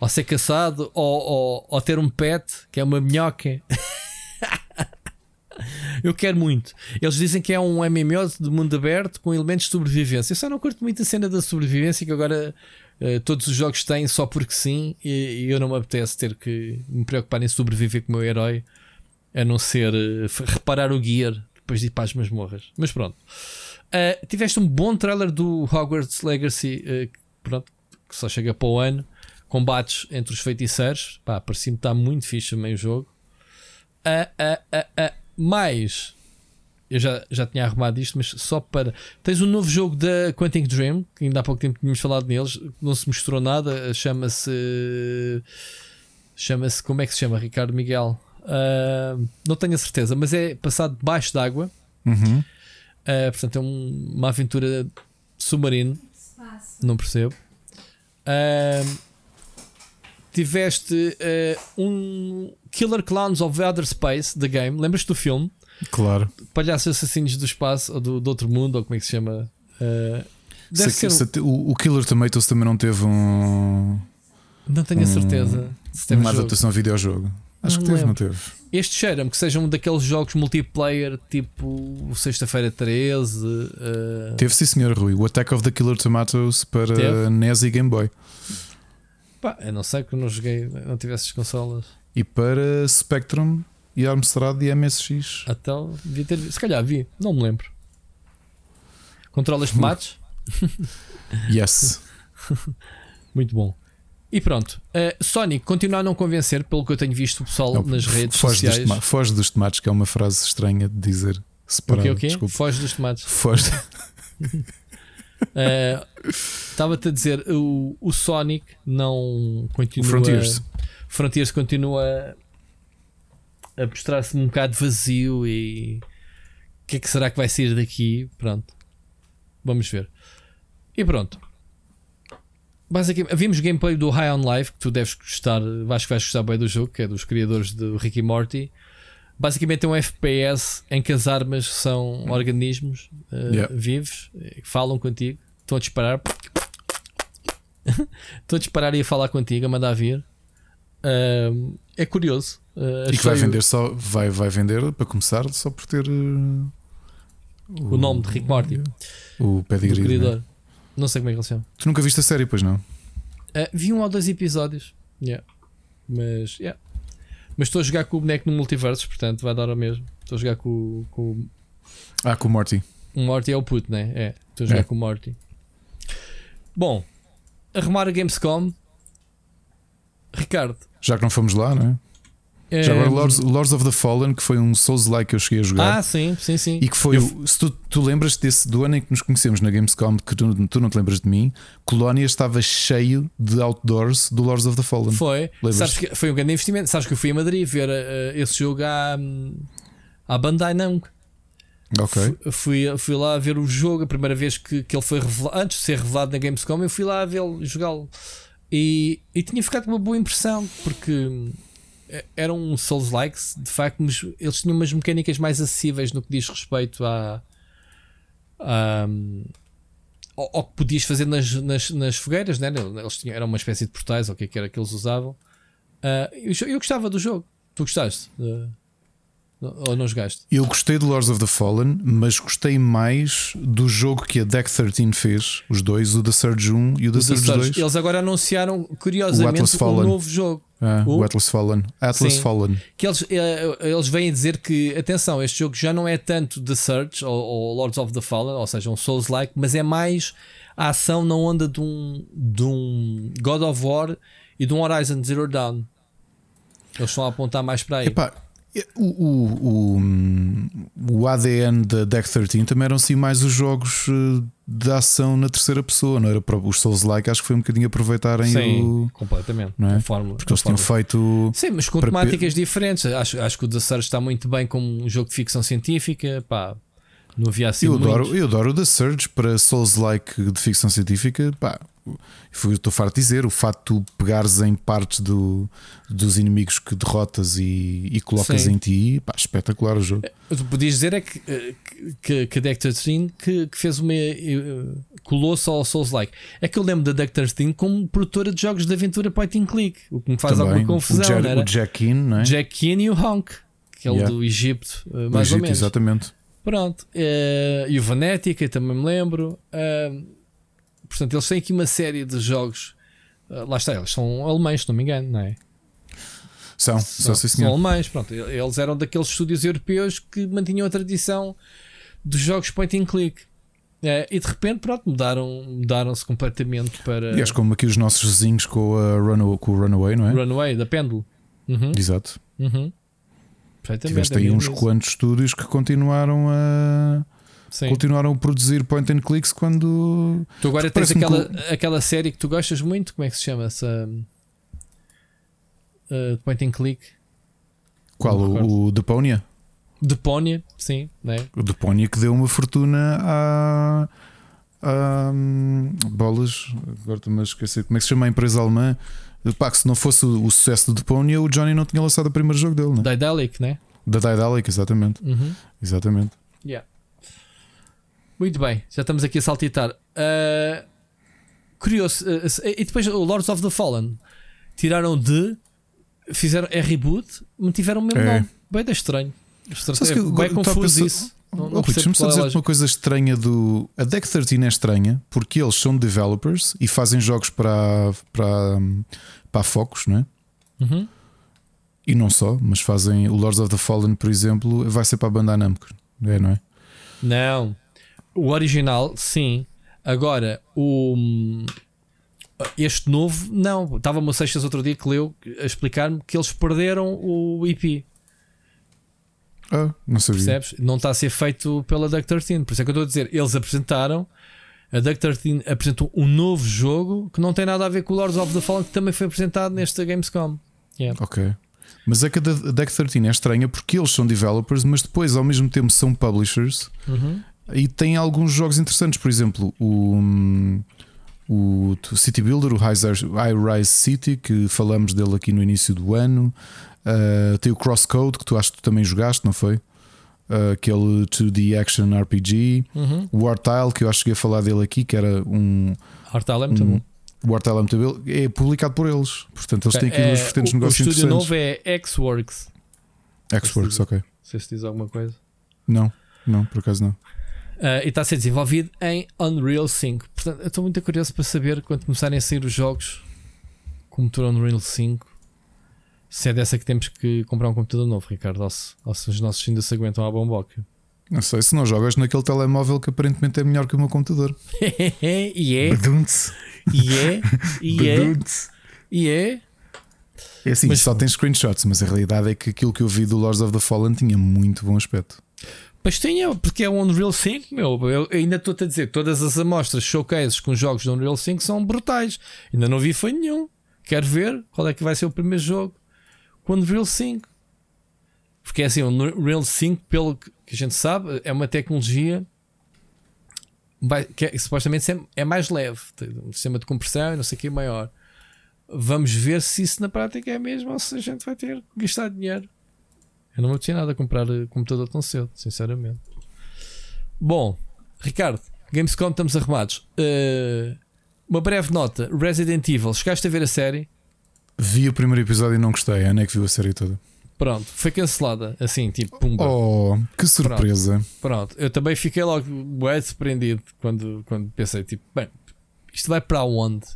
Ou ser caçado, ou, ou, ou ter um pet, que é uma minhoca. Eu quero muito. Eles dizem que é um MMO de mundo aberto com elementos de sobrevivência. Eu só não curto muito a cena da sobrevivência que agora uh, todos os jogos têm só porque sim. E, e, eu não me apetece ter que me preocupar em sobreviver com o meu herói, a não ser uh, reparar o gear depois de ir para as masmorras. Mas pronto. Uh, tiveste um bom trailer do Hogwarts Legacy, pronto, que só chega para o ano. Combates entre os feiticeiros. Pá, parecia-me estar muito fixe também o jogo. Uh, uh, uh, uh mais eu já, já tinha arrumado isto, mas só para. Tens um novo jogo da Quantic Dream, que ainda há pouco tempo tínhamos falado neles, não se mostrou nada, chama-se. Chama-se. Como é que se chama, Ricardo Miguel? Uh, não tenho a certeza, mas é passado debaixo d'água. Uhum. Uh, portanto, é um, uma aventura submarino. Não percebo. Uh, tiveste um Killer Clowns of Outer Space, The Game. Lembras-te do filme? Claro. Palhaços Assassinos do Espaço, ou do, do outro mundo, ou como é que se chama? Uh, deve se, ser... se, o, o Killer Tomatoes também não teve um. Não tenho um, a certeza. Se uma adaptação a videojogo. Acho Não que teve, não teve. Este cheira-me que sejam daqueles jogos multiplayer tipo Sexta-feira 13. eh, Teve sim, senhor Rui. O Attack of the Killer Tomatoes para Teve? NES e Game Boy. pá, eu não sei que não joguei, não tive essas consolas. E para Spectrum e Amstrad e MSX. Até devia ter Se calhar vi, não me lembro. Controlas tomates? Yes. Muito bom. E pronto. eh, Sonic continua a não convencer, pelo que eu tenho visto o pessoal Não, nas redes foge dos, sociais. toma- foge dos tomates, que é uma frase estranha de dizer. O Separada. quê, o quê? Desculpa. Foge dos tomates. Foge. Eh, Estava-te a dizer, o, o Sonic não continua. Frontiers. Frontiers continua a mostrar-se um bocado vazio e o que é que será que vai sair daqui? Pronto, vamos ver. E pronto. Basicamente, vimos gameplay do High on Life que tu deves gostar, acho que vais gostar bem do jogo, que é dos criadores do Ricky Morty. Basicamente é um FPS em que as armas são organismos eh, Yeah. vivos eh, que falam contigo, estão a disparar, estão a disparar e a falar contigo, a mandar vir. Ahm, é curioso. Uh, E que vai vender só. Vai, vai vender para começar só por ter. uh, o nome de Rick Morty, O pedigree. né? Não sei como é que ele se chama. Tu nunca viste a série, pois não? Uh, vi um ou dois episódios. Yeah. Mas, yeah. Mas estou a jogar com o boneco no multiverso, portanto vai dar ao mesmo. Estou a jogar com, com Ah, com o Morty. o Morty é o puto, né? É. Estou a jogar É. com o Morty. Bom, arrumar a Gamescom. Ricardo. Já que não fomos lá, não é? Já eh, agora Lords, Lords of the Fallen, que foi um Souls-like que eu cheguei a jogar. Ah, sim, sim, sim. E que foi, Eu- se tu, tu lembras desse do ano em que nos conhecemos na Gamescom, que tu, tu não te lembras de mim, Colónia estava cheio de outdoors do Lords of the Fallen. Foi. Sabes que foi um grande investimento. Sabes que eu fui a Madrid ver eh, esse jogo à, hum, à Bandai Namco. Ok. Fu- Fui, fui lá ver o jogo, a primeira vez que, que ele foi revelado, antes de ser revelado na Gamescom, eu fui lá vê-lo jogá-lo e, e tinha ficado com uma boa impressão porque eh, eram um Souls-likes, de facto, mas eles tinham umas mecânicas mais acessíveis no que diz respeito à, hum, ao, que podias fazer nas, nas, nas fogueiras, né? eles tinham, era uma espécie de portais, ou o que é que era que eles usavam. Ah, eu, eu gostava do jogo, tu gostaste? Eh, ou não jogaste? Eu gostei do Lords of the Fallen, mas gostei mais do jogo que a Deck 13 fez, os dois, o The Surge 1 e o The Surge Surge. 2. Eles agora anunciaram, curiosamente, um novo jogo. Ah, O- o Atlas Fallen. Atlas Sim. Fallen. Que eles, eh, eles vêm dizer que, atenção, este jogo já não é tanto The Surge ou, ou Lords of the Fallen, ou seja, um Souls-like, mas é mais a ação na onda de um, de um God of War e de um Horizon Zero Dawn. Eles estão a apontar mais para aí. Epá, o, o, o, o ADN da Deck 13 também eram assim mais os jogos eh, de ação na terceira pessoa, não era para os Souls-like, acho que foi um bocadinho aproveitarem Sim, o. completamente. Não é? Fórmula- Porque eles tinham fórmula. feito. Sim, mas com temáticas diferentes. Acho, acho que o The Surge está muito bem como um jogo de ficção científica. Pá, não havia assim Eu adoro, muitos. eu adoro o The Surge para Souls-like de ficção científica. Pá, foi o que estou farto de dizer. O facto de tu pegares em partes do, dos inimigos que derrotas e, e colocas Sim. em ti, pá, espetacular o jogo. O que tu podias dizer é que, eh, que, que a Deck 13 que, que fez uma. eh, colou-se ao Souls-like. É que eu lembro da Deck 13 como produtora de jogos de aventura point and click, o que me faz Também, alguma confusão. o, Jack, o Jack Keane, não é? Jack Keane e o Honk, que é o Yeah. do Egito, eh, Do mais ou Egito, menos. Exatamente. Pronto. eh, e o Vanetica, também me lembro. Portanto, eles têm aqui uma série de jogos. eh, lá está, eles são alemães, se não me engano, não é? São, são, são senhor. alemães. Pronto, eles eram daqueles estúdios europeus que mantinham a tradição dos jogos point and click. Eh, e de repente, pronto, mudaram, mudaram-se completamente para Aliás, como aqui os nossos vizinhos com, a Runu- com o Runaway, não é? Runaway, da Péndulo. Uhum, Exato. uhum. Tiveste é aí mesmo uns quantos estúdios que continuaram a Sim. continuaram a produzir point and clicks quando Tu agora tens aquela, aquela série que tu gostas muito, como é que se chama essa? Uh, point and click qual o, o Deponia Deponia, sim, né? o Deponia que deu uma fortuna a, a hum, bolas agora estou-me a esquecer como é que se chama a empresa alemã Pá, que se não fosse o, o sucesso do Deponia o Johnny não tinha lançado o primeiro jogo dele né? Daedalic, né? da Daedalic exatamente Uhum. exatamente Yeah. Muito bem, já estamos aqui a saltitar. Uh, curioso, uh, e depois o Lords of the Fallen tiraram de fizeram é reboot, mantiveram o mesmo É. nome. Bem da estranho. Que É eu- bem confuso pensar- isso. Não, Oh, não percebo Deixa-me só é dizer uma coisa estranha do. A Deck 13 é estranha porque eles são developers e fazem jogos para, para, para a Focus, não é? Uhum. E não só, mas fazem o Lords of the Fallen, por exemplo, vai ser para a banda Namco, é, não é? Não. O original, sim. Agora, o. Este novo, não. Estava-me o Seixas outro dia que leu a explicar-me que eles perderam o IP. Ah, não sabia. Percebes? Não está a ser feito pela Duck 13. Por isso é que eu estou a dizer. Eles apresentaram. A Duck 13 apresentou um novo jogo que não tem nada a ver com o Lords of the Fallen, que também foi apresentado nesta Gamescom. Yeah. Ok. Mas é que a Deck 13 é estranha porque eles são developers, mas depois ao mesmo tempo são publishers Uhum. E têm alguns jogos interessantes. Por exemplo, o, o City Builder, o High Rise City, que falamos dele aqui no início do ano. Uh, tem o Crosscode, que tu acho que tu também jogaste, não foi? Uh, aquele 2D Action RPG. Uhum. O War Tile, que eu acho que cheguei a falar dele aqui, que era um. Hortal é muito um bom. o é muito bom, é publicado por eles. Portanto, eles têm aqui É, duas vertentes de o, o negócio estúdio interessantes. novo é X-Works. X-Works, ok. Não sei se diz alguma coisa. Não, não, por acaso não. Ah, e está a ser desenvolvido em Unreal 5. Portanto, eu estou muito curioso para saber quando começarem a sair os jogos com motor Unreal 5. Se é dessa que temos que comprar um computador novo, Ricardo, ou se, ou se os nossos ainda se aguentam à bomboca. Não sei se não jogas naquele telemóvel que aparentemente é melhor que o meu computador. e é, e é, e é, e é. É assim, Mas- só tem screenshots, mas a realidade é que aquilo que eu vi do Lords of the Fallen tinha muito bom aspecto. Mas tinha, porque é o Unreal 5, meu. Eu ainda estou-te a dizer, todas as amostras, showcases com jogos do Unreal 5 são brutais. Ainda não vi foi nenhum. Quero ver qual é que vai ser o primeiro jogo com o Unreal 5. Porque é assim, o Unreal 5, pelo que a gente sabe, é uma tecnologia que é- supostamente é- é mais leve. Tem um sistema de compressão e não sei o que maior. Vamos ver se isso na prática é mesmo ou se a gente vai ter que gastar dinheiro. Eu não me tinha nada a comprar eh, computador tão cedo, sinceramente. Bom, Ricardo, Gamescom estamos arrumados. Eh, uma breve nota: Resident Evil, chegaste a ver a série? Vi o primeiro episódio e não gostei. A Ana é que viu a série toda. Pronto, foi cancelada. Assim, tipo, pumba. Oh, que surpresa! Pronto, eu também fiquei logo bué surpreendido quando, quando pensei, tipo, bem, isto vai para onde?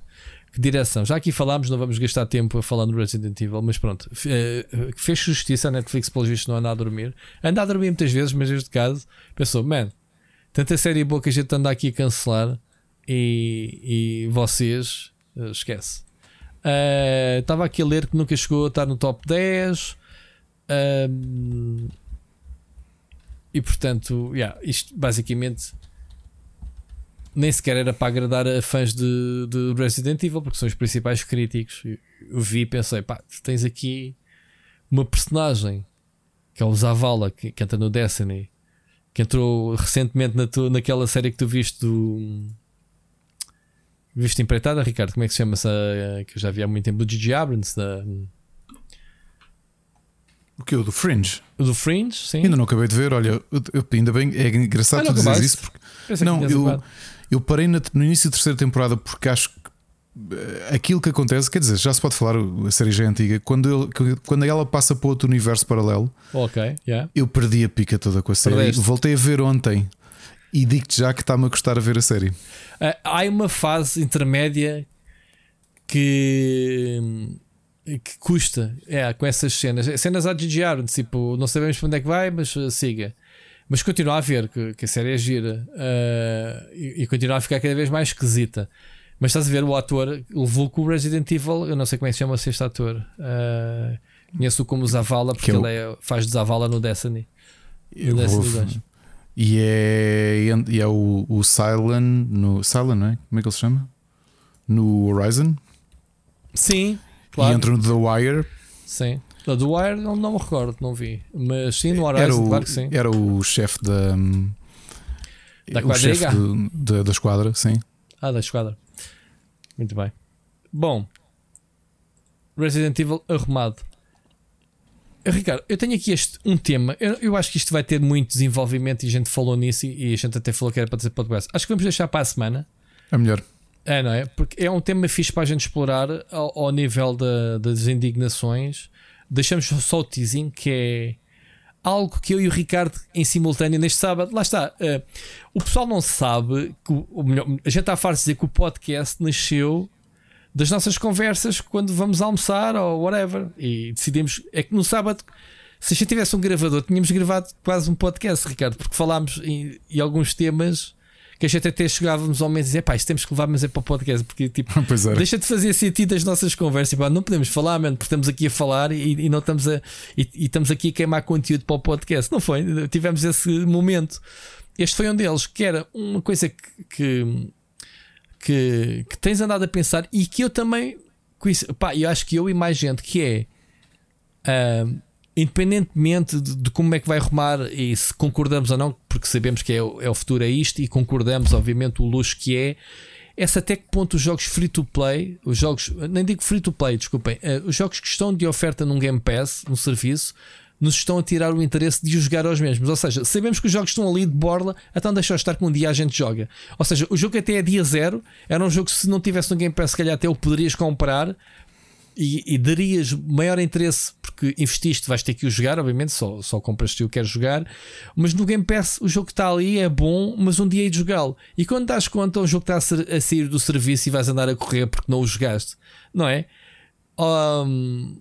Direção? Já aqui falámos, não vamos gastar tempo a falar no Resident Evil, mas pronto, eh, fez justiça a Netflix, pelos vistos, não anda a dormir. Anda a dormir muitas vezes, mas neste caso pensou, man, tanta série boa que a gente anda aqui a cancelar e, e vocês, eh, esquece. Eh, Estava aqui a ler que nunca chegou a estar no top 10. Ahm, e portanto, yeah, isto basicamente nem sequer era para agradar a fãs de, de Resident Evil, porque são os principais críticos. Eu, vi e pensei, pá, tu tens aqui uma personagem que é o Zavala, que, que entra no Destiny, que entrou recentemente na tua, naquela série que tu viste do. Viste empreitada, Ricardo? Como é que se chama essa que eu já vi há muito tempo? Do Gigi Abrams, da, O que? O do Fringe? do Fringe, sim. Ainda não acabei de ver. Olha, eu- eu- ainda bem, é engraçado Ah, tu acabaste? isso porque Pensei não, eu, acabado. Eu parei no início da terceira temporada porque acho que eh, aquilo que acontece, quer dizer, já se pode falar, a série já é antiga, quando, ele- quando ela passa para outro universo paralelo, Ok, yeah. eu perdi a pica toda com a série. Perdeste. Voltei a ver ontem e digo-te já que está-me a gostar a ver a série. Ah, há uma fase intermédia que, que custa é, com essas cenas. Cenas a GGR, tipo, não sabemos para onde é que vai, mas uh, siga. Mas continua a ver que, que a série é gira ah, e, e continua a ficar cada vez mais esquisita. Mas estás a ver, o ator levou com o Resident Evil, eu não sei como é que se chama este ator. Ah, Conheço-o como Zavala, porque Que é ele é, faz de Zavala no Destiny. Eu No Destiny vou- 2. E é, e é o, o Silent no Silent, não é? Como é que ele se chama? No Horizon Sim, e claro. entra no The Wire. Sim. Da do Wire não, não me recordo, não vi. Mas sim, no Era Horizon, o, claro que sim. era o chefe da Da o chefe da, da esquadra, sim. Ah, da esquadra. Muito bem. Bom, Resident Evil arrumado. Eh, Ricardo, eu tenho aqui este um tema. Eu, eu acho que isto vai ter muito desenvolvimento e a gente falou nisso e, e a gente até falou que era para dizer podcast. Acho que vamos deixar para a semana. É melhor. É, não é? Porque é um tema fixe para a gente explorar ao, ao nível da, das indignações. Deixamos só o teasing, que é algo que eu e o Ricardo em simultâneo neste sábado. Lá está. Uh, o pessoal não sabe que o, melhor, a gente está a farto de dizer que o podcast nasceu das nossas conversas quando vamos almoçar ou whatever. E decidimos. É que no sábado, se a gente tivesse um gravador, tínhamos gravado quase um podcast, Ricardo, porque falámos em, em alguns temas que a gente até chegávamos ao momento e dizer, pá, isto temos que levar, mas é para o podcast, porque tipo, deixa de fazer sentido as nossas conversas, pá, não podemos falar, mano, porque estamos aqui a falar e, e não estamos a e, e, estamos aqui a queimar conteúdo para o podcast. Não foi? Tivemos esse momento. Este foi um deles, que era uma coisa que, que, que, que tens andado a pensar e que eu também conheço, pá, eu acho que eu e mais gente que é. Uh, independentemente de, de, como é que vai arrumar e se concordamos ou não, porque sabemos que é, é o futuro, é isto, e concordamos, obviamente, o luxo que é. Essa até que ponto os jogos free to play, os jogos, nem digo free to play, desculpem, uh, os jogos que estão de oferta num Game Pass, num serviço, nos estão a tirar o interesse de jogar aos mesmos. Ou seja, sabemos que os jogos estão ali de borla, então deixa estar que um dia a gente joga. Ou seja, o jogo até é dia zero, era um jogo que se não tivesse no Game Pass, se calhar até o poderias comprar, e, e, darias maior interesse porque investiste, vais ter que o jogar, obviamente, só, só compras se o queres jogar, mas no Game Pass o jogo que está ali é bom, mas um dia hei de jogá-lo. E quando das conta, o jogo está a, sair do serviço e vais andar a correr porque não o jogaste, não é? Um,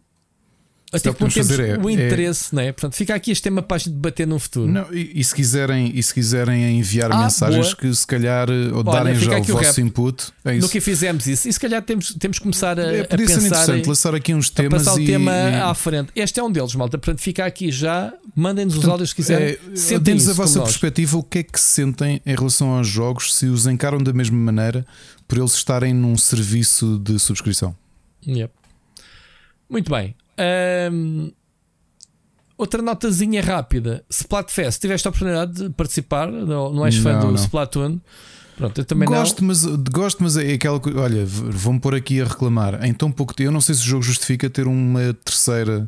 até que temos é, o interesse, é... não é? Portanto, fica aqui este tema para a gente debater no futuro. Não, e, e, se quiserem, e se quiserem enviar ah, mensagens boa. que se calhar ou Olha, darem já o vosso input, é isso. No que fizemos isso, e se calhar temos, temos que começar a, é, a pensar interessante em, lançar aqui uns temas passar e, o tema e... à frente. Este é um deles, malta. Portanto, fica aqui já. Mandem-nos os áudios se quiserem. É, Deem-nos a vossa perspectiva, o que é que se sentem em relação aos jogos, se os encaram da mesma maneira por eles estarem num serviço de subscrição. Yep. Muito bem. Um, Outra notazinha rápida: Splatfest, tiveste a oportunidade de participar? Não, não és fã não, do não. Splatoon? Pronto, eu também gosto, não. Mas, gosto, mas é aquela coisa. Olha, vão pôr aqui a reclamar. Em tão pouco tempo, eu não sei se o jogo justifica ter uma terceira,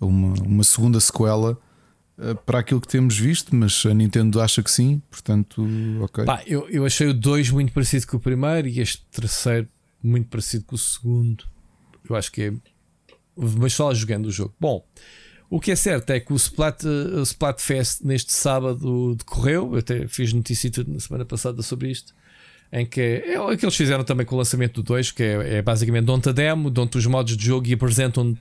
uma, uma segunda sequela eh, para aquilo que temos visto, mas a Nintendo acha que sim, portanto, ok. Pá, eu, eu achei o 2 muito parecido com o primeiro e este terceiro muito parecido com o segundo. Eu acho que é. Mas só jogando o jogo. Bom. O que é certo é que o Splat, o Splatfest neste sábado decorreu. Eu até fiz notícia na semana passada sobre isto. Em que é, é o que eles fizeram também com o lançamento do 2, que é, é basicamente dão-te a demo, dão-te os modos de jogo e apresentam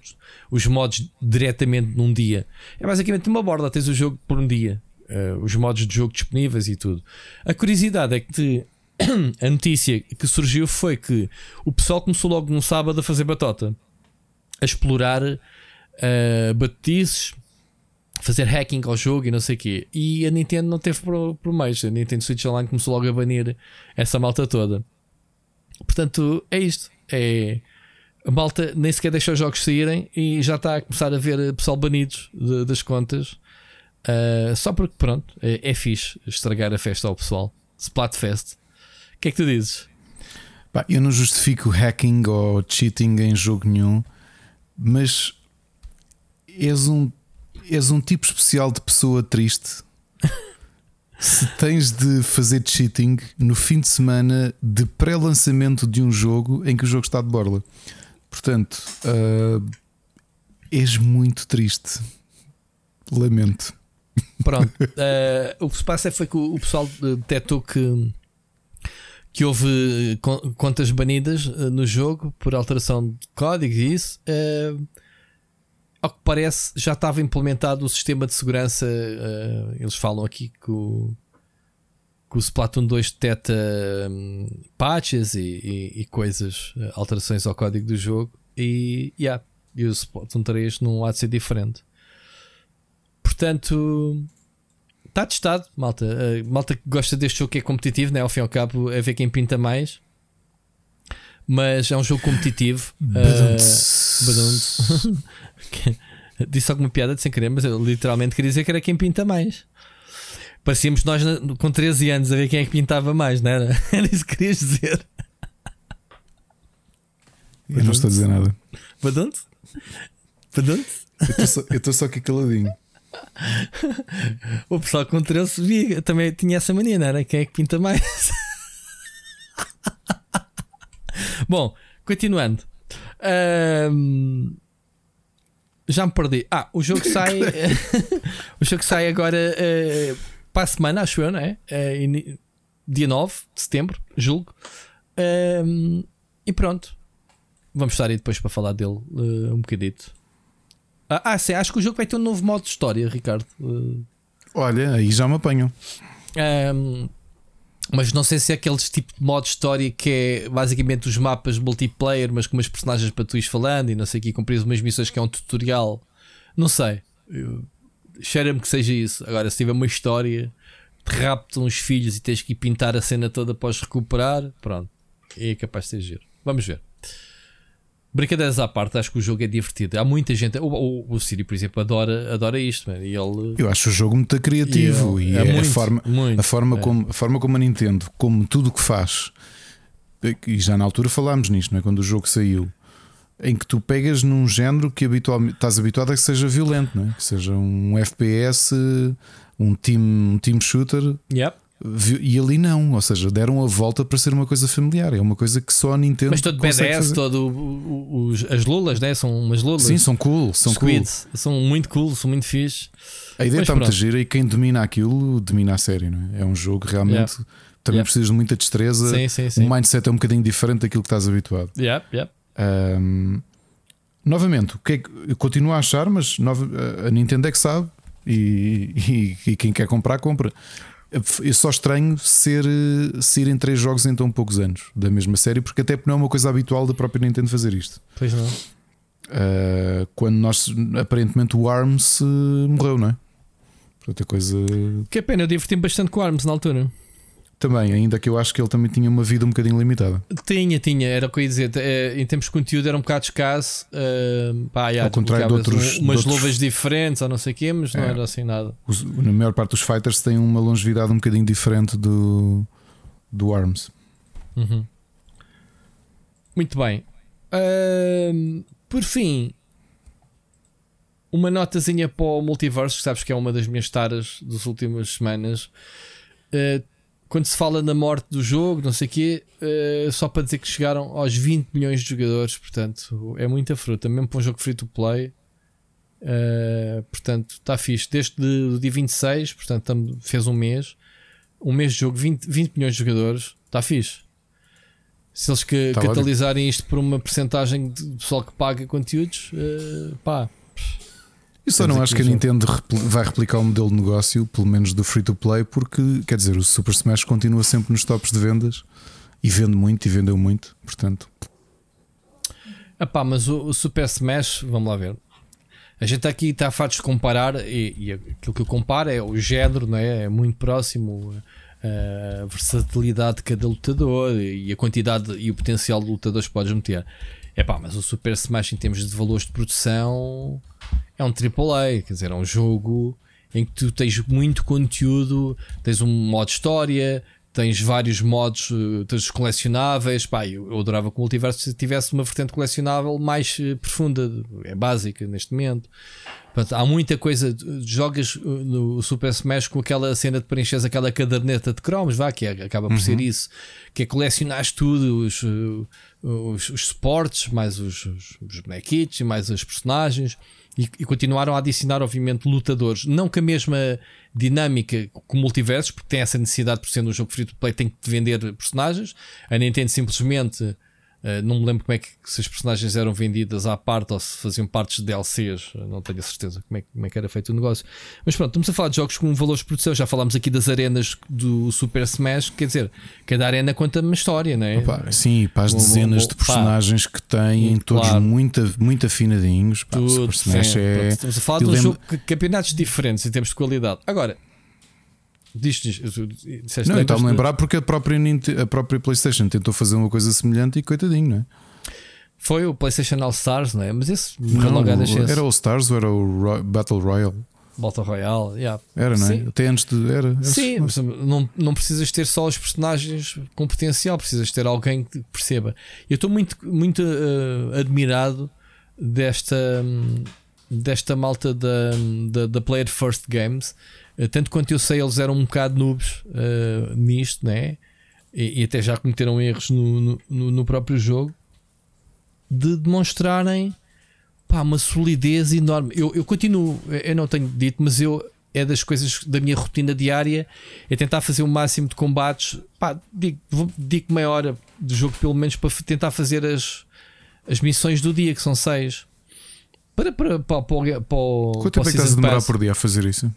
os modos diretamente num dia. É basicamente uma borda, tens o jogo por um dia, uh, os modos de jogo disponíveis e tudo. A curiosidade é que a notícia que surgiu foi que o pessoal começou logo no sábado a fazer batota, a explorar uh, fazer hacking ao jogo e não sei o quê. E a Nintendo não teve por, por. A Nintendo Switch Online começou logo a banir essa malta toda. Portanto, é isto. É. A malta nem sequer deixa os jogos saírem e já está a começar a ver pessoal banidos de, das contas. Uh, só porque, pronto, é, é fixe estragar a festa ao pessoal. Splatfest. O que é que tu dizes? eu não justifico hacking ou cheating em jogo nenhum, mas és um, és um tipo especial de pessoa triste. Se tens de fazer cheating no fim de semana de pré-lançamento de um jogo em que o jogo está de borla. Portanto, uh, és muito triste. Lamento. Pronto. Uh, o que se passa foi que o, o pessoal detectou que, que houve contas banidas no jogo por alteração de código e isso. Uh, ao que parece, já estava implementado o sistema de segurança. Uh, eles falam aqui que o, que o Splatoon 2 detecta um, patches e, e, e, coisas, eh, alterações ao código do jogo. E, yeah, e o Splatoon 3 não há de ser diferente. Portanto, está testado, malta. Uh, malta que gosta deste jogo que é competitivo, né? ao fim e ao cabo, é ver quem pinta mais. Mas é um jogo competitivo. Uh, Disse alguma piada de sem querer, mas eu literalmente queria dizer que era quem pinta mais. Parecíamos nós com 13 anos a ver quem é que pintava mais, não era? Era isso que querias dizer. Eu não estou a dizer nada. Badonte? Badonte? Eu estou só, aqui caladinho. o pessoal com 13 via, também tinha essa mania, não era? Quem é que pinta mais? Bom, continuando. Um, já me perdi. Ah, o jogo sai. o jogo sai agora uh, para a semana, acho eu, não é? Uh, dia 9 de setembro, julgo. Um, e pronto. Vamos estar aí depois para falar dele uh, um bocadito. Ah, ah, sim, acho que o jogo vai ter um novo modo de história, Ricardo. Uh, Olha, aí já me apanham. Um, mas não sei se é aquele tipo de modo de história que é basicamente os mapas multiplayer, mas com umas personagens para tu ires falando e não sei o que, cumprir umas missões que é um tutorial. Não sei. Cheira-me que seja isso. Agora, se tiver uma história, te raptam uns filhos e tens que ir pintar a cena toda após recuperar, pronto. É capaz de ser giro. Vamos ver. Brincadeiras à parte, acho que o jogo é divertido. Há muita gente. O, o, o Siri, por exemplo, adora, adora isto. Man, e ele, eu acho o jogo muito criativo e, e é, é muito, a, forma, muito, a, forma é. como, a forma como a Nintendo, como tudo o que faz, e já na altura falámos nisto, não é? quando o jogo saiu, em que tu pegas num género que habitualmente estás habituado a que seja violento, não é? que seja um FPS, um team, um team shooter. Yep. E ali não, ou seja, deram a volta para ser uma coisa familiar. É uma coisa que só a Nintendo. Mas todo BDS, todo os, as lulas, né? São umas lulas. Sim, são cool. São Squids, cool. São muito cool, são muito fixe. A ideia está muito gira e quem domina aquilo domina a série, não é? É um jogo realmente. Yeah. Também yeah. precisas de muita destreza. Sim, sim, sim. O mindset é um bocadinho diferente daquilo que estás habituado. Yeah, yeah. Um, novamente, o que é que eu continuo a achar, mas a Nintendo é que sabe e, e, e quem quer comprar, compra. Eu só estranho ser, ser em três jogos em tão poucos anos da mesma série, porque até não é uma coisa habitual da própria Nintendo fazer isto. Pois não. Uh, quando nós aparentemente o ARMS morreu, não é? Outra coisa. Que é pena, eu diverti-me bastante com o ARMS na altura. Também, ainda que eu acho que ele também tinha uma vida um bocadinho limitada. Tinha, tinha, era o que eu ia dizer. Eh, em termos de conteúdo era um bocado escasso. Uh, pá, Ao contrário de outros. Um, umas de outros... luvas diferentes ou não sei o quê, mas é. não era assim nada. Os, na maior parte dos fighters têm uma longevidade um bocadinho diferente do, do ARMS. Uhum. Muito bem. Uh, por fim, uma notazinha para o multiverso, sabes que é uma das minhas taras das últimas semanas. Uh, quando se fala na morte do jogo, não sei o quê, uh, só para dizer que chegaram aos 20 milhões de jogadores, portanto, é muita fruta, mesmo para um jogo free to play. Uh, portanto, está fixe. Desde o dia 26, portanto, fez um mês, um mês de jogo, 20, 20 milhões de jogadores, está fixe. Se eles que, tá catalisarem isto por uma porcentagem de pessoal que paga conteúdos, uh, pá, eu só não acho que a Nintendo vai replicar o modelo de negócio, pelo menos do free to play, porque quer dizer, o Super Smash continua sempre nos tops de vendas e vende muito e vendeu muito, portanto. Epá, mas o, o Super Smash, vamos lá ver. A gente aqui está a fatos de comparar, e, e, aquilo que eu comparo é o género, não é? é muito próximo, a versatilidade de cada lutador e a quantidade e o potencial de lutadores que podes meter. Epá, mas o Super Smash, em termos de valores de produção, é um AAA, quer dizer, é um jogo em que tu tens muito conteúdo, tens um modo história, tens vários modos, eh, tens colecionáveis. Pá, eu, eu adorava que o multiverso se tivesse uma vertente colecionável mais eh, profunda, é básica neste momento. Portanto, há muita coisa. Jogas eh, no Super Smash com aquela cena de preencheres aquela caderneta de cromos, vá, que é, acaba por uhum. ser isso, que é colecionar tudo, os, os, os suportes, mais os, os, os bonequitos, mais os personagens. E, e, continuaram a adicionar, obviamente, lutadores, não com a mesma dinâmica com multiversos, porque tem essa necessidade, por ser um jogo free to play, tem que vender personagens. A Nintendo simplesmente Uh, não me lembro como é que se as personagens eram vendidas à parte ou se faziam partes de DLCs, não tenho a certeza como é, como é que era feito o negócio. Mas pronto, estamos a falar de jogos com valores de produção. Já falámos aqui das arenas do Super Smash, quer dizer, cada arena conta uma história, não é? Opa, sim, para as dezenas de personagens pá, que têm, todos claro. muito, muito afinadinhos. Pá, Tudo, Super Smash sim, é. Pronto, estamos a falar de um jogo campeonatos diferentes em termos de qualidade. Agora, Diz, diz, não, estava a lembrar porque a própria, a própria PlayStation tentou fazer uma coisa semelhante e coitadinho, não é? Foi o PlayStation All Stars, não é? Mas esse não, logo Era All Stars ou era o Battle Royale? Battle Royale, yeah. Era, não é? Sim. Até antes de. Era, Sim, mas não, não precisas ter só os personagens com potencial, precisas ter alguém que perceba. Eu estou muito, muito uh, admirado desta, desta malta da, da, da Player First Games eh, tanto quanto eu sei, eles eram um bocado noobs uh, nisto, né? E, e, até já cometeram erros no, no, no, próprio jogo. de demonstrarem pá, uma solidez enorme. Eu, eu continuo, eu não tenho dito, mas eu é das coisas da minha rotina diária é tentar fazer o máximo de combates. Pá, digo, digo meia hora de jogo, pelo menos, para tentar fazer as, as missões do dia, que são seis. Para, para, para, para, para Quanto tempo é que estás a demorar por dia a fazer isso?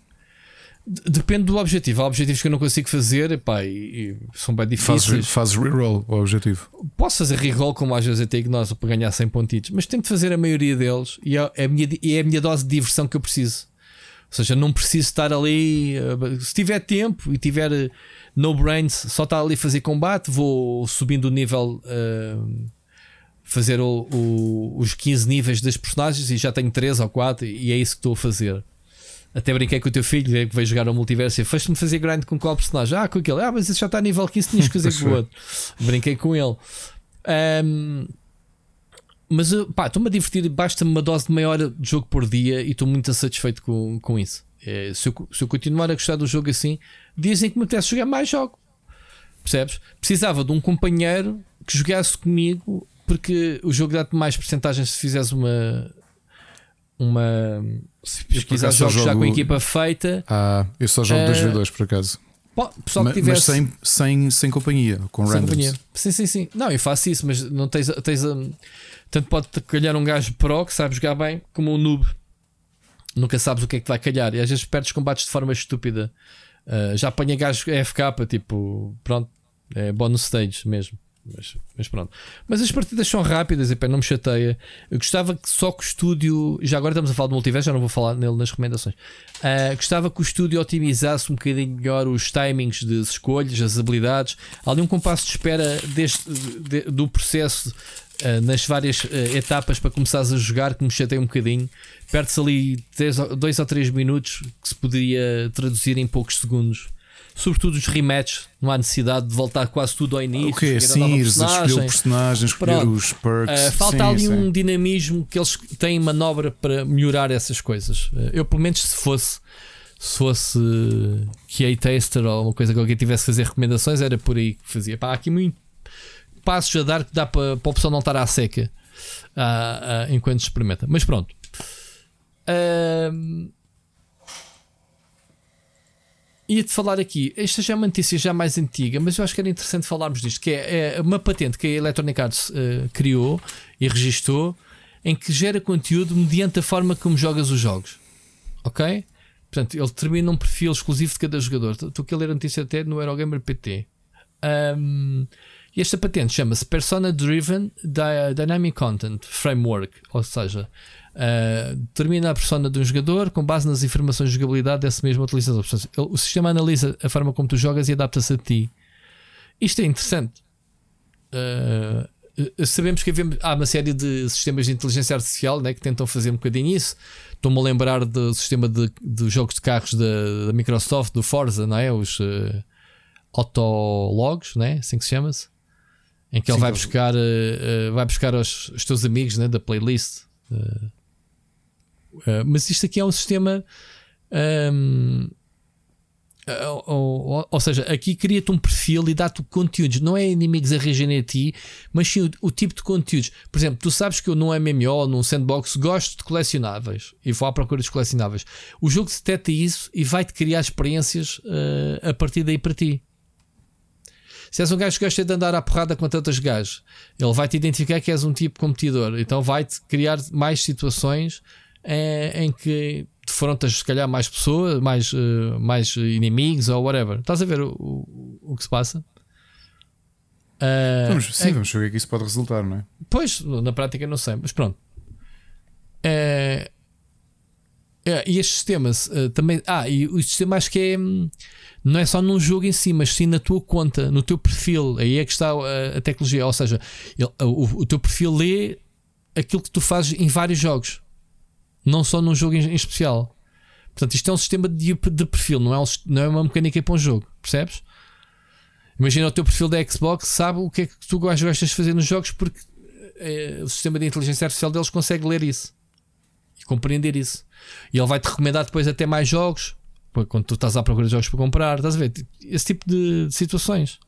Depende do objetivo. Há objetivos que eu não consigo fazer epá, e, e são bem difíceis. Fazes faz reroll o objetivo. Posso fazer reroll, como às vezes até ignoro para ganhar 100 pontitos, mas tenho de fazer a maioria deles e é, é, a minha, é a minha dose de diversão que eu preciso. Ou seja, não preciso estar ali. Eh, se tiver tempo e tiver eh, no brains, só estar ali a fazer combate, vou subindo o nível. Uh, fazer o, o, os 15 níveis das personagens e já tenho 3 ou 4 e é isso que estou a fazer. Até brinquei com o teu filho, que veio jogar ao multiverso e faz-me fazer grind com qual personagem? Ah, com aquele. Ah, mas isso já está a nível 15, tinhas que fazer com o outro. Brinquei com ele. Um, mas pá, estou-me a divertir, basta-me uma dose de meia hora de jogo por dia e estou muito satisfeito com, com isso. É, se, eu, se, eu, continuar a gostar do jogo assim, dizem que me apetece jogar mais jogo. Percebes? Precisava de um companheiro que jogasse comigo, porque o jogo dá-te mais porcentagens se fizeres uma. Uma. Se pesquisar jogos jogo... já com a equipa feita. Ah, eu só jogo 2v2 uh, por acaso. Pessoal que tivesse... Mas sem, sem, sem companhia, com sem randoms. Companhia. Sim, sim, sim. Não, eu faço isso, mas não tens, tens um, tanto pode calhar um gajo pro que sabe jogar bem, como um noob. Nunca sabes o que é que vai calhar. E às vezes perdes combates de forma estúpida. Uh, já apanha gajo FK, tipo, pronto, é bonus stage mesmo. Mas, mas, pronto. Mas as partidas são rápidas e pá, não me chateia. Eu gostava que só que o estúdio. Já agora estamos a falar do multiverso, já não vou falar nele nas recomendações. Uh, gostava que o estúdio otimizasse um bocadinho melhor os timings de escolhas, as habilidades. Há ali um compasso de espera deste, de, do processo uh, nas várias uh, etapas para começares a jogar que me chateia um bocadinho. Perde-se ali 2 ou 3 minutos que se poderia traduzir em poucos segundos sobretudo os rematches, não há necessidade de voltar quase tudo ao início. Ok, sim, escolher o personagem, escolher Pronto. os perks. Uh, falta sim, ali sim. um dinamismo que eles têm manobra para melhorar essas coisas. Uh, eu, pelo menos, se fosse. Se fosse QA Taster ou uma coisa que alguém tivesse que fazer recomendações, era por aí que fazia. Pá, há aqui muito passos a dar que dá para, para a pessoa não estar à seca uh, enquanto experimenta. Mas pronto. Uh, Ia-te falar aqui, esta já é uma notícia já mais antiga, mas eu acho que era interessante falarmos disto, que é, é uma patente que a Electronic Arts uh, criou e registou, em que gera conteúdo mediante a forma como jogas os jogos. Ok? Portanto, ele determina um perfil exclusivo de cada jogador. Estou aqui a ler a notícia até no Eurogamer PT. Um, e esta patente chama-se Persona Driven Dynamic Content Framework, ou seja, Uh, determina a persona de um jogador com base nas informações de jogabilidade desse mesmo utilizador. Portanto, o sistema analisa a forma como tu jogas e adapta-se a ti. Isto é interessante. Uh, sabemos que há uma série de sistemas de inteligência artificial né, que tentam fazer um bocadinho isso. Estou-me a lembrar do sistema de, de jogos de carros da, da, Microsoft, do Forza, não é? os uh, autologs, né? assim que se chama-se. Em que Sim, ele vai buscar, uh, vai buscar os, os teus amigos né, da playlist. Uh, Uh, mas isto aqui é um sistema. Um, ou, ou, ou, seja, aqui cria-te um perfil e dá-te conteúdos, não é inimigos a reagirem a ti, mas sim o, o, tipo de conteúdos. Por exemplo, tu sabes que eu num MMO, num sandbox, gosto de colecionáveis e vou à procura dos colecionáveis. O jogo detecta isso e vai-te criar experiências uh, a partir daí para ti. Se és um gajo que gosta de andar à porrada com tantos gajos, ele vai-te identificar que és um tipo competidor, então vai-te criar mais situações é, em que defrontas se calhar mais pessoas, mais, uh, mais inimigos ou whatever. Estás a ver o, o, o que se passa? Uh, vamos, sim, é, vamos ver o que é que isso pode resultar, não é? Pois, na prática não sei, mas pronto. É, é, e estes sistemas uh, também. Ah, e o sistema acho que é. Hum, não é só num jogo em si, mas sim na tua conta, no teu perfil. Aí é que está a, a tecnologia. Ou seja, ele, o, o teu perfil lê aquilo que tu fazes em vários jogos não só num jogo em, especial. Portanto, isto é um sistema de, de perfil, não é, um, não é uma mecânica para um jogo, percebes? Imagina o teu perfil da Xbox, sabe o que é que tu gostas de fazer nos jogos, porque é, o sistema de inteligência artificial deles consegue ler isso e compreender isso. E ele vai-te recomendar depois até mais jogos quando tu estás à procura de jogos para comprar, estás a ver? Esse tipo de, de situações.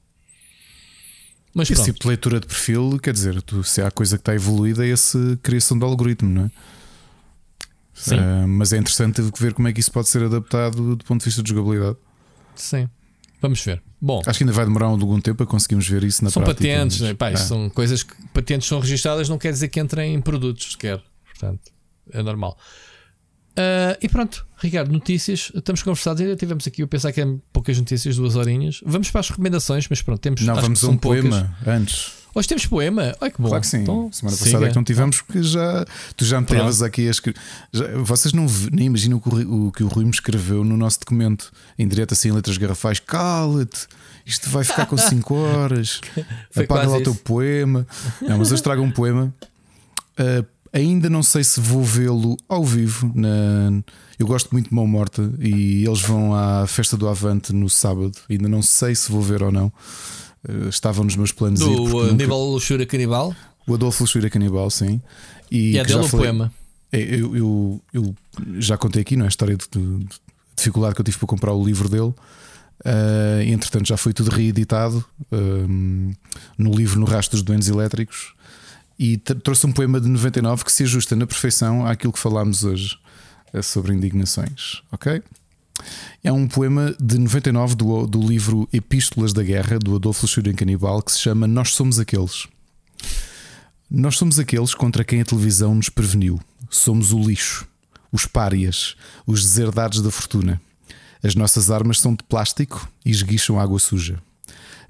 Mas Esse pronto. tipo de leitura de perfil, quer dizer, tu, se há coisa que está evoluída é essa criação de algoritmo, não é? Sim. Ah, mas é interessante ver como é que isso pode ser adaptado do ponto de vista de jogabilidade. Sim. Vamos ver. Bom, Acho que ainda vai demorar algum tempo a conseguirmos ver isso na são prática. patentes, mas- né? Pá, isto É. são coisas que patentes são registradas, não quer dizer que entrem em produtos sequer. Portanto, é normal. Ah, e pronto, Ricardo, notícias. Estamos conversados. Ainda tivemos aqui, eu pensar que é poucas notícias, duas horinhas. Vamos para as recomendações, mas pronto, temos. Não, vamos a são um poucas. poema antes. Hoje temos poema. Ai que bom. Claro que sim. Então, Semana siga. passada é que não tivemos, porque já tu já me tevas aqui a escrever. Já- vocês não nem imaginam o que o, Rui- o que o Rui me escreveu no nosso documento, em direto assim, em letras garrafais: cala-te, isto vai ficar com 5 horas, apaga lá o teu poema. Não, mas hoje trago um poema. Uh, ainda não sei se vou vê-lo ao vivo. Na... Eu gosto muito de Mão Morta e eles vão à festa do Avante no sábado. Ainda não sei se vou ver ou não. Uh, estavam nos meus planos ir, Do uh, nunca- Aníbal Luxúria Canibal. o Adolfo Luxúria Canibal, sim. E, E é dele o falei- poema. É, Eu, eu, eu já contei aqui, não é? A história de, de- de dificuldade que eu tive para comprar o livro dele. E, entretanto, já foi tudo reeditado ahm, no livro No Rastro dos Doentes Elétricos. E trouxe um poema de 99 que se ajusta na perfeição àquilo que falámos hoje eh, sobre indignações. Ok? É um poema de 99 do, do livro Epístolas da Guerra, do Adolfo Luxúria Canibal, que se chama Nós Somos Aqueles. Nós somos aqueles contra quem a televisão nos preveniu. Somos o lixo, os párias, os deserdados da fortuna. As nossas armas são de plástico e esguicham água suja.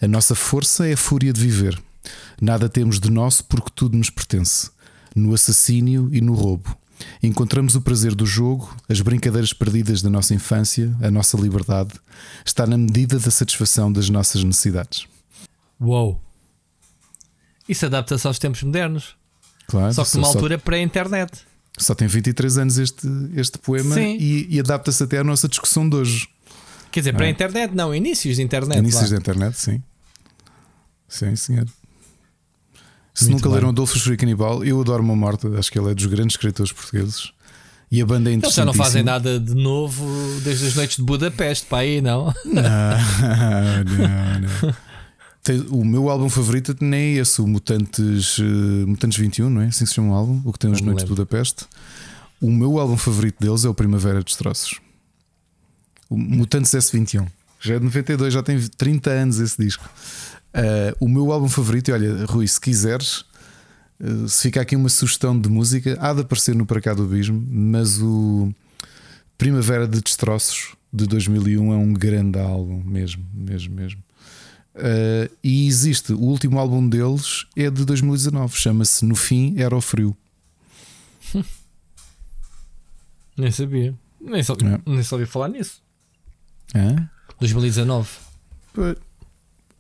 A nossa força é a fúria de viver. Nada temos de nosso porque tudo nos pertence. No assassínio e no roubo. Encontramos o prazer do jogo, as brincadeiras perdidas da nossa infância, a nossa liberdade. Está na medida da satisfação das nossas necessidades. Uou. Isso adapta-se aos tempos modernos. Claro, Só que numa só- altura pré-internet. Só tem 23 anos este, este poema Sim. e, e adapta-se até à nossa discussão de hoje. Quer dizer, pré-internet, não, inícios de internet. Inícios da internet, sim. Sim, senhor. Se Muito nunca bem. leram Adolfo Júri Canibal, eu adoro uma morte, acho que ele é dos grandes escritores portugueses. E a banda é Eles já não fazem nada de novo desde as noites de Budapeste, para aí, não? Não, não, não. Tem- o meu álbum favorito nem é esse, o Mutantes, eh, Mutantes 21, não é? Assim se chama o álbum, o que tem as noites de lembro. Budapeste. O meu álbum favorito deles é o Primavera dos Troços. O Mutantes S21. Já é de 92, já tem 30 anos esse disco. Eh, o meu álbum favorito, e olha, Rui, se quiseres, eh, se fica aqui uma sugestão de música, há de aparecer no Para Cá do Abismo, mas o Primavera de Destroços de 2001 é um grande álbum, mesmo, mesmo, mesmo. Uh, e existe, o último álbum deles é de 2019, chama-se No Fim Era o Frio. Nem sabia. Nem só, É. nem ouvi falar nisso. Hã? 2019. Pô,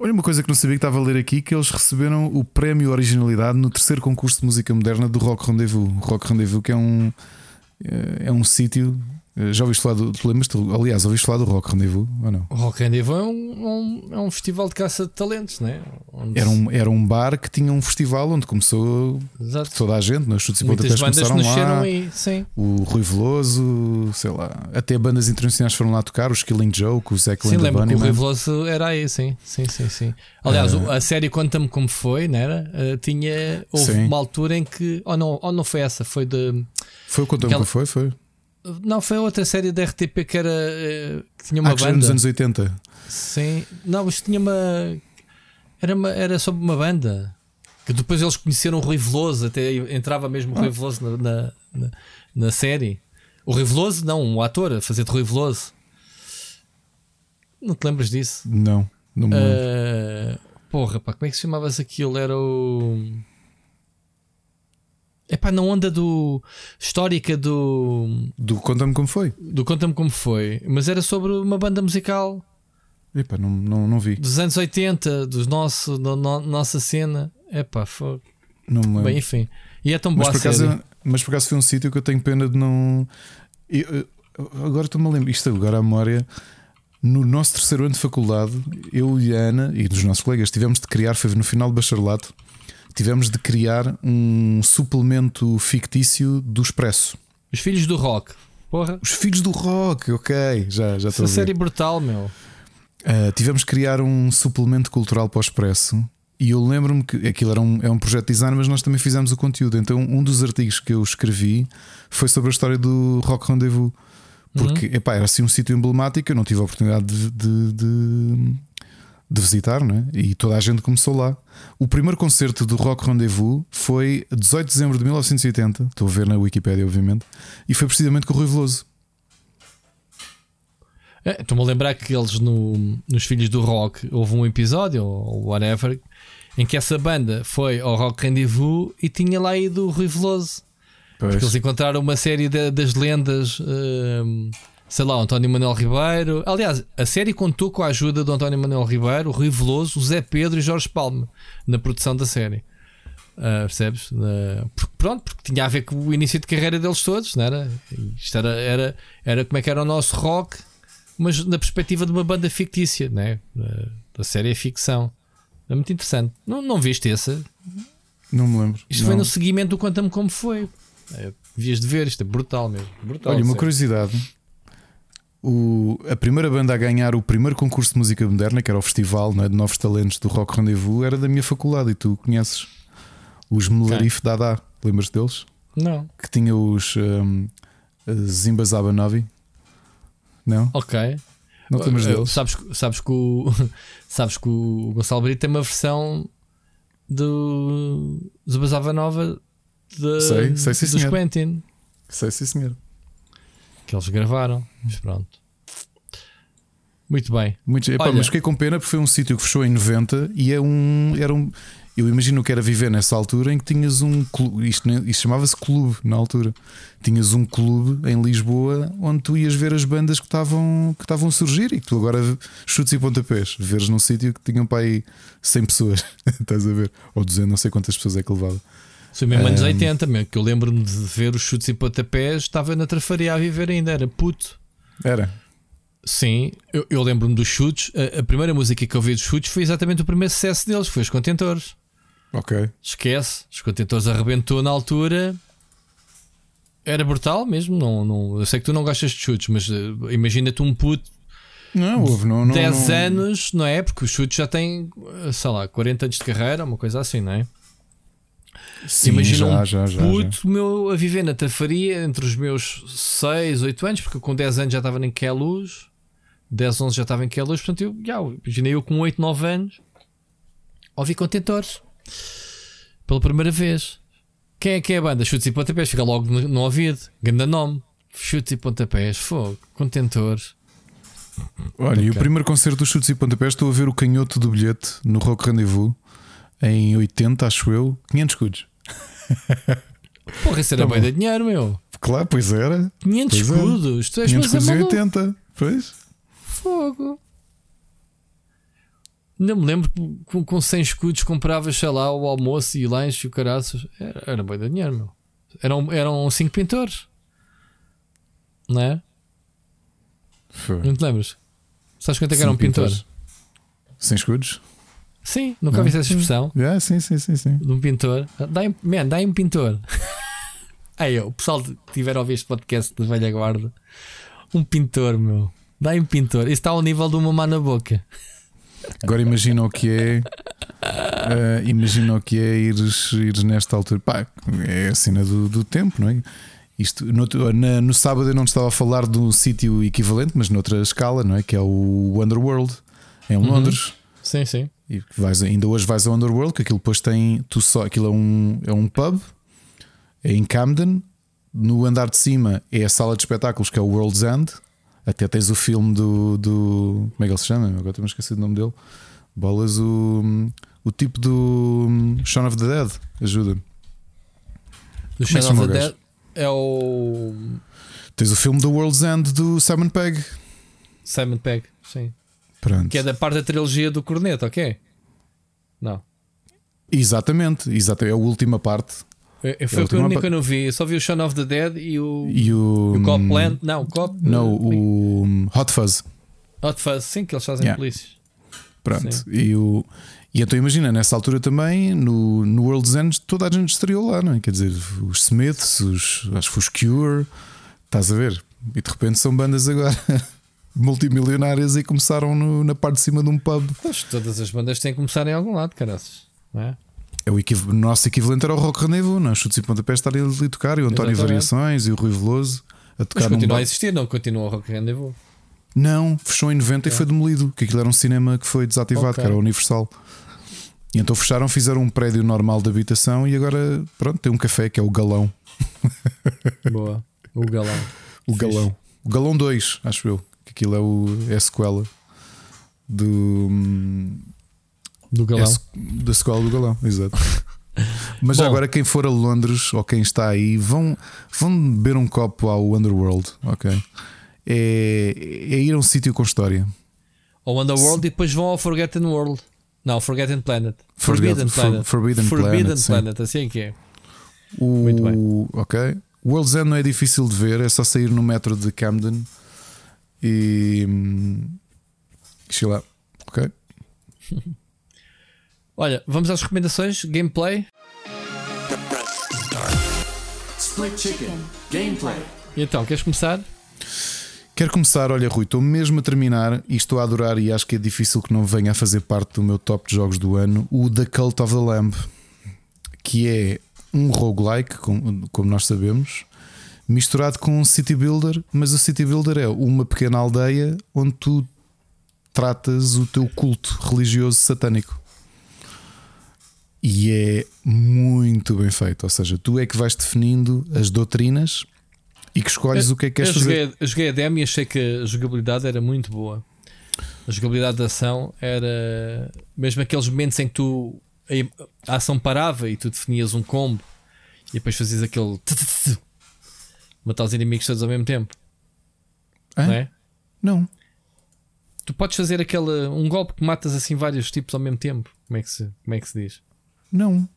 Olha, uma coisa que não sabia que estava a ler aqui: que eles receberam o prémio Originalidade no terceiro concurso de música moderna do Rock Rendezvous. Rock Rendezvous, que é um, é um sítio. Eh, Já ouviste falar do. Tu lembras? Aliás, ouviste falar do Rock Rendezvous ou não? O Rock Roll é um, um- é um festival de caça de talentos, né? Onde Era um, era um bar que tinha um festival onde começou Exato. toda a gente, nos chutes e pontapés começaram lá. aí, sim. O Rui Veloso, sei lá, até bandas internacionais foram lá tocar, os Killing Joke, o Zack Sim, lembro que o. Rui Veloso era aí, sim. Sim, sim, sim. Aliás, o- a série Conta-me Como Foi, não era? Uh, tinha. Houve Sim. uma altura em que. Ou não, ou não foi essa, foi de. Foi o Aquela- que foi? Foi. Não, foi outra série da RTP que era. eh, que tinha uma Ah, que era banda. nos anos 80. Sim. Não, mas tinha uma. Era, uma, era sobre uma banda. Que depois eles conheceram o Rui Veloso, até entrava mesmo o Ah. Rui Veloso na, na, na, na série. O Rui Veloso, não, um ator a fazer de Rui Veloso. Não te lembras disso? Não, não me lembro. Ah, porra, pá, como é que se chamavas aquilo? Era o. É pá, na onda do. histórica do. Do Conta-me como foi. do Conta-me Como Foi, mas era sobre uma banda musical Epá, não, não, não vi. dos anos 80, dos nosso, da no- nossa cena. É pá, foi. Não me lembro. Bem, enfim. E é tão mas, boa por a série. acaso, mas por acaso foi um sítio que eu tenho pena de não. Eu- eu- agora estou-me a lembrar, isto agora à memória. No nosso terceiro ano de faculdade, eu e a Ana e dos nossos colegas tivemos de criar, foi no final do bacharelato, tivemos de criar um suplemento fictício do Expresso. Os Filhos do Rock. Porra. Os Filhos do Rock, ok, já, já Essa série brutal, meu. Uh, tivemos que criar um suplemento cultural para o Expresso E eu lembro-me que aquilo era um, é um projeto de design, mas nós também fizemos o conteúdo. Então, um dos artigos que eu escrevi foi sobre a história do Rock Rendezvous. Porque uhum. epá, era assim um sítio emblemático, eu não tive a oportunidade de, de, de, de visitar, né? e toda a gente começou lá. O primeiro concerto do Rock Rendezvous foi 18 de dezembro de 1980, estou a ver na Wikipedia, obviamente, e foi precisamente com o Rui Veloso. É, Estou-me a lembrar que eles no, nos Filhos do Rock houve um episódio, ou whatever, em que essa banda foi ao Rock Rendezvous e tinha lá ido o Rui Veloso. Pois. Porque eles encontraram uma série de, das lendas, uh, sei lá, António Manuel Ribeiro. Aliás, a série contou com a ajuda do António Manuel Ribeiro, o Rui Veloso, o Zé Pedro e Jorge Palme na produção da série. Uh, percebes? Uh, porque, pronto, porque tinha a ver com o início de carreira deles todos, não era? Isto era, era, era como é que era o nosso rock mas na perspectiva de uma banda fictícia, né? da série é ficção. É muito interessante. Não, não viste essa? Não me lembro. Isto não. foi no seguimento do Quantum como foi. É, vias de ver, isto é brutal mesmo. Brutal, Olha, uma curiosidade. O, a primeira banda a ganhar o primeiro concurso de música moderna, que era o Festival né, de Novos Talentos do Rock Rendezvous, era da minha faculdade e tu conheces os Melarif okay. Dada. Lembras deles? Não. Que tinha os um, Zimba Zabanovi. Não? Ok. Não temos deles. Sabes, sabes, que o, sabes que o Gonçalo Brito tem uma versão do Zubazava Nova de, sei, sei sim, dos senhor. Quentin. Sei sim, senhor. Que eles gravaram. Mas pronto. Muito bem. Muito, epá, mas fiquei com pena porque foi um sítio que fechou em 90 e é um, era um. Eu imagino que era viver nessa altura em que tinhas um clube, isto, isto chamava-se clube na altura. Tinhas um clube em Lisboa onde tu ias ver as bandas que estavam que estavam a surgir e que tu agora chutes e pontapés, veres num sítio que tinham para aí 100 pessoas, estás a ver? Ou 200, não sei quantas pessoas é que levava. Foi mesmo um... anos 80, mesmo, que eu lembro-me de ver os chutes e pontapés, estava na trafaria a viver ainda, era puto. Era. Sim, eu, eu lembro-me dos chutes. A, a, primeira música que eu vi dos chutes foi exatamente o primeiro sucesso deles, foi os contentores. Ok. Esquece, os contentores arrebentou na altura. Era brutal mesmo. Não, não, eu sei que tu não gostas de chutes, mas uh, imagina-te um puto. Não, houve, não, não, 10 não... anos, não é? Porque os chutes já têm, eh, sei lá, 40 anos de carreira, uma coisa assim, não é? Sim, Imagina já, um já, puto já. meu a viver na tafaria entre os meus 6, 8 anos, porque com 10 anos já estava em Queluz, 10, 11 já estava em Queluz, portanto eu, já, imaginei eu com 8, 9 anos ouvi contentores pela primeira vez. Quem é que é a banda? Chutes e pontapés, fica logo no, no ouvido. Ganda nome. Chutes e pontapés, fogo, contentores. Olha, e o primeiro concerto dos Chutes e Pontapés estou a ver o canhoto do bilhete no Rock Rendezvous em 80, acho eu, 500 escudos. Porra, isso era tá bem de dinheiro, meu. Claro, pois era. 500 pois escudos, tu és 500 escudos e 80, pois. Fogo. Ainda me lembro com, com 100 escudos compravas, sei lá, o almoço e lanche e o caraças. Era, era bem de dinheiro, meu. Eram, eram 5 pintores. Não é? Foi. Não te lembras? Sabes quanto é que era um pintor? 100 escudos? Sim, nunca ouvi essa expressão. Yeah, sim, sim, sim, sim. De um pintor. Dá-me dá um pintor. Aí, o pessoal que tiver a ouvir este podcast de velha guarda, um pintor, meu. Dá-me um pintor. Isso está ao nível de uma má na boca. Agora imagina o que é. Uh, imagina o que é ires, ires nesta altura. Pá, é a cena do, do tempo, não é? Isto, no, na, no sábado eu não estava a falar de um sítio equivalente, mas noutra escala, não é? Que é o Underworld, em uhum. Londres. Sim, sim. E vais, ainda hoje vais ao Underworld, que aquilo depois tem. Tu só, aquilo é um, é um pub, é em Camden. No andar de cima é a sala de espetáculos, que é o World's End. Até tens o filme do. do como é que ele se chama? Agora estou-me esquecido o nome dele. Bolas, o, o tipo do Shaun of the Dead. Ajuda. Do Shaun of the Dead é o. Tens o filme do World's End do Simon Pegg. Simon Pegg, sim. Pronto. Que é da parte da trilogia do corneto, ok? Não. Exatamente, exatamente. É a última parte. É, foi é a única que eu não vi. Eu só vi o Shaun of the Dead e o. E o. o Copland. Não, o Cop. Não, o Hot Fuzz. Hot Fuzz, sim, que eles fazem yeah. polícias. Pronto. E, o, e então imagina, nessa altura também, no, no World's End, toda a gente estreou lá, não é? Quer dizer, os Smiths, os, acho que os Cure, estás a ver? E de repente são bandas agora. multimilionárias e começaram no, na parte de cima de um pub. Pois, todas as bandas têm que começar em algum lado, caraças. Não é? É o equiv- nosso equivalente era o Rock Rendezvous, não? é? Chutes e pontapés estarem ali a tocar, e o António Exatamente. Variações e o Rui Veloso a Mas tocar num continua a existir, não continua o Rock Rendezvous. Não, fechou em 90 e foi demolido, que aquilo era um cinema que foi desativado, Ok. que era o Universal. E então fecharam, fizeram um prédio normal de habitação e agora, pronto, tem um café que é o Galão. Boa. O galão. O. Galão. O Galão 2, acho eu. Aquilo é, o, é a sequela do. Do é galão. se- da sequela do Galão, exato. Mas Bom. agora, quem for a Londres ou quem está aí, vão, vão beber um copo ao Underworld, ok? É, é ir a um sítio com história. Ou Underworld e depois vão ao Forgotten World. Não, Forgotten Planet. Forgotten- Forbidden For- Planet. Forbidden Planet. Planet, assim que é. O, Muito Ok. O World's End não é difícil de ver, é só sair no metro de Camden e. hum, Chega lá. Ok. Olha, vamos às recomendações. Gameplay. Split Chicken. Gameplay. E então, queres começar? Quero começar, olha, Rui, estou mesmo a terminar e estou a adorar, e acho que é difícil que não venha a fazer parte do meu top de jogos do ano, o The Cult of the Lamb, que é um roguelike, como, como nós sabemos, misturado com um city builder, mas o city builder é uma pequena aldeia onde tu tratas o teu culto religioso satânico. E é muito bem feito, ou seja, tu é que vais definindo as doutrinas e que escolhes o que é que eu queres fazer. joguei, eu joguei a demo e achei que a jogabilidade era muito boa. A jogabilidade da ação era mesmo aqueles momentos em que tu a ação parava e tu definias um combo e depois fazias aquele matar os inimigos todos ao mesmo tempo. Hã? Não é? Não. Tu podes fazer aquele um golpe que matas assim vários tipos ao mesmo tempo. Como é que se, como é que se diz? Não.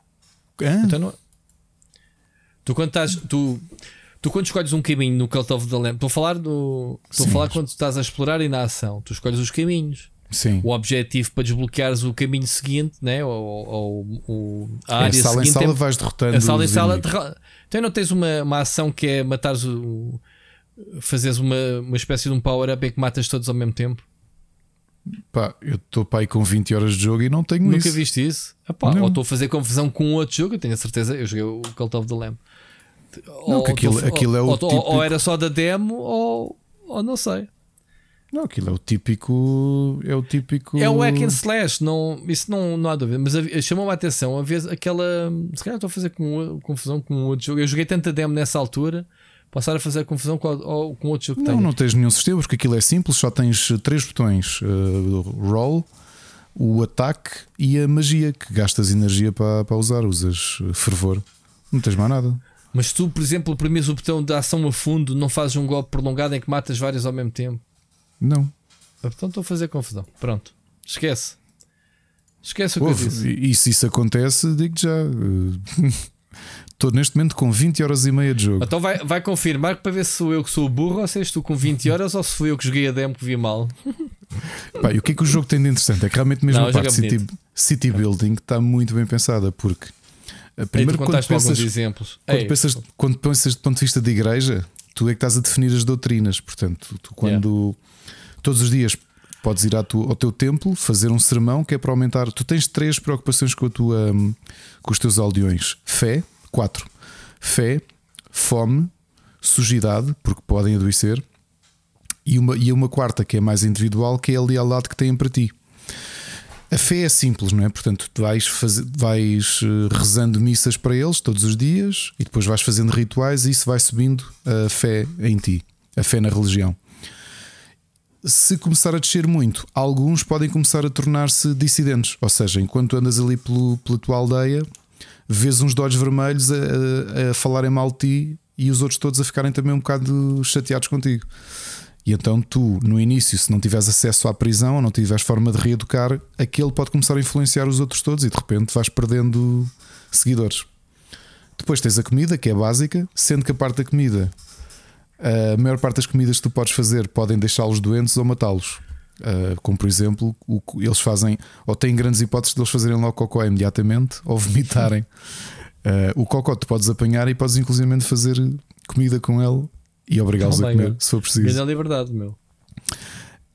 Hã? Então não... Tu quando estás. Tu, tu quando escolhes um caminho no Cult of the Lamb, estou a falar do. Estou a falar quando estás a explorar e na ação. Tu escolhes os caminhos. Sim. O objetivo para desbloqueares o caminho seguinte, né? ou, ou, ou a É, área sala em seguinte. sala é- vais derrotando. a sala em sala. derra- Então não tens uma, uma ação que é matares o. Fazeres uma, uma espécie de um power-up em que matas todos ao mesmo tempo. Pá, eu estou para aí com 20 horas de jogo e não tenho Nunca isso. viste isso? Epá, Não. ou estou a fazer confusão com outro jogo, eu tenho a certeza. Eu joguei o Cult of the Lamb. Não, que aquilo- aquilo é o ou, ou- típico- ou era só da demo, ou, ou não sei. Não, aquilo é o típico. É o típico. É o hack and slash, não, isso não, não há dúvida. Mas chamou-me a atenção a vez aquela. Se calhar estou a fazer com, confusão com outro jogo. Eu joguei tanta demo nessa altura, passar a fazer confusão com, ou- com outro jogo que Não, tenho. não tens nenhum sistema, porque aquilo é simples, só tens três botões: uh, roll, o ataque e a magia, que gastas energia para, para usar, usas uh, fervor. Não tens mais nada. Mas tu, por exemplo, primeiro o botão de ação a fundo, não fazes um golpe prolongado em que matas vários ao mesmo tempo. Não. Então estou a fazer confusão. Pronto. Esquece. Esquece o que eu Ouve, disse. e, se isso acontece, digo já. Estou neste momento com 20 horas e meia de jogo. Então vai, vai confirmar para ver se sou eu que sou o burro ou se és tu com 20 horas ou se fui eu que joguei a demo que vi mal. Pá, e o que é que o jogo tem de interessante? É que realmente mesmo Não, a o parte é city, city building está muito bem pensada, porque a Aí primeiro quando pensas, exemplos. quando, Ei, pensas, quando pensas do ponto de vista de igreja, tu é que estás a definir as doutrinas. Portanto, tu quando todos os dias podes ir ao teu templo fazer um sermão que é para aumentar. Tu tens três preocupações com, a tua, hum, com os teus aldeões: fé, quatro, fé, fome, sujidade, porque podem adoecer, e uma, e uma quarta que é mais individual, que é a lealdade que têm para ti. A fé é simples, não é? Portanto, vais, fazer, vais eh, rezando missas para eles todos os dias e depois vais fazendo rituais e isso vai subindo a fé em ti, a fé na religião. Se começar a descer muito, alguns podem começar a tornar-se dissidentes, ou seja, enquanto andas ali pelo, pela tua aldeia, vês uns olhos vermelhos a, a- a falarem mal de ti e os outros todos a ficarem também um bocado chateados contigo. E então tu, no início, se não tiveres acesso à prisão ou não tiveres forma de reeducar, aquele pode começar a influenciar os outros todos e de repente vais perdendo seguidores. Depois tens a comida, que é básica, sendo que a parte da comida, a maior parte das comidas que tu podes fazer podem deixá-los doentes ou matá-los. Uh, como por exemplo, o que eles fazem, ou têm grandes hipóteses de eles fazerem logo cocó imediatamente ou vomitarem. Uh, o cocó tu podes apanhar e podes inclusivamente fazer comida com ele e obrigá-los a comer se for preciso. Ganha a liberdade, meu.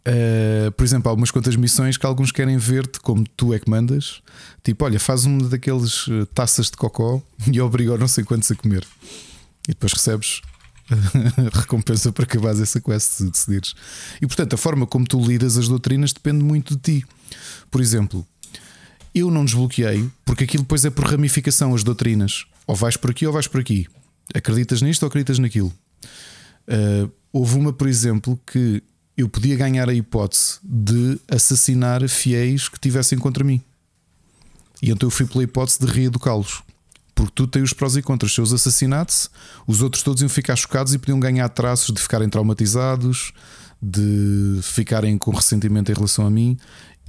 Uh, por exemplo, há umas quantas missões que alguns querem ver-te como tu é que mandas. Tipo, olha, faz uma daqueles eh, taças de cocó e obriga não sei quantos a comer. E depois recebes recompensa para acabares essa quest se decidires. E portanto, a forma como tu lidas as doutrinas depende muito de ti. Por exemplo, eu não desbloqueei porque aquilo depois é por ramificação as doutrinas. Ou vais por aqui ou vais por aqui. Acreditas nisto ou acreditas naquilo. Uh, houve uma, por exemplo, que eu podia ganhar a hipótese de assassinar fiéis que tivessem contra mim. E então eu fui pela hipótese de reeducá-los. Porque tu tens os prós e contras. Se eu os assassinasse, os outros todos iam ficar chocados e podiam ganhar traços de ficarem traumatizados, de ficarem com ressentimento em relação a mim.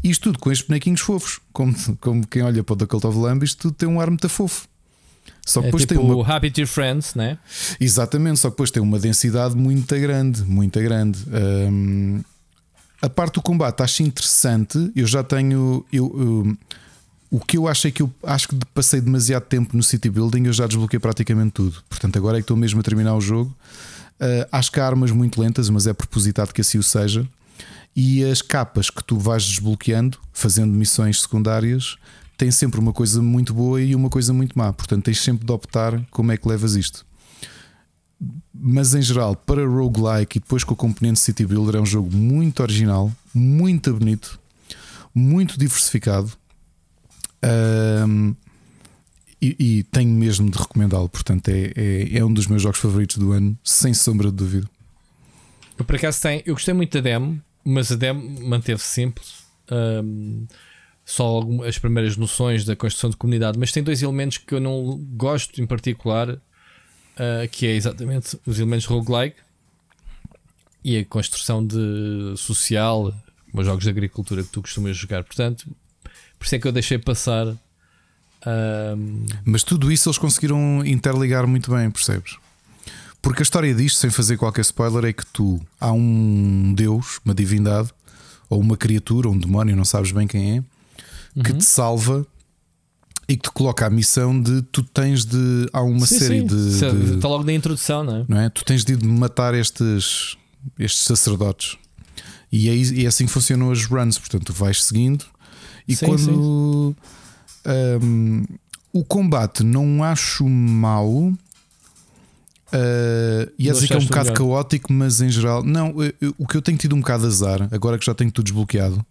Isto tudo com estes bonequinhos fofos. Como, como quem olha para o The Cult of Lamb, isto tudo tem um ar muito fofo. Só que é depois tipo tem uma... Happy to Friends, né? Exatamente, só que depois tem uma densidade muito grande, muito grande. Um, a parte do combate acho interessante. Eu já tenho. Eu, eu, o que eu achei que eu acho que passei demasiado tempo no city building, eu já desbloqueei praticamente tudo. Portanto, agora é que estou mesmo a terminar o jogo. Uh, acho que há armas muito lentas, mas é propositado que assim o seja. E as capas que tu vais desbloqueando, fazendo missões secundárias, tem sempre uma coisa muito boa e uma coisa muito má. Portanto, tens sempre de optar como é que levas isto. Mas em geral, para roguelike e depois com o componente City Builder, é um jogo muito original, muito bonito, muito diversificado. Um, e, e, tenho mesmo de recomendá-lo. Portanto, é, é, é, um dos meus jogos favoritos do ano, sem sombra de dúvida. Eu por acaso eu gostei muito da demo, mas a demo manteve-se simples. Um, só as primeiras noções da construção de comunidade, mas tem dois elementos que eu não gosto em particular, uh, que é exatamente os elementos roguelike e a construção de social, os jogos de agricultura que tu costumas jogar. Portanto, por isso é que eu deixei passar. Uh... Mas tudo isso eles conseguiram interligar muito bem, percebes? Porque a história disto, sem fazer qualquer spoiler, é que tu há um Deus, uma divindade, ou uma criatura, um demónio, não sabes bem quem é, que uhum. te salva e que te coloca a missão de tu tens de. Há uma sim, série sim. de. Está logo na introdução, não é? Não é? Tu tens de matar estes, estes sacerdotes. E é, é assim que funcionam as runs. Portanto, tu vais seguindo e sim, quando. Um, o combate não acho mau. Uh, e dizer que é um bocado melhor. caótico, mas em geral, não. Eu, o que eu tenho tido um bocado azar, agora que já tenho tudo desbloqueado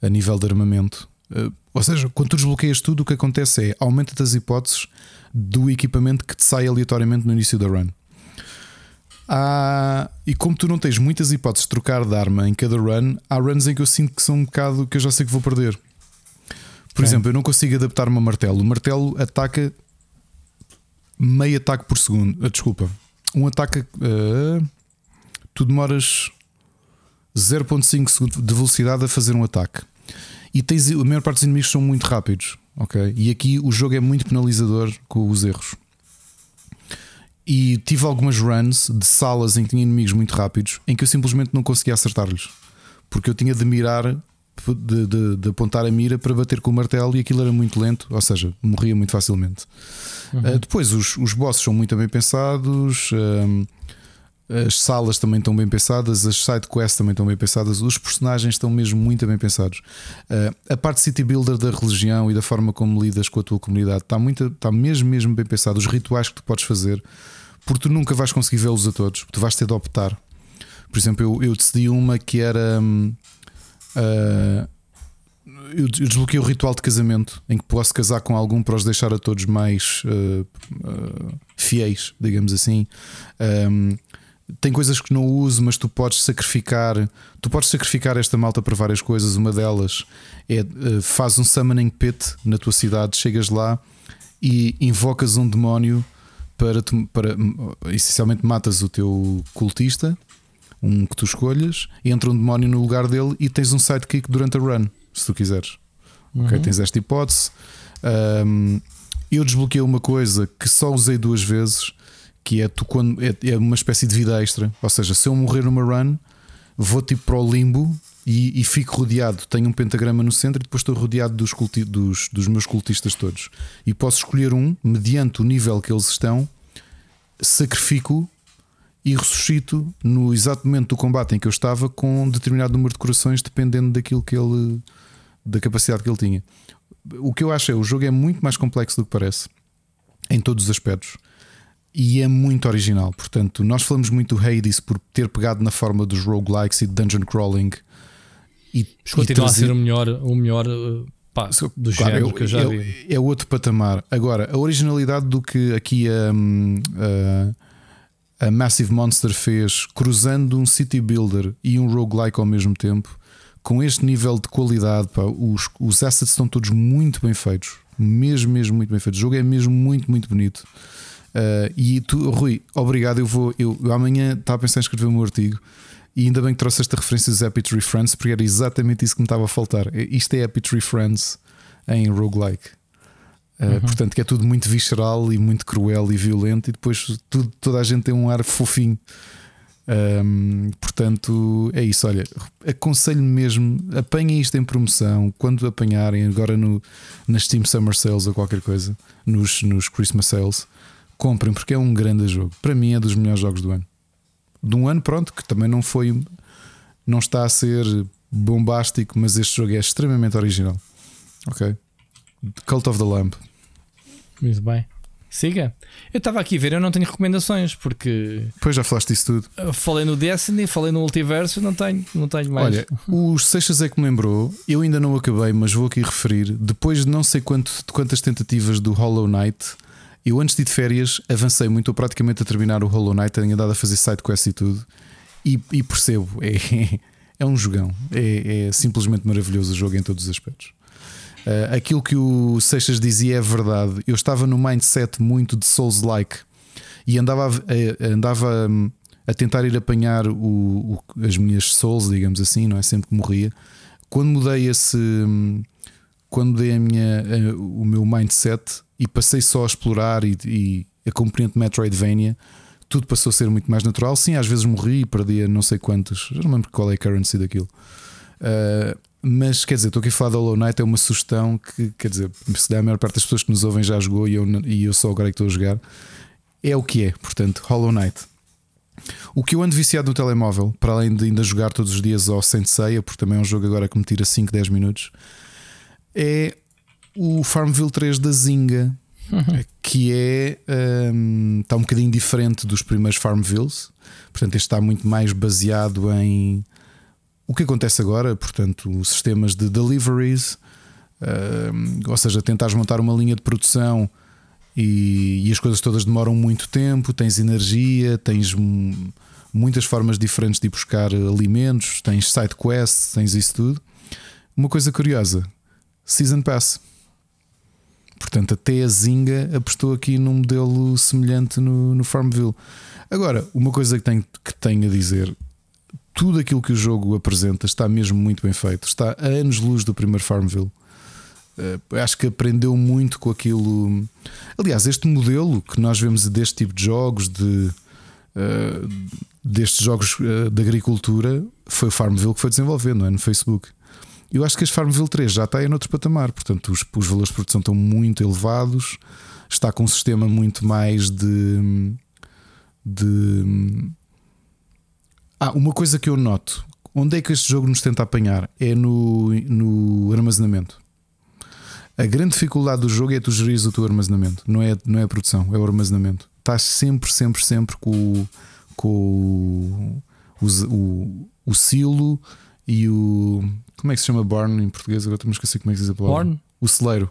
a nível de armamento, eh, ou seja, quando tu desbloqueias tudo, o que acontece é aumenta as hipóteses do equipamento que te sai aleatoriamente no início da run. Há, e como tu não tens muitas hipóteses de trocar de arma em cada run, há runs em que eu sinto que são um bocado que eu já sei que vou perder. Por exemplo, eu não consigo adaptar-me a martelo. O martelo ataca meio ataque por segundo. Uh, desculpa. Um ataque. Uh, tu demoras 0.5 segundos de velocidade a fazer um ataque. E tens, a maior parte dos inimigos são muito rápidos, ok? E aqui o jogo é muito penalizador com os erros. E tive algumas runs de salas em que tinha inimigos muito rápidos em que eu simplesmente não conseguia acertar-lhes. Porque eu tinha de mirar, de, de, de, apontar a mira para bater com o martelo e aquilo era muito lento, ou seja, morria muito facilmente. Uhum. Uh, depois, os, os bosses são muito bem pensados. Uh, as salas também estão bem pensadas, as side quests também estão bem pensadas, os personagens estão mesmo muito bem pensados. Uh, a parte city builder da religião e da forma como lidas com a tua comunidade está, muito, está mesmo, mesmo bem pensado. Os rituais que tu podes fazer, porque tu nunca vais conseguir vê-los a todos, tu vais ter de optar. Por exemplo, eu, eu decidi uma que era. Uh, eu desbloqueei o ritual de casamento em que posso casar com algum para os deixar a todos mais uh, uh, fiéis, digamos assim. Um, tem coisas que não uso, mas tu podes sacrificar. Tu podes sacrificar esta malta para várias coisas. Uma delas é uh, faz um summoning pit na tua cidade, chegas lá e invocas um demónio para, para essencialmente matas o teu cultista, um que tu escolhas, entra um demónio no lugar dele e tens um sidekick durante a run, se tu quiseres. Uhum. Okay, tens esta hipótese. Um, eu desbloqueei uma coisa que só usei duas vezes que é tu quando é, é, uma espécie de vida extra. Ou seja, se eu morrer numa run, vou tipo para o limbo e, e fico rodeado. Tenho um pentagrama no centro e depois estou rodeado dos, culti, dos, dos meus cultistas todos. E posso escolher um, mediante o nível que eles estão, sacrifico e ressuscito no exato momento do combate em que eu estava com um determinado número de corações, dependendo daquilo que ele. da capacidade que ele tinha. O que eu acho é o jogo é muito mais complexo do que parece, em todos os aspectos, e é muito original. Portanto, nós falamos muito do Hades por ter pegado na forma dos roguelikes e de dungeon crawling. E, continua trazer... a ser o melhor, o melhor uh, pá, do claro, género é, que eu já é, vi. É outro patamar. Agora, a originalidade do que aqui a. Um, a Massive Monster fez, cruzando um city builder e um roguelike ao mesmo tempo, com este nível de qualidade, pá, os, os assets estão todos muito bem feitos, mesmo, mesmo muito bem feitos. O jogo é mesmo muito, muito bonito. Uh, e tu, Rui, obrigado. Eu vou, eu, amanhã estava a pensar em escrever o meu artigo. E ainda bem que trouxe esta referência dos Happy Tree Friends, porque era exatamente isso que me estava a faltar. Isto é Happy Tree Friends em roguelike. Eh, uhum. portanto, que é tudo muito visceral e muito cruel e violento, e depois tudo, toda a gente tem um ar fofinho. Um, portanto, é isso. Olha, aconselho mesmo, apanhem isto em promoção quando apanharem, agora no, nas Steam Summer Sales ou qualquer coisa, nos, nos Christmas Sales, comprem, porque é um grande jogo. Para mim, é dos melhores jogos do ano. De um ano, pronto, que também não foi, não está a ser bombástico, mas este jogo é extremamente original. Ok? Cult of the Lamp. Muito bem. Siga. Eu estava aqui a ver, eu não tenho recomendações porque. Pois já falaste isso tudo. Eu falei no Destiny, falei no Multiverso, não tenho, não tenho mais. Olha, os Seixas é que me lembrou, eu ainda não acabei, mas vou aqui referir. Depois de não sei quanto, de quantas tentativas do Hollow Knight, eu antes de ir de férias avancei muito, ou praticamente a terminar o Hollow Knight, tenho andado a fazer sidequest e tudo, e, e percebo, é, é um jogão, é, é simplesmente maravilhoso o jogo em todos os aspectos. Uh, aquilo que o Seixas dizia é verdade. Eu estava no mindset muito de Souls-like e andava, a, andava hum, a tentar ir apanhar o, o, as minhas Souls, digamos assim, não é? Sempre que morria. Quando mudei esse. Hum, quando mudei a minha, a, o meu mindset e passei só a explorar e, e a componente Metroidvania, tudo passou a ser muito mais natural. Sim, às vezes morri e perdia não sei quantas, já não lembro qual é a currency daquilo. Uh, mas quer dizer, estou aqui a falar da Hollow Knight, é uma sugestão que, quer dizer, se der a maior parte das pessoas que nos ouvem já jogou e eu, e eu só agora é que estou a jogar, é o que é, portanto, Hollow Knight. O que eu ando viciado no telemóvel, para além de ainda jogar todos os dias ao Saint Seiya, porque também é um jogo agora que me tira 5, 10 minutos, é o Farmville 3 da Zynga, uhum. que é um, está um bocadinho diferente dos primeiros Farmvilles. Portanto, este está muito mais baseado em o que acontece agora, portanto, sistemas de deliveries, uh, ou seja, tentares montar uma linha de produção e, e, as coisas todas demoram muito tempo, tens energia, tens muitas formas diferentes de ir buscar alimentos, tens side quests, tens isso tudo. Uma coisa curiosa: Season Pass. Portanto, até a Zinga apostou aqui num modelo semelhante no, no Farmville. Agora, uma coisa que tenho, que tenho a dizer: tudo aquilo que o jogo apresenta está mesmo muito bem feito. Está a anos-luz do primeiro Farmville. Uh, acho que aprendeu muito com aquilo. Aliás, este modelo que nós vemos deste tipo de jogos, de, uh, destes jogos uh, de agricultura, foi o Farmville que foi desenvolvendo, é? No Facebook. Eu acho que este Farmville 3 já está em outro patamar, portanto, os, os valores de produção estão muito elevados, está com um sistema muito mais de. de ah, uma coisa que eu noto: onde é que este jogo nos tenta apanhar? É no, no armazenamento. A grande dificuldade do jogo é tu gerir o teu armazenamento, não é, não é a produção, é o armazenamento. Estás sempre, sempre, sempre com, com o, o, o, silo e o. Como é que se chama barn em português? Agora a esquecer como é que se diz a palavra. Barn? O celeiro.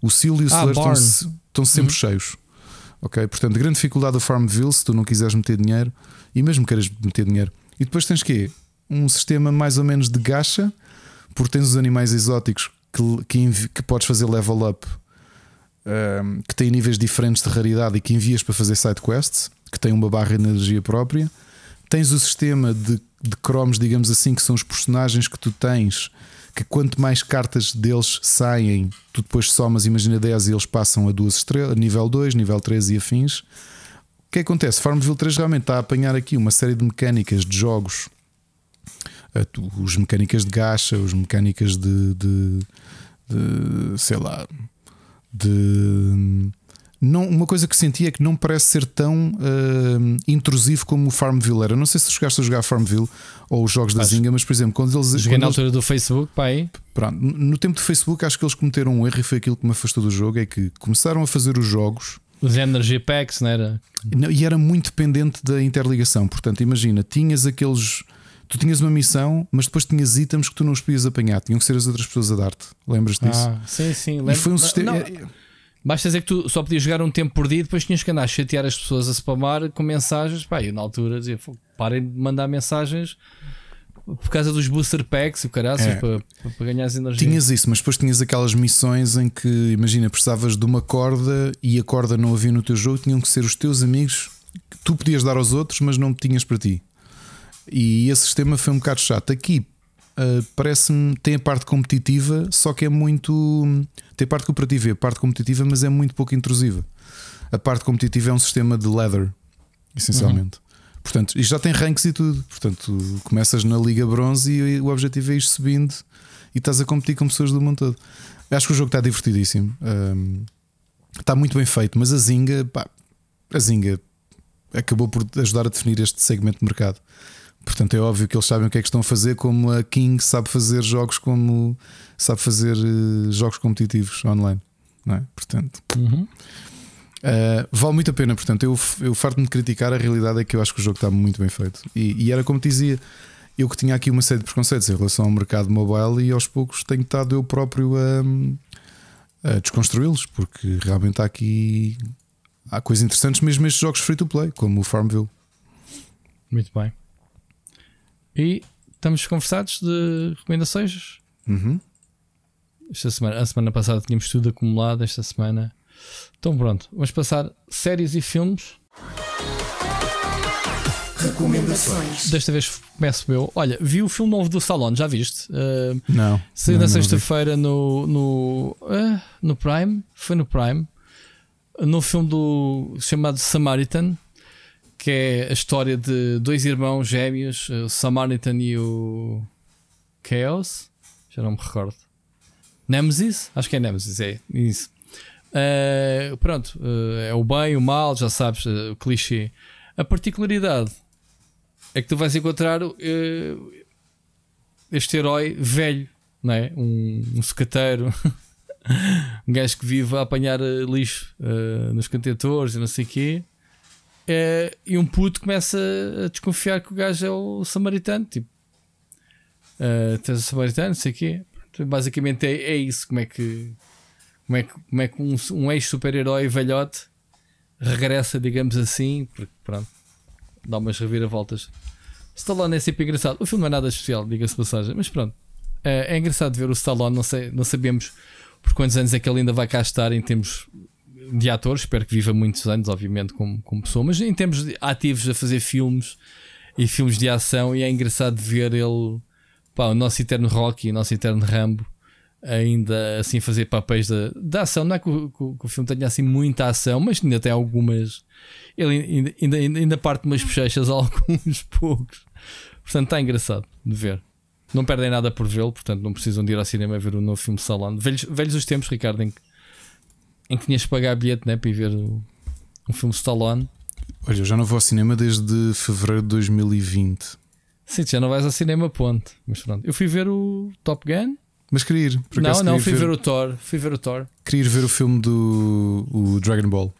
O silo e o ah, celeiro estão, estão, sempre uhum. cheios. Ok? Portanto, a grande dificuldade do Farmville, se tu não quiseres meter dinheiro, e mesmo queiras meter dinheiro. E depois tens que um sistema mais ou menos de gacha, porque tens os animais exóticos que, que, que podes fazer level up, um, ehm, que têm níveis diferentes de raridade e que envias para fazer side quests, que têm uma barra de energia própria. Tens o sistema de, de cromos, digamos assim, que são os personagens que tu tens, que quanto mais cartas deles saem, tu depois somas, imagina 10 e eles passam a duas estrelas, nível 2, nível 3 e afins que acontece? Farmville 3 realmente está a apanhar aqui uma série de mecânicas de jogos, eh, os mecânicas de gacha, os mecânicas de, de, de sei lá, de Não, uma coisa que senti é que não parece ser tão uh, intrusivo como o Farmville era. Não sei se chegaste a jogar Farmville ou os jogos da Acho. Zinga, mas por exemplo, quando eles. Joguei quando na eles- altura do Facebook, pá, aí. Pronto, no tempo do Facebook, acho que eles cometeram um erro e foi aquilo que me afastou do jogo: é que começaram a fazer os jogos Os Energy Packs, não era? não, e era muito dependente da interligação. Portanto, imagina, tinhas aqueles. Tu tinhas uma missão, mas depois tinhas itens que tu não os podias apanhar, tinham que ser as outras pessoas a dar-te. Lembras disso? Ah, sim, sim. e lembro- foi um sistema. não, Basta dizer que tu só podias jogar um tempo por dia e depois tinhas que andar a chatear as pessoas a spamar com mensagens. Pá, eu na altura dizia: "Fogo, parem de mandar mensagens por causa dos booster packs e o caraças É. para, para ganhar as energias. Tinhas isso, mas depois tinhas aquelas missões em que, imagina, precisavas de uma corda e a corda não havia no teu jogo, tinham que ser os teus amigos que tu podias dar aos outros, mas não tinhas para ti. E esse sistema foi um bocado chato. Aqui ah, parece-me tem a parte competitiva, só que é muito. Tem a parte cooperativa e a parte competitiva, mas é muito pouco intrusiva. A parte competitiva é um sistema de leather, essencialmente. Portanto, já tem ranks e tudo. Portanto, começas na Liga Bronze e o objetivo é ir subindo e estás a competir com pessoas do mundo todo. Acho que o jogo está divertidíssimo. Ahm, está muito bem feito, mas a Zinga, pá, a Zinga acabou por ajudar a definir este segmento de mercado. Portanto, é óbvio que eles sabem o que é que estão a fazer, como a King sabe fazer jogos como sabe fazer eh, jogos competitivos online. Não é? Portanto, Uhum. Uh, vale muito a pena, portanto, eu, eu farto-me de criticar. A realidade é que eu acho que o jogo está muito bem feito. E, e era como te dizia, eu que tinha aqui uma série de preconceitos em relação ao mercado mobile e aos poucos tenho estado eu próprio a, a desconstruí-los, porque realmente há aqui há coisas interessantes, mesmo estes jogos free to play, como o Farmville. Muito bem. E estamos conversados de recomendações. Uhum. Esta semana, a semana passada tínhamos tudo acumulado, esta semana. Então pronto, vamos passar séries e filmes. Recomendações. Desta vez começo eu. Olha, vi o filme novo do Stallone, já viste? Uh, Não. Saiu na sexta-feira no, no, ah, no Prime. Foi no Prime. No filme do chamado Samaritan, que é a história de dois irmãos gêmeos, o Samaritan e o Chaos. Já não me recordo. Nemesis? Acho que é Nemesis, é isso. Ah, pronto, ah, é o bem, o mal, já sabes, ah, o clichê. A particularidade é que tu vais encontrar este herói velho, não é? Um, um um gajo que vive a apanhar lixo nos contentores e não sei o quê. E um puto começa a desconfiar que o gajo é o samaritano, tipo, tens o samaritano, não sei o quê. Basicamente é, é isso. Como é que, como é que, como é que um, um ex-super-herói velhote regressa, digamos assim, porque pronto, dá umas reviravoltas. Stallone é sempre engraçado. O filme não é nada especial, diga-se passagem, mas pronto. É, é engraçado ver o Stallone. Não, sei, não sabemos por quantos anos é que ele ainda vai cá estar em termos de ator. Espero que viva muitos anos, obviamente, como, como pessoa, mas em termos de ativos a fazer filmes e filmes de ação. E é engraçado ver ele, pá, o nosso eterno Rocky, o nosso eterno Rambo, ainda assim fazer papéis da, da ação. Não é que o, que o- filme tenha assim muita ação, mas ainda tem algumas. Ele ainda, ainda, ainda, ainda parte umas bochechas a alguns poucos. Portanto, está engraçado de ver. Não perdem nada por vê-lo, portanto, não precisam de ir ao cinema ver o novo filme de Stallone. Velhos, velhos os tempos, Ricardo, em que, em que tinhas que pagar bilhete né, para ir ver o, um filme de Stallone. Olha, eu já não vou ao cinema desde fevereiro de 2020. Sim, já não vais ao cinema, ponto. Mas pronto, eu fui ver o Top Gun. Mas queria ir. Por não, não, fui ver, ver o Thor. Fui ver o Thor. queria ir ver o filme do o Dragon Ball.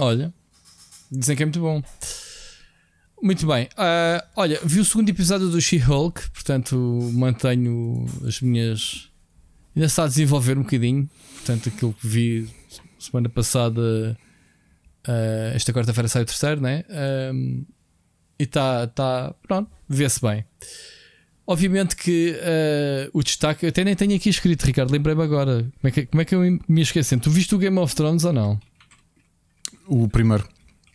Olha, dizem que é muito bom. Muito bem. Ah, olha, vi o segundo episódio do She-Hulk, portanto mantenho as minhas. Ainda está a desenvolver um bocadinho. Portanto, aquilo que vi semana passada, ah, esta quarta-feira sai o terceiro, né? Ahm, e está, tá, pronto, vê-se bem. Obviamente que ah, o destaque, eu até nem tenho aqui escrito, Ricardo, lembrei-me agora. Como é, que, como é que eu me esqueci? Tu viste o Game of Thrones ou não? O primeiro.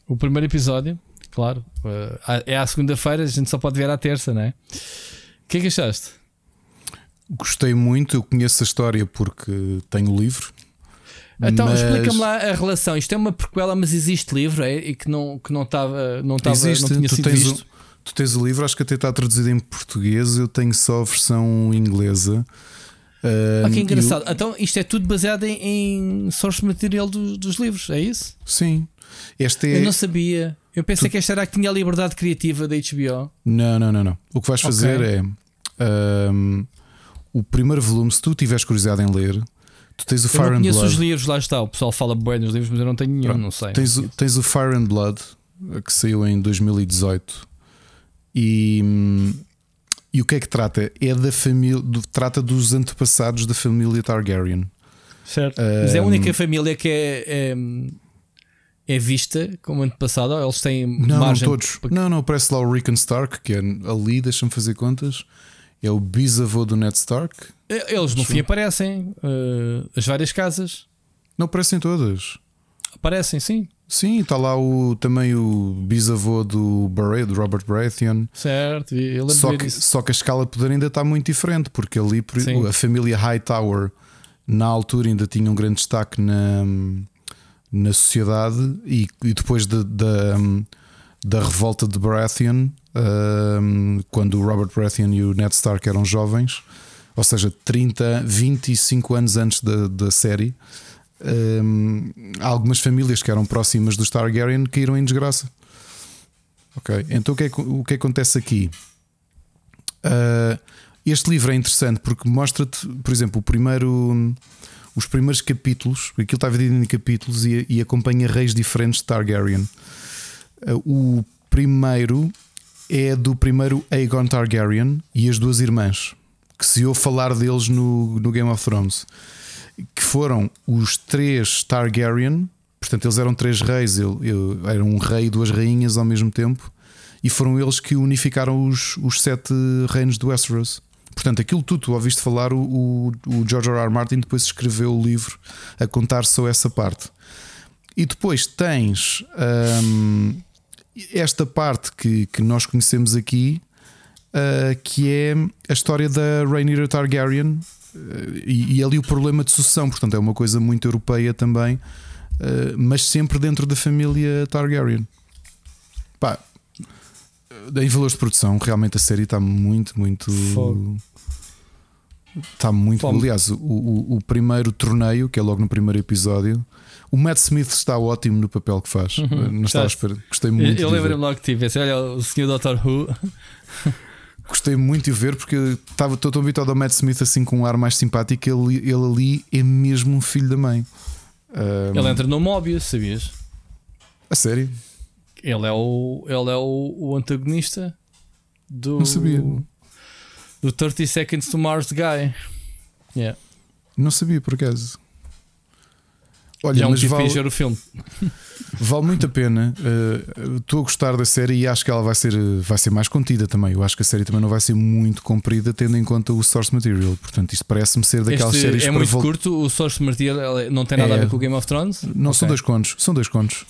O primeiro episódio, claro. uh, é à segunda-feira, a gente só pode ver à terça, não é? O que é que achaste? Gostei muito, eu conheço a história porque tenho o livro. Então, mas explica-me lá a relação. Isto é uma prequela, mas existe livro, é? E que não, que não estava, não estava, Existe, não tinha tu, sido tens visto. o, tu tens o livro, acho que até está traduzido em português. Eu tenho só a versão inglesa. Ah, que engraçado. Então isto é tudo baseado em, em source material do, dos livros, é isso? Sim. Este é... Eu não sabia. Eu pensei tu... que esta era a que tinha a liberdade criativa da HBO. Não, não, não, não. O que vais fazer okay. é um, o primeiro volume, se tu tiveres curiosidade em ler, tu tens o Fire eu não and Blood. os livros, lá está. O pessoal fala bem nos livros, mas eu não tenho nenhum, Pronto. não sei. Tens, o, tens o Fire and Blood, que saiu em 2018. E, e o que é que trata? É da família, do, trata dos antepassados da família Targaryen. Certo. Um, mas é a única família que é, é é vista como ano passado? Eles têm não, margem não todos. Não, não, aparece lá o Rickon Stark, que é ali, deixa-me fazer contas. É o bisavô do Ned Stark. É, eles no fim aparecem, uh, as várias casas. Não aparecem todas. Aparecem, sim. Sim, está lá o, também o bisavô do, do Robert Baratheon. Certo, ele só que, só que a escala de poder ainda está muito diferente, porque ali sim. a família Hightower na altura ainda tinha um grande destaque na, na sociedade e, e depois de, de, da revolta de Baratheon, um, quando o Robert Baratheon e o Ned Stark eram jovens, ou seja, 30, 25 anos antes da, da série, um, algumas famílias que eram próximas dos Targaryen caíram em desgraça. Ok, então o que, é, o que acontece aqui? Uh, este livro é interessante porque mostra-te, por exemplo, o primeiro os primeiros capítulos, aquilo está dividido em capítulos e, e acompanha reis diferentes de Targaryen. Uh, o primeiro é do primeiro Aegon Targaryen e as duas irmãs, que se ouve falar deles no, no Game of Thrones, que foram os três Targaryen, portanto, eles eram três reis, eu, eu, era um rei e duas rainhas ao mesmo tempo, e foram eles que unificaram os, os sete reinos do Westeros. Portanto, aquilo tudo, tu ouviste falar, o, o, o George R. R. Martin depois escreveu o livro a contar só essa parte. E depois tens hum, esta parte que, que nós conhecemos aqui, uh, que é a história da Rhaenyra Targaryen e, e, ali o problema de sucessão. Portanto, é uma coisa muito europeia também, uh, mas sempre dentro da família Targaryen. Pá, em valores de produção, realmente a série está muito, muito. Fogo. Está muito. Aliás, o, o, o, primeiro torneio, que é logo no primeiro episódio, o Matt Smith está ótimo no papel que faz. Uhum. Não estava a esperar. Gostei muito. Eu, eu lembro-me logo que tive esse. Olha, o senhor Doctor Who. Gostei muito de o ver porque estava todo habituado ao Matt Smith assim com um ar mais simpático. Ele, ele ali é mesmo um filho da mãe. Um... Ele entra no Mobius, sabias? A sério? Ele é o, ele é o, o antagonista do. Não sabia. Do 30 Seconds to Mars Guy. Yeah. Não sabia por acaso. Olha, Já é um mas vale, o filme. vale muito a pena. Uh, estou a gostar da série e acho que ela vai ser, vai ser mais contida também. Eu acho que a série também não vai ser muito comprida, tendo em conta o source material. Portanto, isto parece-me ser daquelas este séries É muito curto. O source material não tem nada é, a ver com o Game of Thrones? Não okay. são dois contos. São dois contos.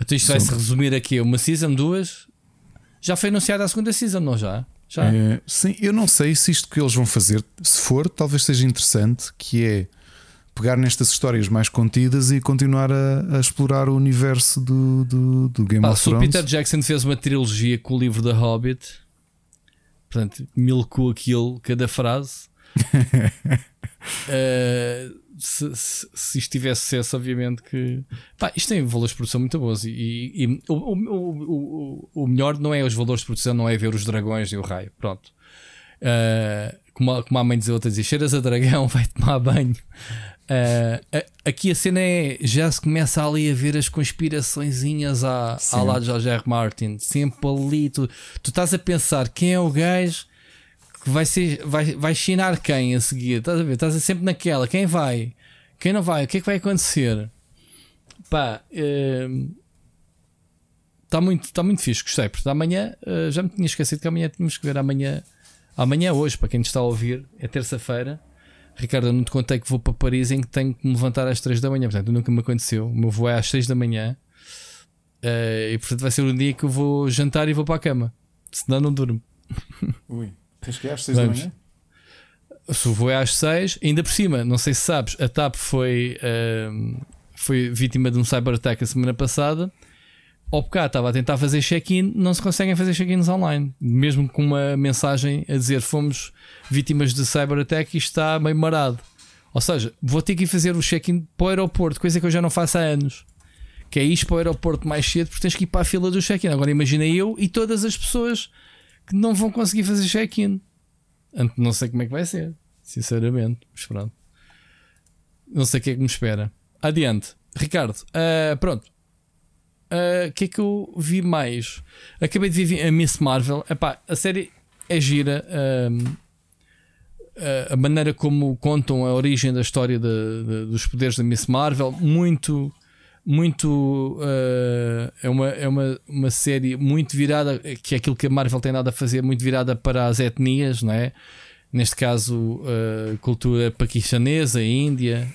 Então isto vai se resumir aqui uma season, duas. Já foi anunciada a segunda season, não já? Já. É, sim, eu não sei se isto que eles vão fazer, se for, talvez seja interessante, que é pegar nestas histórias mais contidas e continuar a, a explorar o universo do, do, do Game of Thrones. Se o Peter Jackson fez uma trilogia com o livro da Hobbit, portanto, milcou aquilo, cada frase. uh, se, se, se isto tivesse sucesso, obviamente que. Pá, isto tem valores de produção muito bons. E, e, e o, o, o, o, melhor não é os valores de produção, não é ver os dragões e o raio. Pronto. Uh, como, a, como a mãe diz outra, diz: cheiras a dragão, vai tomar banho. Uh, aqui a cena é já se começa ali a ver as conspiraçõezinhas à, ao lado de George R. Martin, sempre ali. Tu, tu estás a pensar quem é o gajo que vai ser, vai, vai chinar quem a seguir? Estás a ver? Estás sempre naquela, quem vai? Quem não vai? O que é que vai acontecer? Pá, está uh, muito, tá muito fixe, gostei. Porque amanhã uh, já me tinha esquecido que amanhã tínhamos que ver amanhã. Amanhã, hoje, para quem está a ouvir, é terça-feira. Ricardo, eu não te contei que vou para Paris em que tenho que me levantar às 3 da manhã. Portanto, nunca me aconteceu. O meu voo é às 6 da manhã. Uh, e portanto vai ser um dia que eu vou jantar e vou para a cama. Senão não durmo. Ui. Tens que ir às 6 da manhã? Se o voo é às 6, ainda por cima, não sei se sabes, a TAP foi, uh, foi vítima de um cyber attack a semana passada. Ao bocado estava a tentar fazer check-in, não se conseguem fazer check-ins online, mesmo com uma mensagem a dizer fomos vítimas de cyber-attack e está meio marado. Ou seja, vou ter que ir fazer o check-in para o aeroporto, coisa que eu já não faço há anos. Que é ir para o aeroporto mais cedo porque tens que ir para a fila do check-in. Agora imagina eu e todas as pessoas que não vão conseguir fazer check-in. Não sei como é que vai ser, sinceramente. Mas pronto. Não sei o que é que me espera. Adiante. Ricardo, uh, pronto. Ah, o uh, que é que eu vi mais? Acabei de ver a Miss Marvel. Epá, a série é gira. Uh, a maneira como contam a origem da história de, de, dos poderes da Miss Marvel, muito. Muito uh, é, uma, é uma, uma série muito virada, que é aquilo que a Marvel tem nada a fazer, muito virada para as etnias, não é? Neste caso, cultura paquistanesa, Índia.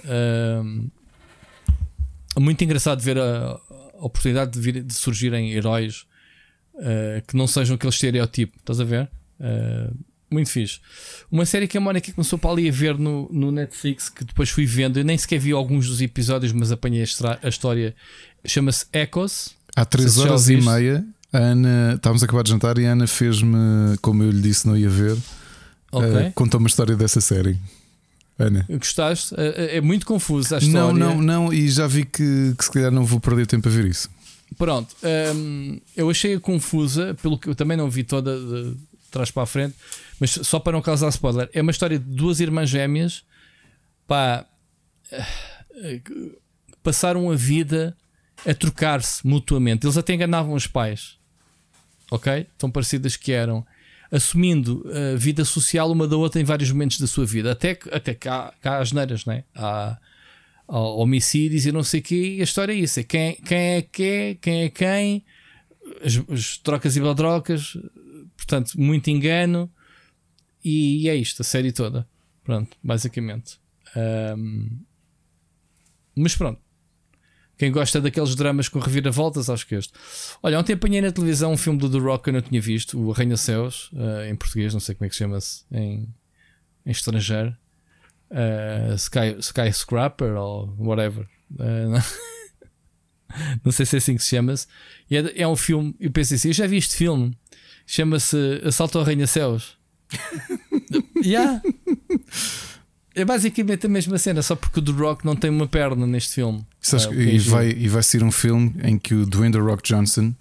muito engraçado ver a, oportunidade de, vir, de surgirem heróis uh, que não sejam aquele estereotipo. Estás a ver? Uh, muito fixe. Uma série que a Mónica começou para ali a ver no, no Netflix, que depois fui vendo, eu nem sequer vi alguns dos episódios, mas apanhei a, história. Chama-se Echoes. Há 3 horas e meia, a Ana, estávamos a acabar de jantar e a Ana fez-me, como eu lhe disse, não ia ver. Okay. Uh, contou uma história dessa série. Ana. Gostaste? É, é muito confuso a história. Não, não, não, e já vi que, que se calhar não vou perder tempo a ver isso. Pronto, hum, eu achei-a confusa, pelo que eu também não vi toda de trás para a frente, mas só para não causar spoiler, é uma história de duas irmãs gêmeas pá, passaram a vida a trocar-se mutuamente. Eles até enganavam os pais, ok? Tão parecidas que eram assumindo a vida social uma da outra em vários momentos da sua vida. Até, até cá, cá há asneiras, né? há, há homicídios e não sei o quê. E a história é isso: é quem, quem é que é, quem é quem, as, as trocas e baldrocas, portanto, muito engano. E, e, é isto, a série toda. Pronto, basicamente. Um, mas pronto, quem gosta daqueles dramas com reviravoltas, acho que este. Olha, ontem apanhei na televisão um filme do The Rock que eu não tinha visto, o Arranha Céus, uh, em português, não sei como é que chama-se em, em estrangeiro. Uh, Sky, Skyscraper ou whatever. Uh, não, não, sei se é assim que se chama-se. É, é, um filme, eu pensei assim, eu já vi este filme, chama-se Assalto ao Arranha Céus. yeah. É basicamente a mesma cena, só porque o The Rock não tem uma perna neste filme. uh, e, vai, e vai ser um filme em que o Dwayne The Rock Johnson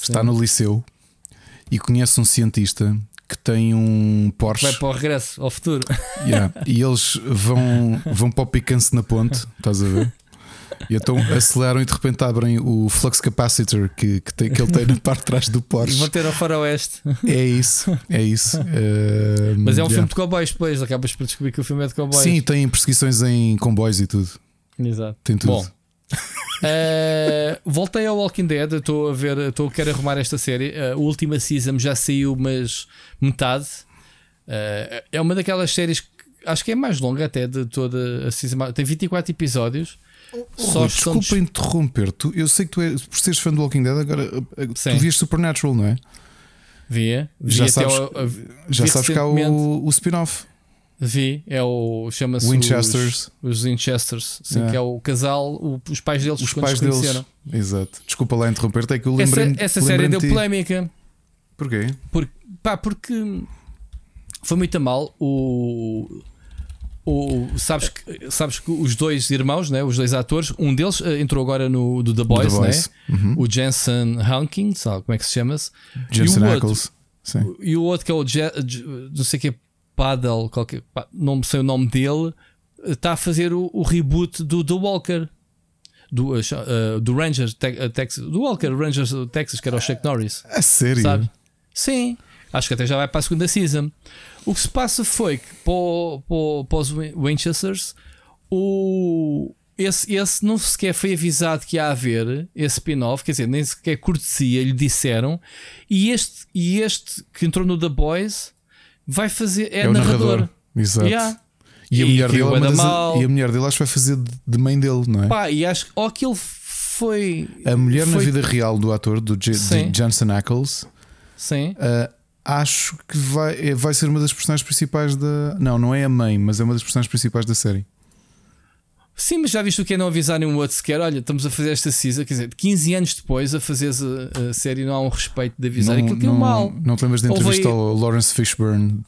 está no liceu e conhece um cientista que tem um Porsche. Vai para o regresso, ao futuro. Yeah. E eles vão, vão para o picance na ponte, estás a ver? E então aceleram e de repente abrem o flux capacitor que, que, tem, que ele tem na parte de trás do Porsche. Vão ter ao faroeste. É isso, é isso. Uh, Mas é um yeah. filme de cowboys, depois acabas por descobrir que o filme é de cowboys. Sim, tem perseguições em comboios e tudo. Exato. Tem tudo. Bom, uh, voltei ao Walking Dead. Estou a ver, estou a querer arrumar esta série. Uh, a última season já saiu, mas metade. Uh, é uma daquelas séries que acho que é mais longa até de toda a season. Tem 24 episódios. Só desculpa interromper, tu, eu sei que tu és, por seres fã do Walking Dead, agora eh, Sim. tu vias Supernatural, não é? Via, já sabes, já sabes que há o, o spin-off. Vi, é o chama-se Winchesters. Os, os Winchesters, sim, yeah. que é o casal, o, os pais deles os pais deles. Exato. Desculpa lá interromper, é que eu lembrei Essa, essa série deu polémica. Porquê? Por, pá, porque foi muito a mal. O o, sabes, que, sabes que os dois irmãos, né, os dois atores, um deles uh, entrou agora no do The Boys, The Boys. Né? Uhum. o Jensen Hanking, sabe como é que se chama-se? Jensen Ackles. Sim. E o outro que é o Je, não sei que é Paddle, qualquer, não sei o nome dele, está a fazer o, o reboot do The Walker. Do, uh, do Rangers te, Texas, do Walker Rangers Texas, que era o Chuck Norris. A sério? Sabe? Sim, acho que até já vai para a segunda season. O que se passa foi que para, para, para os Winchesters, o, esse, esse não sequer foi avisado que ia haver esse spin-off, quer dizer, nem sequer cortesia lhe disseram. E este, e este que entrou no The Boys vai fazer, é, é narrador. narrador. Exato. Yeah. E, a, mulher dele, é das, e a mulher dele acho que vai fazer de mãe dele, não é? Pá, e acho que ou aquilo foi. A mulher foi... na vida real do ator, do J, Johnson Ackles, Sim. Uh, acho que vai, é, vai ser uma das personagens principais da. Não, não é a mãe, mas é uma das personagens principais da série. Sim, mas já viste o que é não avisarem um outro sequer? Olha, estamos a fazer esta season, quer dizer, 15 anos depois a fazeres a, a série, não há um respeito de avisar. Aquilo que é mal. Não te lembras da entrevista ao Lawrence Fishburne?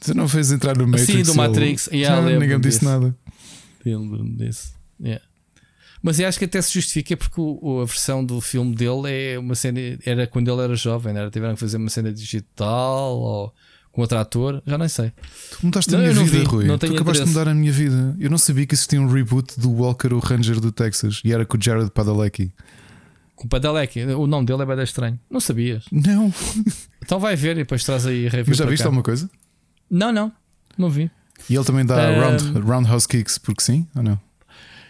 Tu não fez entrar no Matrix? Sim, do Matrix. Ele... Yeah, não, ninguém disse nada. Lembro-me disso. Yeah. Mas eu acho que até se justifica porque o, a versão do filme dele é uma cena. Era quando ele era jovem, era? tiveram que fazer uma cena digital ou com outro ator, já nem sei. Tu mudaste não, a minha vida, vi, Rui. Não tu acabaste interesse. de mudar a minha vida. Eu não sabia que existia um reboot do Walker, o Ranger do Texas, e era com o Jared Padalecki. Com o Padalecki, o nome dele é bem estranho. Não sabias? Não. Então vai ver e depois traz aí review. Mas já viste cá. alguma coisa? Não, não. Não vi. E ele também dá um... round, roundhouse kicks, porque sim ou não?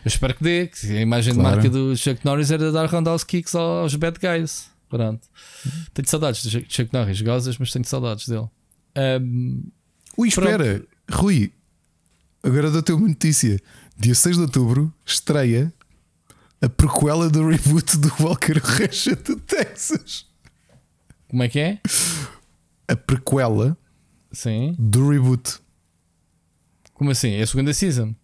Eu espero que dê. Que a imagem claro. de marca do Chuck Norris era dar roundhouse kicks aos bad guys. Pronto. Tenho saudades do Chuck Norris, gozas, mas tenho saudades dele. Um, Ui, espera, pronto. Rui, agora dou-te uma notícia. Dia 6 de outubro estreia a prequela do reboot do Walker Ranger do Texas. Como é que é? A prequela Sim. do reboot. Como assim? É a segunda season?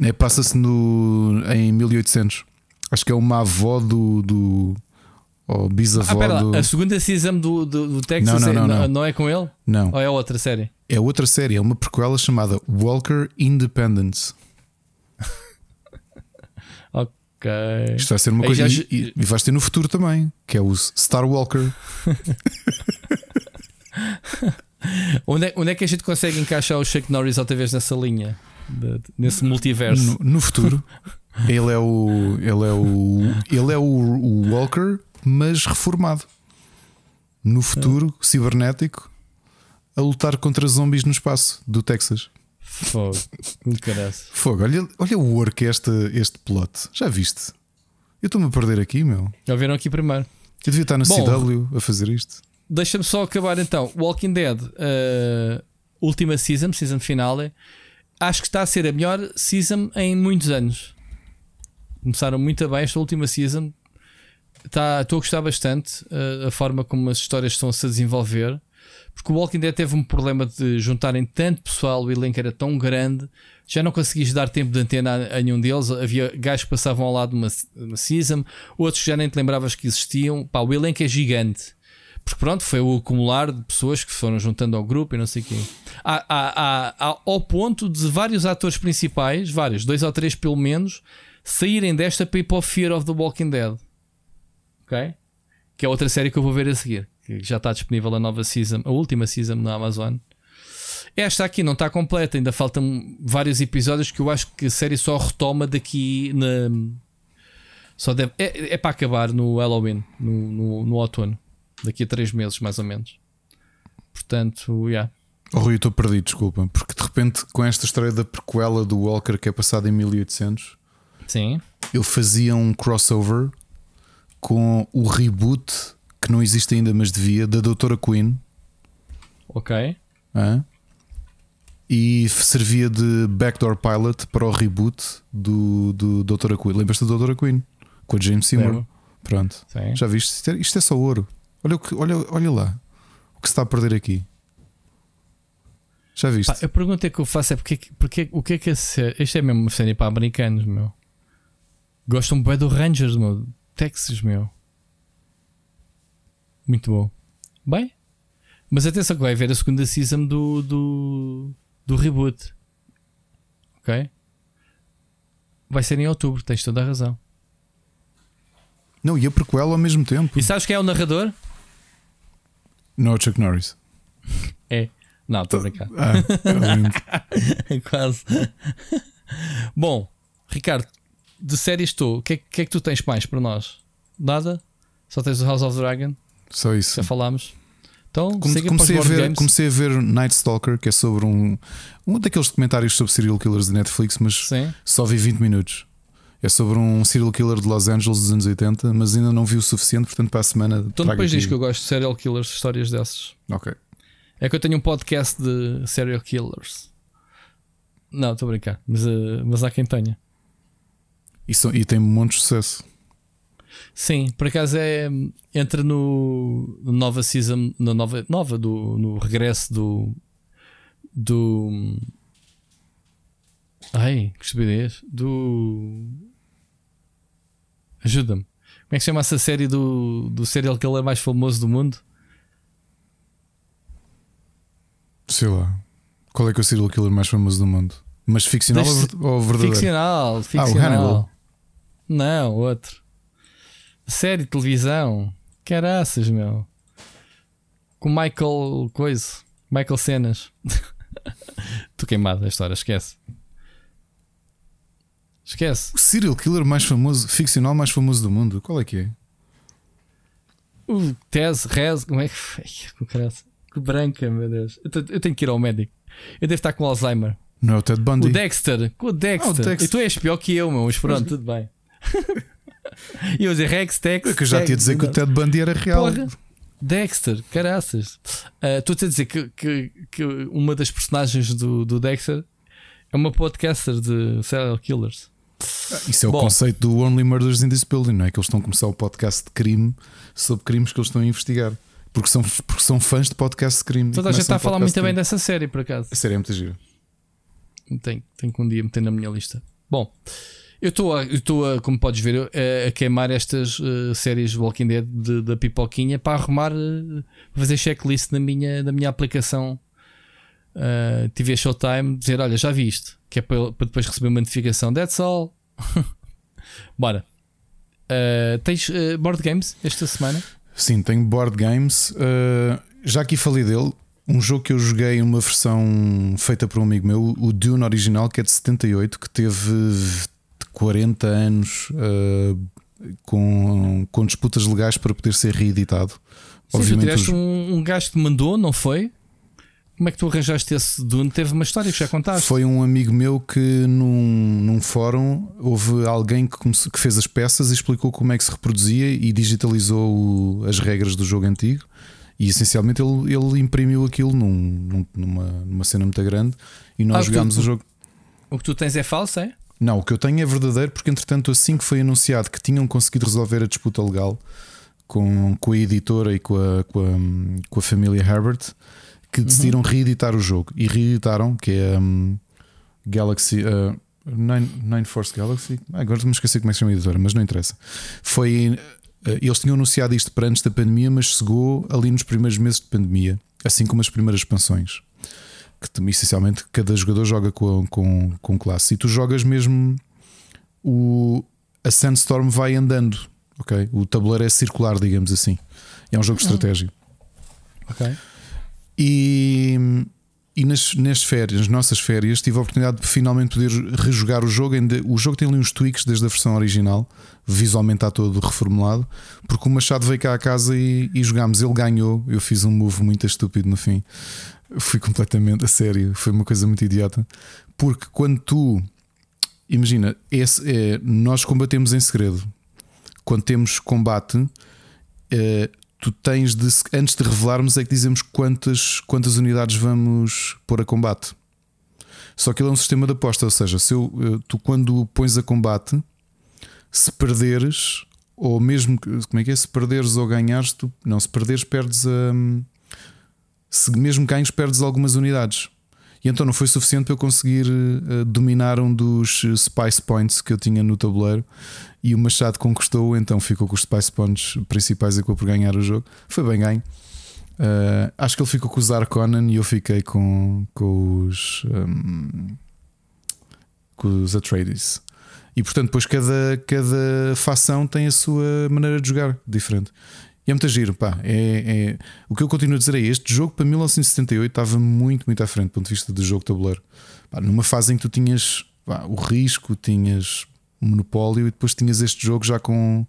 É, Passa-se no, em 1800. Acho que é uma avó do, do, ou bisavó ah, do... A segunda season do, do, do Texas não, não, não, é, não, é com ele? Não. Ou é outra série? É outra série, é uma prequela chamada Walker Independence. ok. Isto vai ser uma coisa. Já... E, e vais ter no futuro também, que é o Star Walker. onde, é, onde é que a gente consegue encaixar o Shake Norris outra vez nessa linha? De, nesse multiverso? No, no futuro. ele é o. Ele é o. Ele é o, o Walker mas reformado. No futuro, é. cibernético, a lutar contra zombies no espaço do Texas. Fogo, muito caraço. Fogo, olha, olha o work este, este plot. Já viste? Eu estou-me a perder aqui, meu. Já viram aqui primeiro. Eu devia estar na Bom, CW a fazer isto. Deixa-me só acabar então. Walking Dead, uh, última season, season finale. Acho que está a ser a melhor season em muitos anos. Começaram muito bem esta última season. Tá, estou a gostar bastante uh, a forma como as histórias estão-se a desenvolver. Porque o Walking Dead teve um problema de juntarem tanto pessoal, o elenco era tão grande, já não conseguis dar tempo de antena a, a nenhum deles. Havia gajos que passavam ao lado de uma, uma season, outros já nem te lembravas que existiam. Pá, o elenco é gigante. Porque pronto, foi o acumular de pessoas que foram juntando ao grupo e não sei o quê. Há, há, há, ao ponto de vários atores principais, vários, dois ou três pelo menos, saírem desta para ir para o Fear of the Walking Dead ok? Que é outra série que eu vou ver a seguir. Que já está disponível a nova season, a última season na Amazon. Esta aqui não está completa, ainda faltam vários episódios que eu acho que a série só retoma daqui na. Só deve, é, é para acabar no Halloween, no, no, no outono. Daqui a três meses, mais ou menos. Portanto, já. Yeah. Oh, Rui, estou perdido, desculpa. Porque de repente, com esta história da prequela do Walker que é passada em 1800, Sim. ele fazia um crossover com o reboot que não existe ainda, mas devia, da Doutora Queen. Ok. Ah, e servia de backdoor pilot para o reboot do, do Doutora Queen. Lembras-te da Doutora Queen? Com a James Seymour. Pronto. Sim. Já viste? Isto é, isto é, só ouro. Olha, o que, olha, olha lá o que se está a perder aqui. Já viste? Pá, a pergunta que eu faço é porque, porque, o que é que é Isto é mesmo uma série para americanos, meu. Gostam bem do Rangers, meu. Texas, meu. Muito bom. Bem, mas atenção que vai haver a segunda season do, do, do reboot. Ok? Vai ser em outubro, tens toda a razão. Não, e a prequel ao mesmo tempo. E sabes quem é o narrador? Não, é Chuck Norris. É. Não, estou a brincar. Ah, Quase. Bom, Ricardo, de séries estou. O que, é, que é que tu tens mais para nós? Nada? Só tens o House of Dragon? Só isso. Já falámos. Então, comecei, a ver, comecei a ver Night Stalker, que é sobre um, um daqueles documentários sobre serial killers de Netflix, mas Sim. só vi 20 minutos. É sobre um serial killer de Los Angeles dos anos 80, mas ainda não vi o suficiente, portanto, para a semana. Então, depois diz que eu gosto de serial killers, histórias dessas. Ok. É que eu tenho um podcast de serial killers. Não, estou a brincar, mas, uh, mas há quem tenha. E, so, e tem muito sucesso. Sim, por acaso é. Entra no, no nova season, na nova, nova do, no regresso do. do. Ai, que estupidez. Do. Ajuda-me. Como é que chama essa série do, do serial killer mais famoso do mundo? Sei lá. Qual é que é o serial killer mais famoso do mundo? Mas ficcional Deixa- ou verdadeiro? Ficcional, Ah, o ficcional. Hannibal. Não, outro. Série de televisão. Caraças, meu. Com Michael Coisa. Michael Cenas. Estou queimado a história, esquece. Esquece. O serial killer mais famoso, ficcional mais famoso do mundo. Qual é que é? O Tez, Rez, como é que foi? Que branca, meu Deus. Eu, te- eu tenho que ir ao médico. Eu devo estar com Alzheimer. Não é o Ted Bundy? O Dexter, com o Dexter. Ah, o Dexter. E tu és pior que eu, meu, mas pronto, tudo bem. E eu dizer Rex, Tex. É que eu já ia dizer que o Ted Bundy era real. Porra. Dexter, caraças. Ah, Estou-te a dizer que, que, que uma das personagens do, do Dexter é uma podcaster de serial killers. Isso é o Bom. conceito do Only Murders in this Building, não é? Que eles estão a começar o podcast de crime sobre crimes que eles estão a investigar. Porque são, porque são fãs de podcast de crime. Toda a gente está a falar muito bem dessa série, por acaso. A série é muito gira. Tenho, tenho que um dia meter na minha lista. Bom, eu estou a, como podes ver, a, a queimar estas eh, séries Walking Dead de- da pipoquinha para arrumar, eh, para fazer checklist na minha, na minha aplicação. Uh, tive a Showtime dizer: Olha, já vi isto, que é para, para depois receber uma notificação. That's all. Bora. Uh, tens eh, board games esta semana? Sim, tenho board games. Uh, já aqui falei dele. Um jogo que eu joguei, uma versão feita por um amigo meu, o Dune original, que é de 78, que teve 40 anos uh, com, com disputas legais para poder ser reeditado. Sim, tu Obviamente, tiveste os- um, um gajo que mandou, não foi? Como é que tu arranjaste esse Dune? Teve uma história que já contaste. Foi um amigo meu que num, num fórum houve alguém que, comece- que fez as peças e explicou como é que se reproduzia e digitalizou o- as regras do jogo antigo. E essencialmente ele, ele imprimiu aquilo num- num- numa, numa cena muito grande e nós Ah, jogámos tu- o jogo. O que tu tens é falso, é? Não, o que eu tenho é verdadeiro, porque entretanto, assim que foi anunciado que tinham conseguido resolver a disputa legal com, com a editora e com a, com a, com a família Herbert, que decidiram reeditar o jogo. E reeditaram, que é um, Galaxy. Uh, Nine, Nine Force Galaxy. Ah, agora me esqueci como é que se chama a editora, mas não interessa. Foi. uh, Eles tinham anunciado isto para antes da pandemia, mas chegou ali nos primeiros meses de pandemia, assim como as primeiras expansões que te- essencialmente cada jogador joga com, com, com classe e tu jogas mesmo o, a Sandstorm vai andando, ok? O tabuleiro é circular, digamos assim. É um jogo de estratégia. Ok. E, e nas, nas férias, nas nossas férias, tive a oportunidade de finalmente poder rejogar o jogo. O jogo tem ali uns tweaks desde a versão original, visualmente está todo reformulado. Porque o Machado veio cá a casa e, e jogámos. Ele ganhou. Eu fiz um move muito estúpido no fim. Fui completamente a sério. Foi uma coisa muito idiota. Porque quando tu imagina, esse é, nós combatemos em segredo. Quando temos combate, eh, tu tens de, antes de revelarmos, é que dizemos quantas, quantas unidades vamos pôr a combate. Só que ele é um sistema de aposta, ou seja, se eu, eh, tu quando pões a combate, se perderes, ou mesmo como é que é? Se perderes ou ganhares, tu, não, se perderes, perdes a. Se mesmo ganhas, perdes algumas unidades. E então não foi suficiente para eu conseguir eh, dominar um dos eh, Spice Points que eu tinha no tabuleiro e o Machado conquistou, então ficou com os Spice Points principais e acabou por ganhar o jogo. Foi bem ganho. Eh, acho que ele ficou com os Arconan e eu fiquei com, com os. ehm, com os Atreides. E portanto, depois cada, cada facção tem a sua maneira de jogar diferente. E é muito giro, pá. É, é- O que eu continuo a dizer é este jogo para 1978 estava muito, muito à frente do ponto de vista do jogo tabuleiro. Pá, numa fase em que tu tinhas pá, o risco, tinhas monopólio e depois tinhas este jogo já com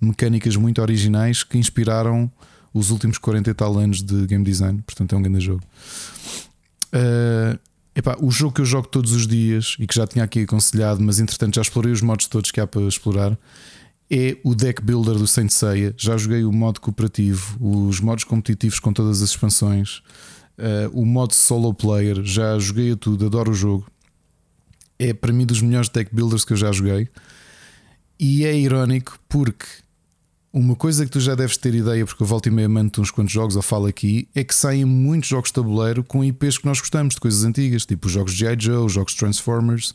mecânicas muito originais que inspiraram os últimos 40 e tal anos de game design. Portanto, é um grande jogo. Uh, epá, o jogo que eu jogo todos os dias e que já tinha aqui aconselhado, mas entretanto já explorei os modos todos que há para explorar, é o deck builder do Saint Seiya. Já joguei o modo cooperativo, os modos competitivos com todas as expansões, uh, o modo solo player. Já joguei a tudo, adoro o jogo. É para mim dos melhores deck builders que eu já joguei. E é irónico porque uma coisa que tu já deves ter ideia, porque eu volto e meia mando uns quantos jogos ou falo aqui, é que saem muitos jogos de tabuleiro com IPs que nós gostamos, de coisas antigas, tipo os jogos de G.I. Joe, os jogos Transformers.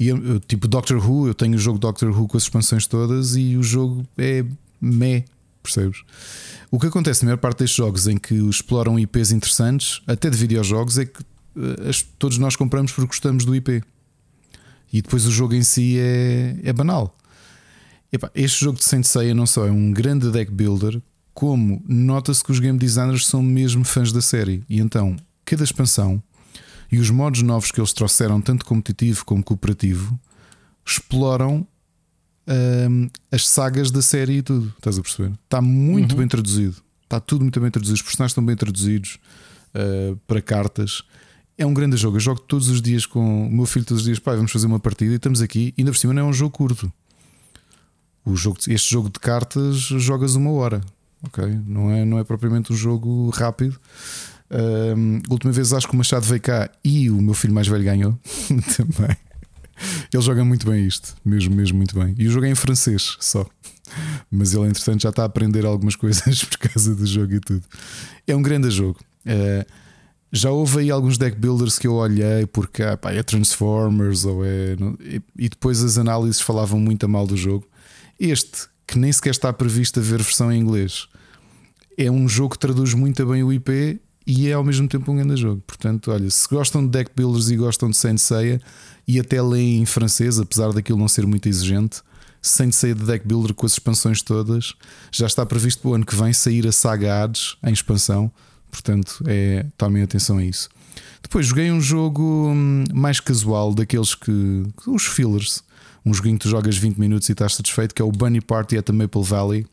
E tipo Doctor Who, eu tenho o jogo Doctor Who com as expansões todas e o jogo é meh, percebes? O que acontece na maior parte destes jogos em que exploram IPs interessantes, até de videojogos, é que uh, todos nós compramos porque gostamos do IP. E depois o jogo em si é, é banal. Epá, este jogo de Saint Seiya não só é um grande deck builder, como nota-se que os game designers são mesmo fãs da série. E então, cada expansão e os modos novos que eles trouxeram, tanto competitivo como cooperativo, exploram hum, as sagas da série e tudo. Estás a perceber? Está muito uhum. bem traduzido. Está tudo muito bem traduzido. Os personagens estão bem traduzidos uh, para cartas. É um grande jogo. Eu jogo todos os dias com o meu filho, todos os dias, pai, vamos fazer uma partida e estamos aqui. E ainda por cima não é um jogo curto. O jogo, este jogo de cartas jogas uma hora. Ok? Não é, não é propriamente um jogo rápido. Um, última vez acho que o Machado veio cá e o meu filho mais velho ganhou também. Ele joga muito bem isto, mesmo, mesmo muito bem. E o jogo é em francês só. Mas ele, entretanto, já está a aprender algumas coisas por causa do jogo e tudo. É um grande jogo. Uh, já houve aí alguns deck builders que eu olhei porque ah, pá, é Transformers ou é. E depois as análises falavam muito a mal do jogo. Este, que nem sequer está previsto a ver versão em inglês, é um jogo que traduz muito bem o IP e é ao mesmo tempo um grande jogo. Portanto, olha, se gostam de deck builders e gostam de Saint Seiya e até leem em francês, apesar daquilo não ser muito exigente, Saint Seiya de deck builder com as expansões todas, já está previsto para o ano que vem sair a saga Hades em expansão. Portanto, é, tomem atenção a isso. Depois joguei um jogo hum, mais casual, daqueles que. os fillers. Um joguinho que tu jogas 20 minutos e estás satisfeito, que é o Bunny Party at the Maple Valley.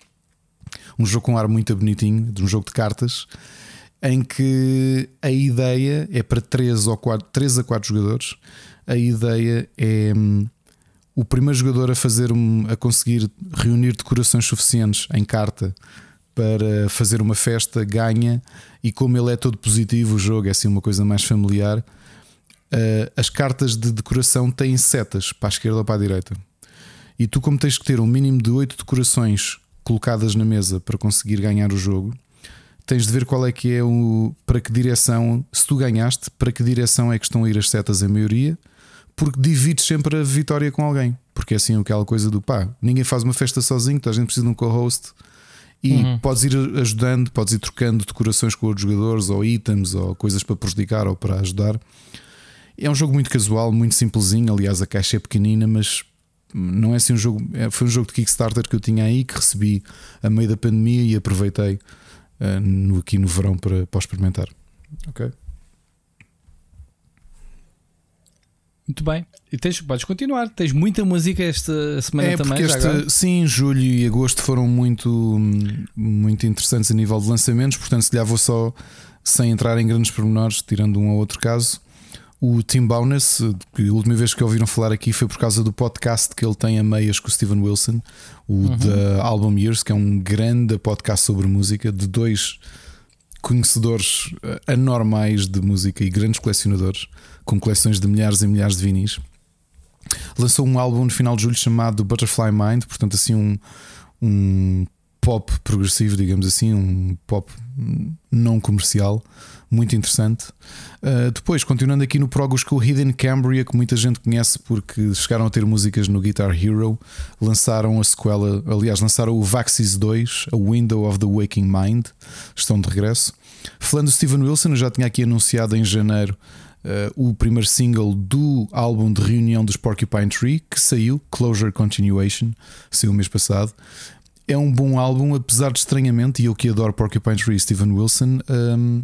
Um jogo com um ar muito bonitinho, de um jogo de cartas em que a ideia é para 3, ou 4, 3 a 4 jogadores. A ideia é hum, o primeiro jogador a fazer um, a conseguir reunir decorações suficientes em carta para fazer uma festa ganha e como ele é todo positivo o jogo é assim uma coisa mais familiar uh, as cartas de decoração têm setas para a esquerda ou para a direita e tu como tens que ter um mínimo de 8 decorações colocadas na mesa para conseguir ganhar o jogo tens de ver qual é que é o. para que direção, se tu ganhaste, para que direção é que estão a ir as setas a maioria, porque divides sempre a vitória com alguém. Porque é assim aquela coisa do pá, ninguém faz uma festa sozinho, então a gente precisa de um co-host e uhum. podes ir ajudando, podes ir trocando decorações com outros jogadores ou itens ou coisas para prejudicar ou para ajudar. É um jogo muito casual, muito simplesinho. Aliás, a caixa é pequenina, mas não é assim um jogo. É, foi um jogo de Kickstarter que eu tinha aí que recebi a meio da pandemia e aproveitei uh, no, aqui no verão para, para experimentar. Ok? Muito bem. E tens, podes continuar. Tens muita música esta semana é também. Este, sim, julho e agosto foram muito, muito interessantes a nível de lançamentos. Portanto, se calhar vou só, sem entrar em grandes pormenores, tirando um ou outro caso. O Tim Bowness, que a última vez que ouviram falar aqui foi por causa do podcast que ele tem a meias com o Steven Wilson, o uhum. The Album Years, que é um grande podcast sobre música de dois conhecedores eh, anormais de música e grandes colecionadores, com coleções de milhares e milhares de vinis. Lançou um álbum no final de julho chamado Butterfly Mind, portanto, assim, um, um pop progressivo, digamos assim, um pop não comercial muito interessante. Uh, depois, continuando aqui no Progos com o Hidden Cambria, que muita gente conhece porque chegaram a ter músicas no Guitar Hero, lançaram a sequela, aliás, lançaram o Vaxis 2, A Window of the Waking Mind, estão de regresso. Falando do Steven Wilson, eu já tinha aqui anunciado em janeiro uh, o primeiro single do álbum de reunião dos Porcupine Tree, que saiu, Closure Continuation, saiu o mês passado. É um bom álbum, apesar de estranhamente, e eu que adoro Porcupine Tree e Steven Wilson, um,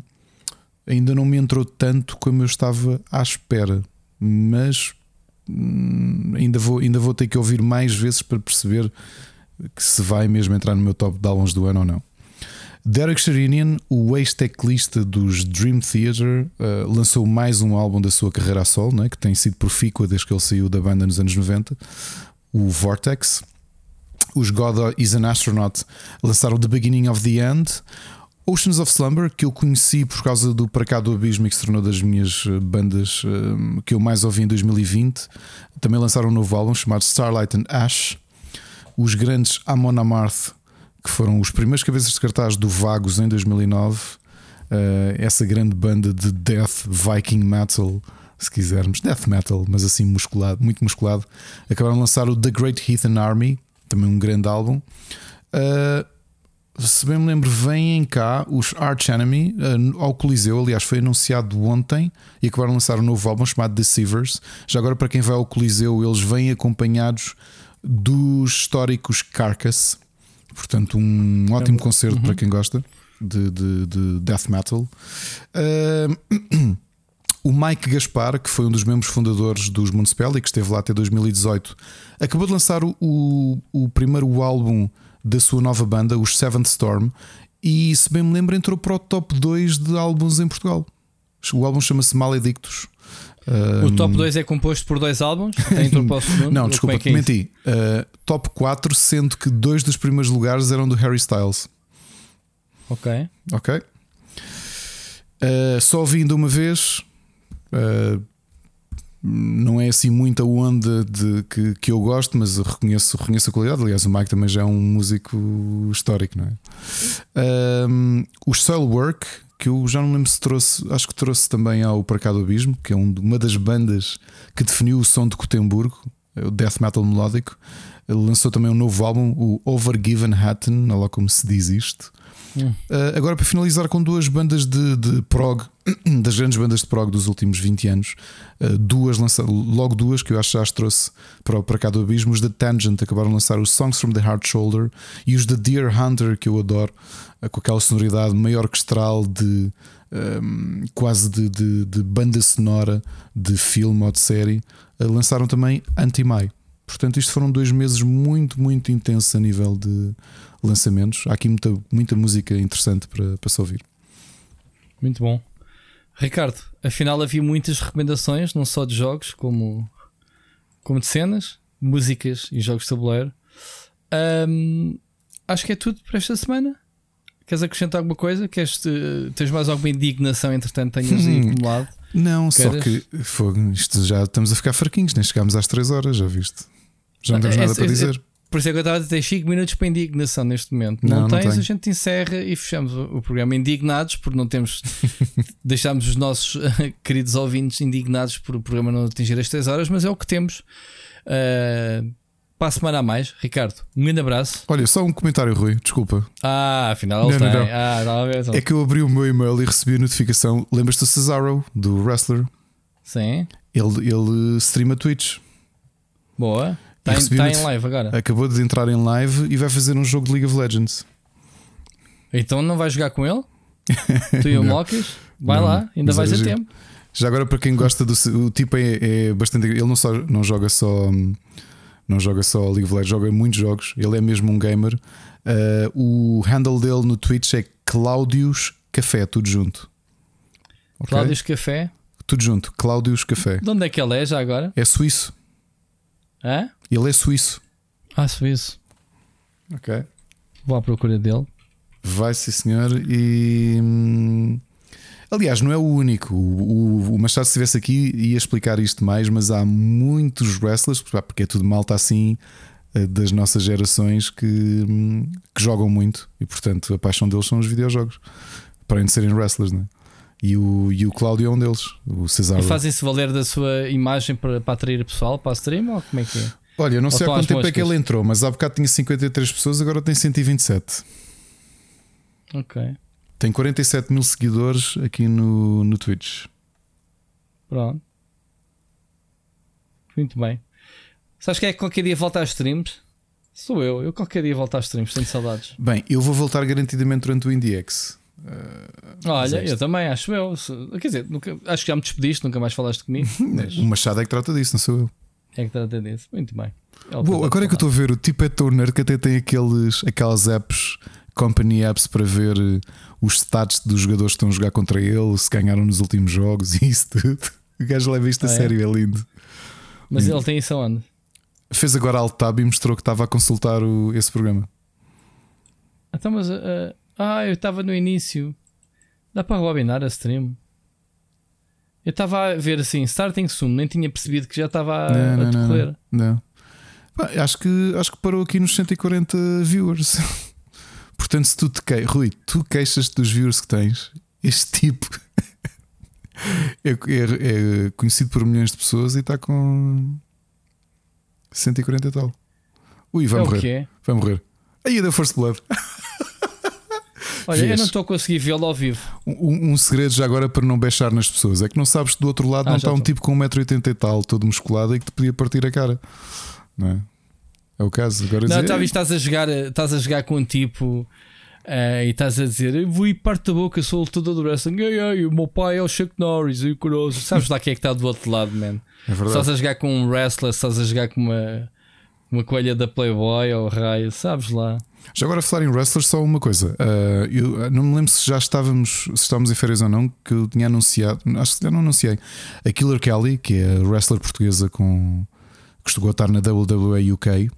ainda não me entrou tanto como eu estava à espera, mas hum, ainda, vou, ainda vou ter que ouvir mais vezes para perceber que se vai mesmo entrar no meu top de álbuns do ano ou não. Derek Sherinian, o ex-teclista dos Dream Theater, uh, lançou mais um álbum da sua carreira a solo, né, que tem sido profícua desde que ele saiu da banda nos anos 90, o Vortex. Os God is an Astronaut lançaram The Beginning of the End. Oceans of Slumber, que eu conheci por causa do Para Cá do Abismo e que se tornou das minhas eh, bandas um, que eu mais ouvi em 2020. Também lançaram um novo álbum chamado Starlight and Ash. Os grandes Amon Amarth, que foram os primeiros cabeças de cartaz do Vagos em 2009. Uh, essa grande banda de death Viking metal, se quisermos, death metal, mas assim musculado, muito musculado. Acabaram de lançar o The Great Heathen Army, também um grande álbum. Se bem me lembro, vêm cá os Arch Enemy uh, ao Coliseu. Aliás, foi anunciado ontem e acabaram de lançar um novo álbum chamado Deceivers. Já agora, para quem vai ao Coliseu, eles vêm acompanhados dos históricos Carcass. Portanto, um ótimo é concerto uhum. para quem gosta de, de, de death metal. Uh, o Mike Gaspar, que foi um dos membros fundadores dos Municipal e que esteve lá até 2018, acabou de lançar o, o, o primeiro álbum da sua nova banda, os Seventh Storm, e se bem me lembro, entrou para o top 2 de álbuns em Portugal. O álbum chama-se Maledictus. O um... top 2 é composto por dois álbuns? Entrou para o segundo? Não, desculpa, é é menti. Uh, top 4, sendo que dois dos primeiros lugares eram do Harry Styles. Ok. Ok. Uh, só ouvindo uma vez. Uh, não é assim muita onda de, que, que eu gosto, mas reconheço, reconheço a qualidade. Aliás, o Mike também já é um músico histórico, não é? Um, os Soilwork, que eu já não lembro se trouxe, acho que trouxe também ao Parcado Abismo, que é um, uma das bandas que definiu o som de Gotemburgo, o death metal melódico. Ele lançou também um novo álbum, o Overgiven Hatton, olha lá como se diz isto. Uh, agora, para finalizar, com duas bandas de, de, prog, das grandes bandas de prog dos últimos 20 anos, uh, duas lançaram, logo duas que eu acho que já as trouxe para, para cá do Abismo. Os da Tangent acabaram de lançar os Songs from the Heart Shoulder e os da Deer Hunter, que eu adoro, uh, com aquela sonoridade meio orquestral de um, quase de, de, de, banda sonora de filme ou de série. lançaram também Anti-Mai. Portanto, isto foram dois meses muito, muito intensos a nível de lançamentos. Há aqui muita, muita música interessante para, para se ouvir. Muito bom. Ricardo, afinal havia muitas recomendações, não só de jogos, como, como de cenas, músicas e jogos de tabuleiro. Um, acho que é tudo para esta semana. Queres acrescentar alguma coisa? Queres, tens mais alguma indignação, entretanto, tenhas hum, acumulado? Não, Queres? só que foi, isto já estamos a ficar fraquinhos, nem chegámos às 3 horas, já viste? Já não temos nada é, para dizer. Por isso é que eu estava a dizer 5 minutos para indignação neste momento. Não, não tens, não a gente encerra e fechamos o, programa indignados, porque não temos. deixámos os nossos queridos ouvintes indignados por o programa não atingir as 3 horas, mas é o que temos. Uh, para a semana a mais, Ricardo, um grande abraço. Olha, só um comentário, Rui, desculpa. Ah, afinal não, tem. Não, não. Ah, não, é que eu abri o meu e-mail e recebi a notificação. Lembras-te do Cesaro, do wrestler? Sim. Ele, ele streama Twitch. Boa. Está em, tá em live agora. Acabou de entrar em live e vai fazer um jogo de League of Legends. Então não vais jogar com ele? tu e o Mocas? Vai não, lá, ainda vais a tempo. Já agora, para quem gosta do. O tipo é, é bastante. Ele não, só, não joga só. Não joga só League of Legends, joga muitos jogos. Ele é mesmo um gamer. Uh, o handle dele no Twitch é Claudius Café, tudo junto. Okay? Claudius Café? Tudo junto, Claudius Café. De onde é que ele é já agora? É suíço. É? Ele é suíço. Ah, suíço. Ok. Vou à procura dele. Vai, sim, senhor. E. Aliás, não é o único. O, o, o Machado, se estivesse aqui, ia explicar isto mais, mas há muitos wrestlers, porque é tudo malta assim eh, das nossas gerações que, hum, que jogam muito e, portanto, a paixão deles são os videojogos, para de serem wrestlers, não é? E o, e o Cláudio é um deles, o Cesar. E fazem-se valer da sua imagem para, para atrair pessoal para a stream ou como é que é? Olha, eu não sei há quanto tempo é que ele entrou, mas há bocado tinha 53 pessoas, agora tem 127. Ok. Tem 47 mil seguidores aqui no, no Twitch. Pronto. Muito bem. Sabes que é que qualquer dia volta às streams? Sou eu. Eu qualquer dia volto às streams, tenho saudades. Bem, eu vou voltar garantidamente durante o IndieX. Uh, Olha, eu também acho eu. Quer dizer, nunca, acho que já me despediste, nunca mais falaste comigo. Mas... o Machado é que trata disso, não sou eu. É que trata disso. Muito bem. É agora é que eu estou a ver, o tipo é tão nerd que até tem aqueles, aquelas apps, company apps para ver eh, os stats dos jogadores que estão a jogar contra ele, se ganharam nos últimos jogos e isso tudo. O gajo leva isto a ah, é? sério, é? lindo. Mas ele tem isso aonde? Fez agora alt tab e mostrou que estava a consultar o, esse programa. Então, mas uh, ah, eu estava no início. Dá para rebobinar a stream? Eu estava a ver assim, starting soon, nem tinha percebido que já estava a, não, a decorrer. Não, não. não. acho, que, acho que parou aqui nos 140 viewers. Portanto, se tu te queixas, Rui, tu queixas dos viewers que tens, este tipo é, é, é conhecido por milhões de pessoas e está com 140 e tal. Ui, vai É morrer. Vai morrer. Aí deu First Blood. Olha, eu Vês? não estou a conseguir vê-lo ao vivo. Um, um segredo já agora para não beixar nas pessoas é que não sabes que do outro lado Ah, não está um tipo com 1,80m e tal, todo musculado e que te podia partir a cara. Não é? É o caso. Agora Não, talvez estás a jogar, estás a jogar com um tipo eh, e estás a dizer eu vou ir parte da boca, sou lutador do wrestling. Ei, ei, o meu pai é o Chuck Norris e o Corozo. Sabes lá quem é que está do outro lado, man? é verdade. Estás a jogar com um wrestler, estás a jogar com uma, uma coelha da Playboy ou raio, sabes lá. Já agora a falar em wrestlers, só uma coisa. Ah, eu ah, não me lembro se já estávamos, se estávamos em férias ou não, que eu tinha anunciado, acho que já não anunciei. A Killer Kelly, que é a wrestler portuguesa com que chegou a estar na WWE UK,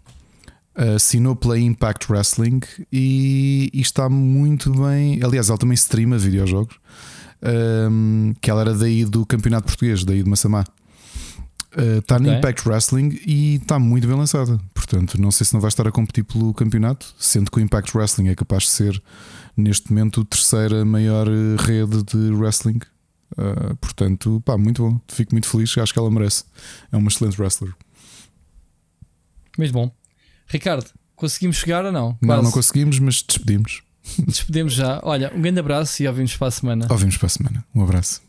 assinou pela Impact Wrestling e, e está muito bem. Aliás, ela também streama videojogos. ahm, que ela era daí do campeonato português, daí de Massamá. Uh, Está no Ok. Impact Wrestling e está muito bem lançada. Portanto, não sei se não vai estar a competir pelo campeonato, sendo que o Impact Wrestling é capaz de ser, neste momento, a terceira maior eh, rede de wrestling. Uh, portanto, pá, muito bom. Fico muito feliz. Acho que ela merece. É uma excelente wrestler. Mas bom, Ricardo, conseguimos chegar ou não? Não, Quase. não conseguimos, mas despedimos. Despedimos já. Olha, um grande abraço e ouvimos para a semana. Ouvimos para a semana. Um abraço.